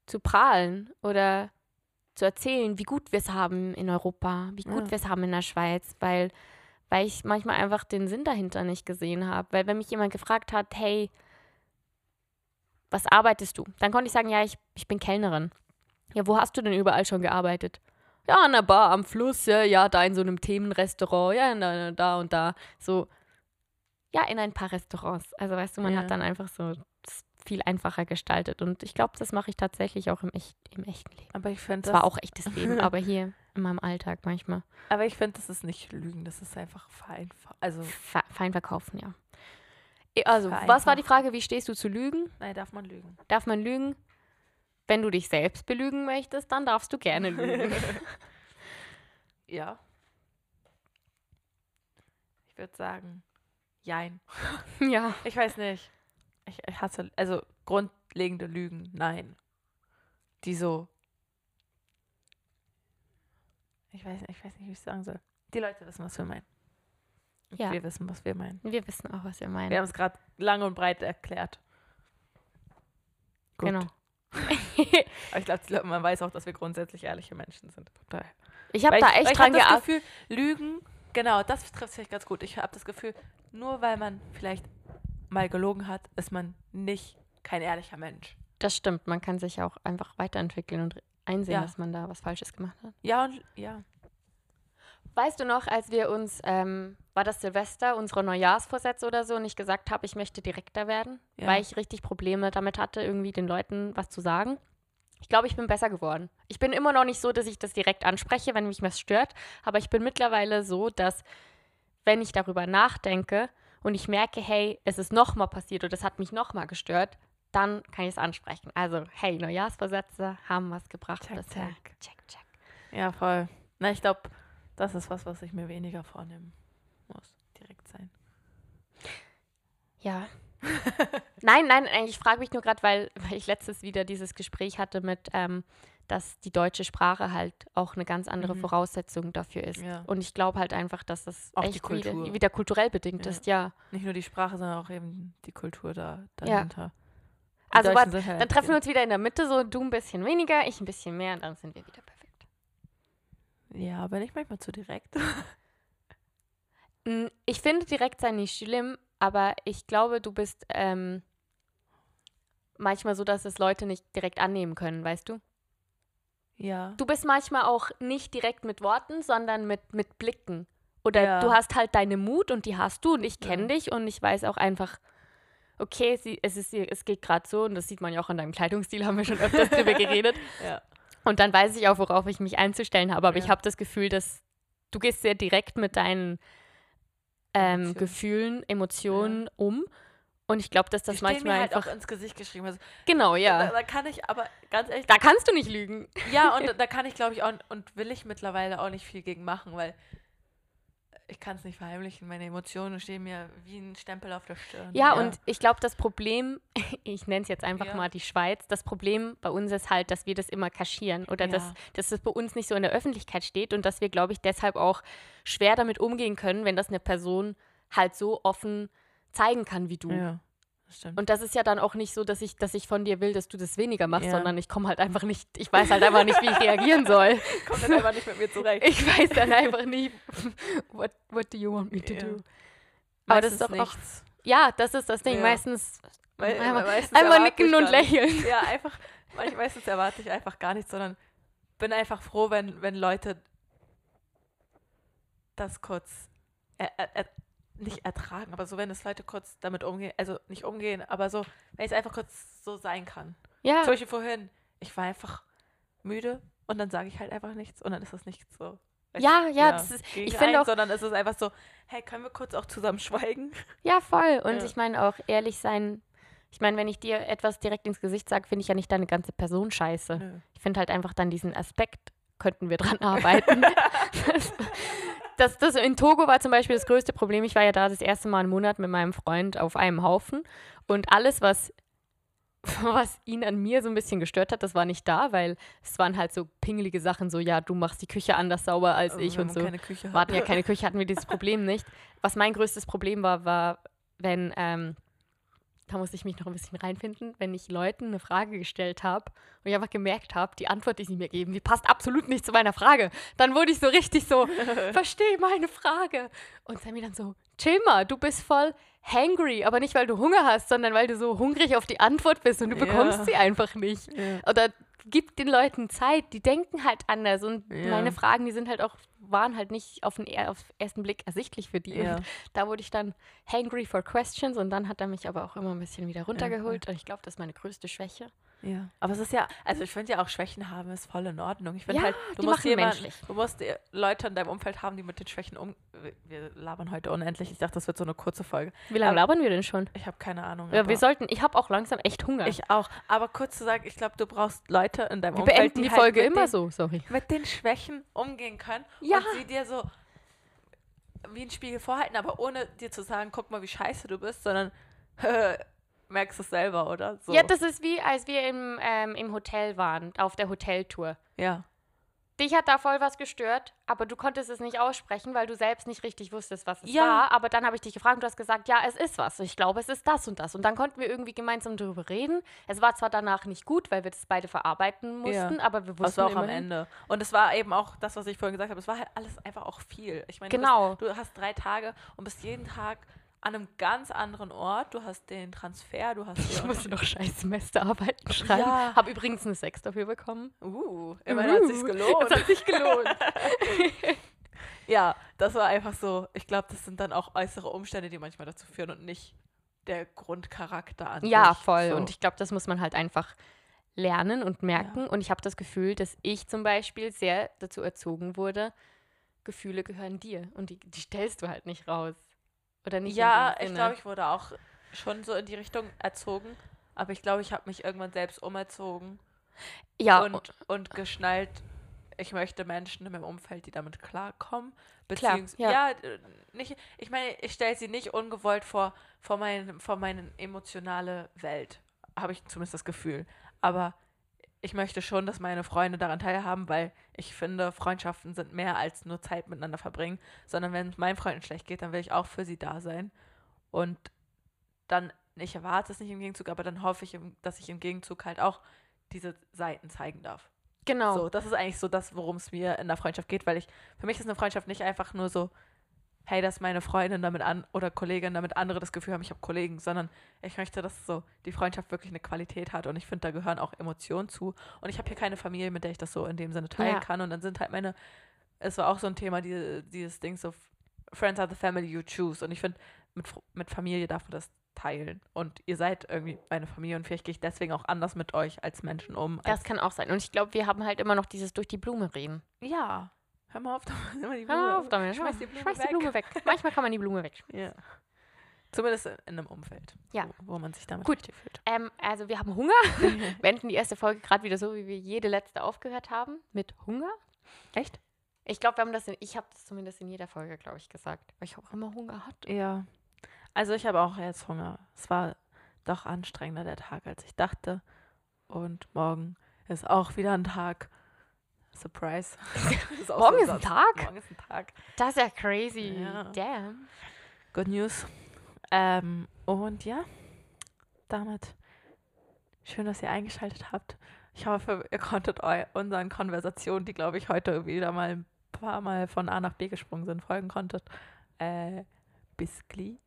[SPEAKER 2] zu prahlen oder zu erzählen, wie gut wir es haben in Europa, wie gut
[SPEAKER 1] Ja.
[SPEAKER 2] wir es haben in der Schweiz, weil, weil ich manchmal einfach den Sinn dahinter nicht gesehen habe. Weil wenn mich jemand gefragt hat, hey, was arbeitest du? Dann konnte ich sagen, ja, ich, ich bin Kellnerin. Ja, wo hast du denn überall schon gearbeitet? Ja, an der Bar am Fluss, ja, ja, da in so einem Themenrestaurant, ja, da, da und da. So, ja, in ein paar Restaurants. Also weißt du, man
[SPEAKER 1] Ja.
[SPEAKER 2] hat dann einfach so viel einfacher gestaltet. Und ich glaube, das mache ich tatsächlich auch im, echt, im echten Leben.
[SPEAKER 1] Aber ich finde
[SPEAKER 2] Zwar auch echtes Leben, aber hier in meinem Alltag manchmal.
[SPEAKER 1] aber ich finde, das ist nicht Lügen, das ist einfach vereinfacht. Also,
[SPEAKER 2] fein verkaufen, ja. Also, was war die Frage, wie stehst du zu Lügen?
[SPEAKER 1] nein, darf man lügen.
[SPEAKER 2] Darf man lügen? Wenn du dich selbst belügen möchtest, dann darfst du gerne lügen.
[SPEAKER 1] Ja. Ich würde sagen, jein.
[SPEAKER 2] ja.
[SPEAKER 1] Ich weiß nicht. Ich, ich hasse, also grundlegende Lügen, nein. Die so. Ich weiß, ich weiß nicht, wie ich es sagen soll. Die Leute wissen, was wir meinen.
[SPEAKER 2] Ja.
[SPEAKER 1] Wir wissen, was wir meinen.
[SPEAKER 2] Wir wissen auch, was wir
[SPEAKER 1] Wir
[SPEAKER 2] meinen.
[SPEAKER 1] haben es gerade lang und breit erklärt. Gut.
[SPEAKER 2] Genau.
[SPEAKER 1] Aber ich glaube, man weiß auch, dass wir grundsätzlich ehrliche Menschen sind.
[SPEAKER 2] Ich habe da echt
[SPEAKER 1] ich
[SPEAKER 2] dran.
[SPEAKER 1] Gefühl, Lügen, genau, das trifft vielleicht ganz gut. Ich habe das Gefühl, nur weil man vielleicht mal gelogen hat, ist man nicht kein ehrlicher Mensch.
[SPEAKER 2] Das stimmt, man kann sich auch einfach weiterentwickeln und einsehen,
[SPEAKER 1] Ja.
[SPEAKER 2] dass man da was Falsches gemacht hat.
[SPEAKER 1] Ja, und ja.
[SPEAKER 2] Weißt du noch, als wir uns, ähm, war das Silvester, unsere Neujahrsvorsätze oder so, und ich gesagt habe, ich möchte direkter werden,
[SPEAKER 1] Ja.
[SPEAKER 2] weil ich richtig Probleme damit hatte, irgendwie den Leuten was zu sagen. Ich glaube, ich bin besser geworden. Ich bin immer noch nicht so, dass ich das direkt anspreche, wenn mich was stört, aber ich bin mittlerweile so, dass wenn ich darüber nachdenke und ich merke, hey, es ist nochmal passiert oder es hat mich nochmal gestört, dann kann ich es ansprechen. Also, hey, Neujahrsvorsätze haben was gebracht
[SPEAKER 1] Check,
[SPEAKER 2] bisher.
[SPEAKER 1] check.
[SPEAKER 2] check, check.
[SPEAKER 1] Ja, voll. Na, ich glaube, das ist was, was ich mir weniger vornehmen muss. Direkt sein.
[SPEAKER 2] Ja. nein, nein, nein, ich frage mich nur gerade, weil, weil ich letztes wieder dieses Gespräch hatte mit, ähm, dass die deutsche Sprache halt auch eine ganz andere
[SPEAKER 1] Mhm.
[SPEAKER 2] Voraussetzung dafür ist.
[SPEAKER 1] Ja.
[SPEAKER 2] Und ich glaube halt einfach, dass das
[SPEAKER 1] Auch
[SPEAKER 2] echt wieder, wieder kulturell bedingt
[SPEAKER 1] Ja.
[SPEAKER 2] ist, ja.
[SPEAKER 1] Nicht nur die Sprache, sondern auch eben die Kultur da dahinter. Die
[SPEAKER 2] Also
[SPEAKER 1] sind halt
[SPEAKER 2] Dann treffen wir uns wieder in der Mitte, so du ein bisschen weniger, ich ein bisschen mehr und dann sind wir wieder perfekt.
[SPEAKER 1] Ja, aber nicht manchmal zu direkt.
[SPEAKER 2] Mm, Ich finde direkt sein nicht schlimm, aber ich glaube, du bist ähm, manchmal so, dass es Leute nicht direkt annehmen können, weißt du?
[SPEAKER 1] Ja.
[SPEAKER 2] Du bist manchmal auch nicht direkt mit Worten, sondern mit, mit Blicken. Oder
[SPEAKER 1] Ja.
[SPEAKER 2] du hast halt deine Mut und die hast du und ich kenne
[SPEAKER 1] Ja.
[SPEAKER 2] dich und ich weiß auch einfach, okay, sie, es, ist, es geht gerade so und das sieht man ja auch an deinem Kleidungsstil, haben wir schon öfters drüber geredet.
[SPEAKER 1] Ja.
[SPEAKER 2] Und dann weiß ich auch, worauf ich mich einzustellen habe. Aber ich habe das Gefühl, dass du gehst sehr direkt mit deinen ähm,
[SPEAKER 1] Emotionen.
[SPEAKER 2] Gefühlen, Emotionen um. Und ich glaube, dass das
[SPEAKER 1] Die
[SPEAKER 2] manchmal
[SPEAKER 1] mir halt
[SPEAKER 2] einfach.
[SPEAKER 1] auch ins Gesicht geschrieben. Also,
[SPEAKER 2] genau,
[SPEAKER 1] da,
[SPEAKER 2] ja.
[SPEAKER 1] da kann ich aber ganz ehrlich.
[SPEAKER 2] Da kannst du nicht lügen.
[SPEAKER 1] Ja, und da kann ich, glaube ich, auch und will ich mittlerweile auch nicht viel gegen machen, weil ich kann es nicht verheimlichen. Meine Emotionen stehen mir wie ein Stempel auf der Stirn.
[SPEAKER 2] Ja, und ich glaube, das Problem, ich nenne es jetzt einfach
[SPEAKER 1] Ja.
[SPEAKER 2] mal die Schweiz, das Problem bei uns ist halt, dass wir das immer kaschieren oder dass,
[SPEAKER 1] Ja.
[SPEAKER 2] dass es bei uns nicht so in der Öffentlichkeit steht und dass wir, glaube ich, deshalb auch schwer damit umgehen können, wenn das eine Person halt so offen zeigen kann wie du.
[SPEAKER 1] Ja, stimmt.
[SPEAKER 2] Und das ist ja dann auch nicht so, dass ich, dass ich von dir will, dass du das weniger machst,
[SPEAKER 1] Ja.
[SPEAKER 2] sondern ich komme halt einfach nicht, ich weiß halt einfach nicht, wie ich reagieren soll.
[SPEAKER 1] kommt dann einfach nicht mit mir zurecht.
[SPEAKER 2] Ich weiß dann einfach nicht, what, what do you want me to
[SPEAKER 1] Ja.
[SPEAKER 2] do? Aber das ist doch auch,
[SPEAKER 1] nichts.
[SPEAKER 2] ja, das ist das Ding.
[SPEAKER 1] Ja.
[SPEAKER 2] Meistens
[SPEAKER 1] Weil,
[SPEAKER 2] Einmal-
[SPEAKER 1] meistens
[SPEAKER 2] einfach nicken und lächeln.
[SPEAKER 1] Ja, einfach, meistens erwarte ich einfach gar nichts, sondern bin einfach froh, wenn, wenn Leute das kurz er, er, nicht ertragen, aber so, wenn es Leute kurz damit umgehen, also nicht umgehen, aber so, wenn es einfach kurz so sein kann.
[SPEAKER 2] Ja,
[SPEAKER 1] Zum Beispiel vorhin, ich war einfach müde und dann sage ich halt einfach nichts und dann ist das nicht so.
[SPEAKER 2] Ja, ja, das ist- ich finde auch-
[SPEAKER 1] Sondern es ist einfach so, hey, können wir kurz auch zusammen schweigen?
[SPEAKER 2] ja, voll. Und
[SPEAKER 1] Ja.
[SPEAKER 2] ich meine auch ehrlich sein. Ich meine, wenn ich dir etwas direkt ins Gesicht sage, finde ich ja nicht deine ganze Person scheiße.
[SPEAKER 1] Nö.
[SPEAKER 2] Ich finde halt einfach dann diesen Aspekt, könnten wir dran arbeiten. das, das, in Togo war zum Beispiel das größte Problem. Ich war ja da das erste Mal einen Monat mit meinem Freund auf einem Haufen und alles, was, was ihn an mir so ein bisschen gestört hat, das war nicht da, weil es waren halt so pingelige Sachen, so ja, du machst die Küche anders sauber als ich
[SPEAKER 1] Wenn
[SPEAKER 2] und so.
[SPEAKER 1] keine Küche
[SPEAKER 2] Wir hatten ja keine Küche, hatten wir dieses Problem nicht. Was mein größtes Problem war, war, wenn, ähm, da musste ich mich noch ein bisschen reinfinden, wenn ich Leuten eine Frage gestellt habe und ich einfach gemerkt habe, die Antwort, die sie mir geben, die passt absolut nicht zu meiner Frage. Dann wurde ich so richtig so, verstehe meine Frage. Und Sammy dann so, chill mal, du bist voll hangry, aber nicht, weil du Hunger hast, sondern weil du so hungrig auf die Antwort bist und du
[SPEAKER 1] Ja.
[SPEAKER 2] bekommst sie einfach nicht.
[SPEAKER 1] Ja.
[SPEAKER 2] Oder gib den Leuten Zeit, die denken halt anders und
[SPEAKER 1] Ja.
[SPEAKER 2] meine Fragen, die sind halt auch, waren halt nicht auf den auf ersten Blick ersichtlich für die.
[SPEAKER 1] Ja.
[SPEAKER 2] Und da wurde ich dann hangry for questions und dann hat er mich aber auch immer ein bisschen wieder runtergeholt und ich glaube, das ist meine größte Schwäche.
[SPEAKER 1] Ja, aber es ist ja, also ich finde ja auch Schwächen haben ist voll in Ordnung. Ich finde
[SPEAKER 2] Ja,
[SPEAKER 1] halt, du
[SPEAKER 2] die
[SPEAKER 1] musst jemanden,
[SPEAKER 2] menschlich.
[SPEAKER 1] du musst äh, Leute in deinem Umfeld haben, die mit den Schwächen um. Wir- labern heute unendlich. Ich dachte, das wird so eine kurze Folge.
[SPEAKER 2] Wie lange
[SPEAKER 1] Aber-
[SPEAKER 2] labern wir denn schon?
[SPEAKER 1] Ich habe keine Ahnung.
[SPEAKER 2] Ja, wir sollten, ich habe auch langsam echt Hunger.
[SPEAKER 1] ich auch. Aber kurz zu sagen, ich glaube, du brauchst Leute in deinem
[SPEAKER 2] wir
[SPEAKER 1] Umfeld,
[SPEAKER 2] beenden die
[SPEAKER 1] halt
[SPEAKER 2] Folge
[SPEAKER 1] mit
[SPEAKER 2] immer
[SPEAKER 1] den,
[SPEAKER 2] so, sorry.
[SPEAKER 1] mit den Schwächen umgehen können
[SPEAKER 2] Ja.
[SPEAKER 1] und sie dir so wie ein Spiegel vorhalten, aber ohne dir zu sagen, guck mal, wie scheiße du bist, sondern merkst es selber, oder? So.
[SPEAKER 2] Ja, das ist wie, als wir im, ähm, im Hotel waren, auf der Hoteltour.
[SPEAKER 1] ja.
[SPEAKER 2] Dich hat da voll was gestört, aber du konntest es nicht aussprechen, weil du selbst nicht richtig wusstest, was es
[SPEAKER 1] Ja.
[SPEAKER 2] war. Aber dann habe ich dich gefragt und du hast gesagt, ja, es ist was. Ich glaube, es ist das und das. Und dann konnten wir irgendwie gemeinsam darüber reden. Es war zwar danach nicht gut, weil wir das beide verarbeiten mussten, aber wir wussten
[SPEAKER 1] Das war auch am
[SPEAKER 2] immerhin-
[SPEAKER 1] Ende. Und es war eben auch das, was ich vorhin gesagt habe. Es war halt alles einfach auch viel. Ich meine,
[SPEAKER 2] Genau.
[SPEAKER 1] du, bist, du hast drei Tage und bist jeden Tag an einem ganz anderen Ort. Du hast den Transfer, du hast
[SPEAKER 2] Ich musste noch scheiß Semesterarbeiten schreiben.
[SPEAKER 1] Ja.
[SPEAKER 2] Habe übrigens eine 6 dafür bekommen.
[SPEAKER 1] Uh, immerhin hat sich's gelohnt.
[SPEAKER 2] Es hat sich gelohnt.
[SPEAKER 1] ja, das war einfach so. Ich glaube, das sind dann auch äußere Umstände, die manchmal dazu führen und nicht der Grundcharakter an
[SPEAKER 2] ja,
[SPEAKER 1] sich.
[SPEAKER 2] voll.
[SPEAKER 1] So.
[SPEAKER 2] Und ich glaube, das muss man halt einfach lernen und merken. Und ich habe das Gefühl, dass ich zum Beispiel sehr dazu erzogen wurde, Gefühle gehören dir. Und die, die stellst du halt nicht raus. Oder nicht?
[SPEAKER 1] ja, ich glaube, ich wurde auch schon so in die Richtung erzogen. Aber ich glaube, ich habe mich irgendwann selbst umerzogen.
[SPEAKER 2] Ja,
[SPEAKER 1] und, und geschnallt, ich möchte Menschen in meinem Umfeld, die damit klarkommen.
[SPEAKER 2] Klar,
[SPEAKER 1] Beziehungs
[SPEAKER 2] ja.
[SPEAKER 1] ja, äh, nicht, ich meine, ich stelle sie nicht ungewollt vor, vor, mein, vor meine emotionale Welt. Habe ich zumindest das Gefühl. Aber ich möchte schon, dass meine Freunde daran teilhaben, weil ich finde, Freundschaften sind mehr als nur Zeit miteinander verbringen, sondern wenn es meinen Freunden schlecht geht, dann will ich auch für sie da sein. Und dann, ich erwarte es nicht im Gegenzug, aber dann hoffe ich, dass ich im Gegenzug halt auch diese Seiten zeigen darf.
[SPEAKER 2] genau.
[SPEAKER 1] So, das ist eigentlich so das, worum es mir in der Freundschaft geht, weil ich, für mich ist eine Freundschaft nicht einfach nur so, hey, dass meine Freundin damit an oder Kollegin damit andere das Gefühl haben, ich habe Kollegen, sondern ich möchte, dass so die Freundschaft wirklich eine Qualität hat und ich finde, da gehören auch Emotionen zu. Und ich habe hier keine Familie, mit der ich das so in dem Sinne teilen
[SPEAKER 2] Ja.
[SPEAKER 1] kann. Und dann sind halt meine, es war auch so ein Thema, die, dieses Ding so, Friends are the family you choose. Und ich finde, mit, mit Familie darf man das teilen. Und ihr seid irgendwie meine Familie und vielleicht gehe ich deswegen auch anders mit euch als Menschen um.
[SPEAKER 2] Das
[SPEAKER 1] Als,
[SPEAKER 2] kann auch sein. Und ich glaube, wir haben halt immer noch dieses durch die Blume reden.
[SPEAKER 1] ja. Hör mal auf, die
[SPEAKER 2] Hör mal auf damit.
[SPEAKER 1] Schmeiß die Blume
[SPEAKER 2] Schmeiß die Blume weg. Manchmal kann man die Blume weg.
[SPEAKER 1] Ja. Zumindest in einem Umfeld,
[SPEAKER 2] Ja.
[SPEAKER 1] wo, wo man sich damit
[SPEAKER 2] Gut.
[SPEAKER 1] fühlt.
[SPEAKER 2] Ähm, also wir haben Hunger. Wir enden die erste Folge gerade wieder so, wie wir jede letzte aufgehört haben. Mit Hunger.
[SPEAKER 1] Echt?
[SPEAKER 2] Ich glaube, wir haben das in, ich habe das zumindest in jeder Folge, glaube ich, gesagt. Weil ich auch immer Hunger hatte.
[SPEAKER 1] Ja. Also ich habe auch jetzt Hunger. Es war doch anstrengender der Tag, als ich dachte. Und morgen ist auch wieder ein Tag. Surprise. Ist
[SPEAKER 2] Morgen
[SPEAKER 1] so
[SPEAKER 2] ist. Tag?
[SPEAKER 1] Morgen ist ein Tag.
[SPEAKER 2] Das ist ja crazy.
[SPEAKER 1] Ja.
[SPEAKER 2] Damn.
[SPEAKER 1] Good News. Ähm, und ja, damit schön, dass ihr eingeschaltet habt. Ich hoffe, ihr konntet unseren Konversationen, die, glaube ich, heute wieder mal ein paar Mal von A nach B gesprungen sind, folgen konntet. Äh, bis gleich.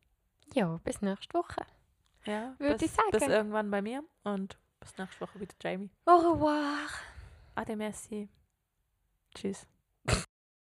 [SPEAKER 2] Jo, bis nächste Woche.
[SPEAKER 1] Ja,
[SPEAKER 2] Würd
[SPEAKER 1] bis,
[SPEAKER 2] ich sagen.
[SPEAKER 1] bis irgendwann bei mir und bis nächste Woche wieder Jamie.
[SPEAKER 2] Au revoir.
[SPEAKER 1] Ade, merci. Tschüss.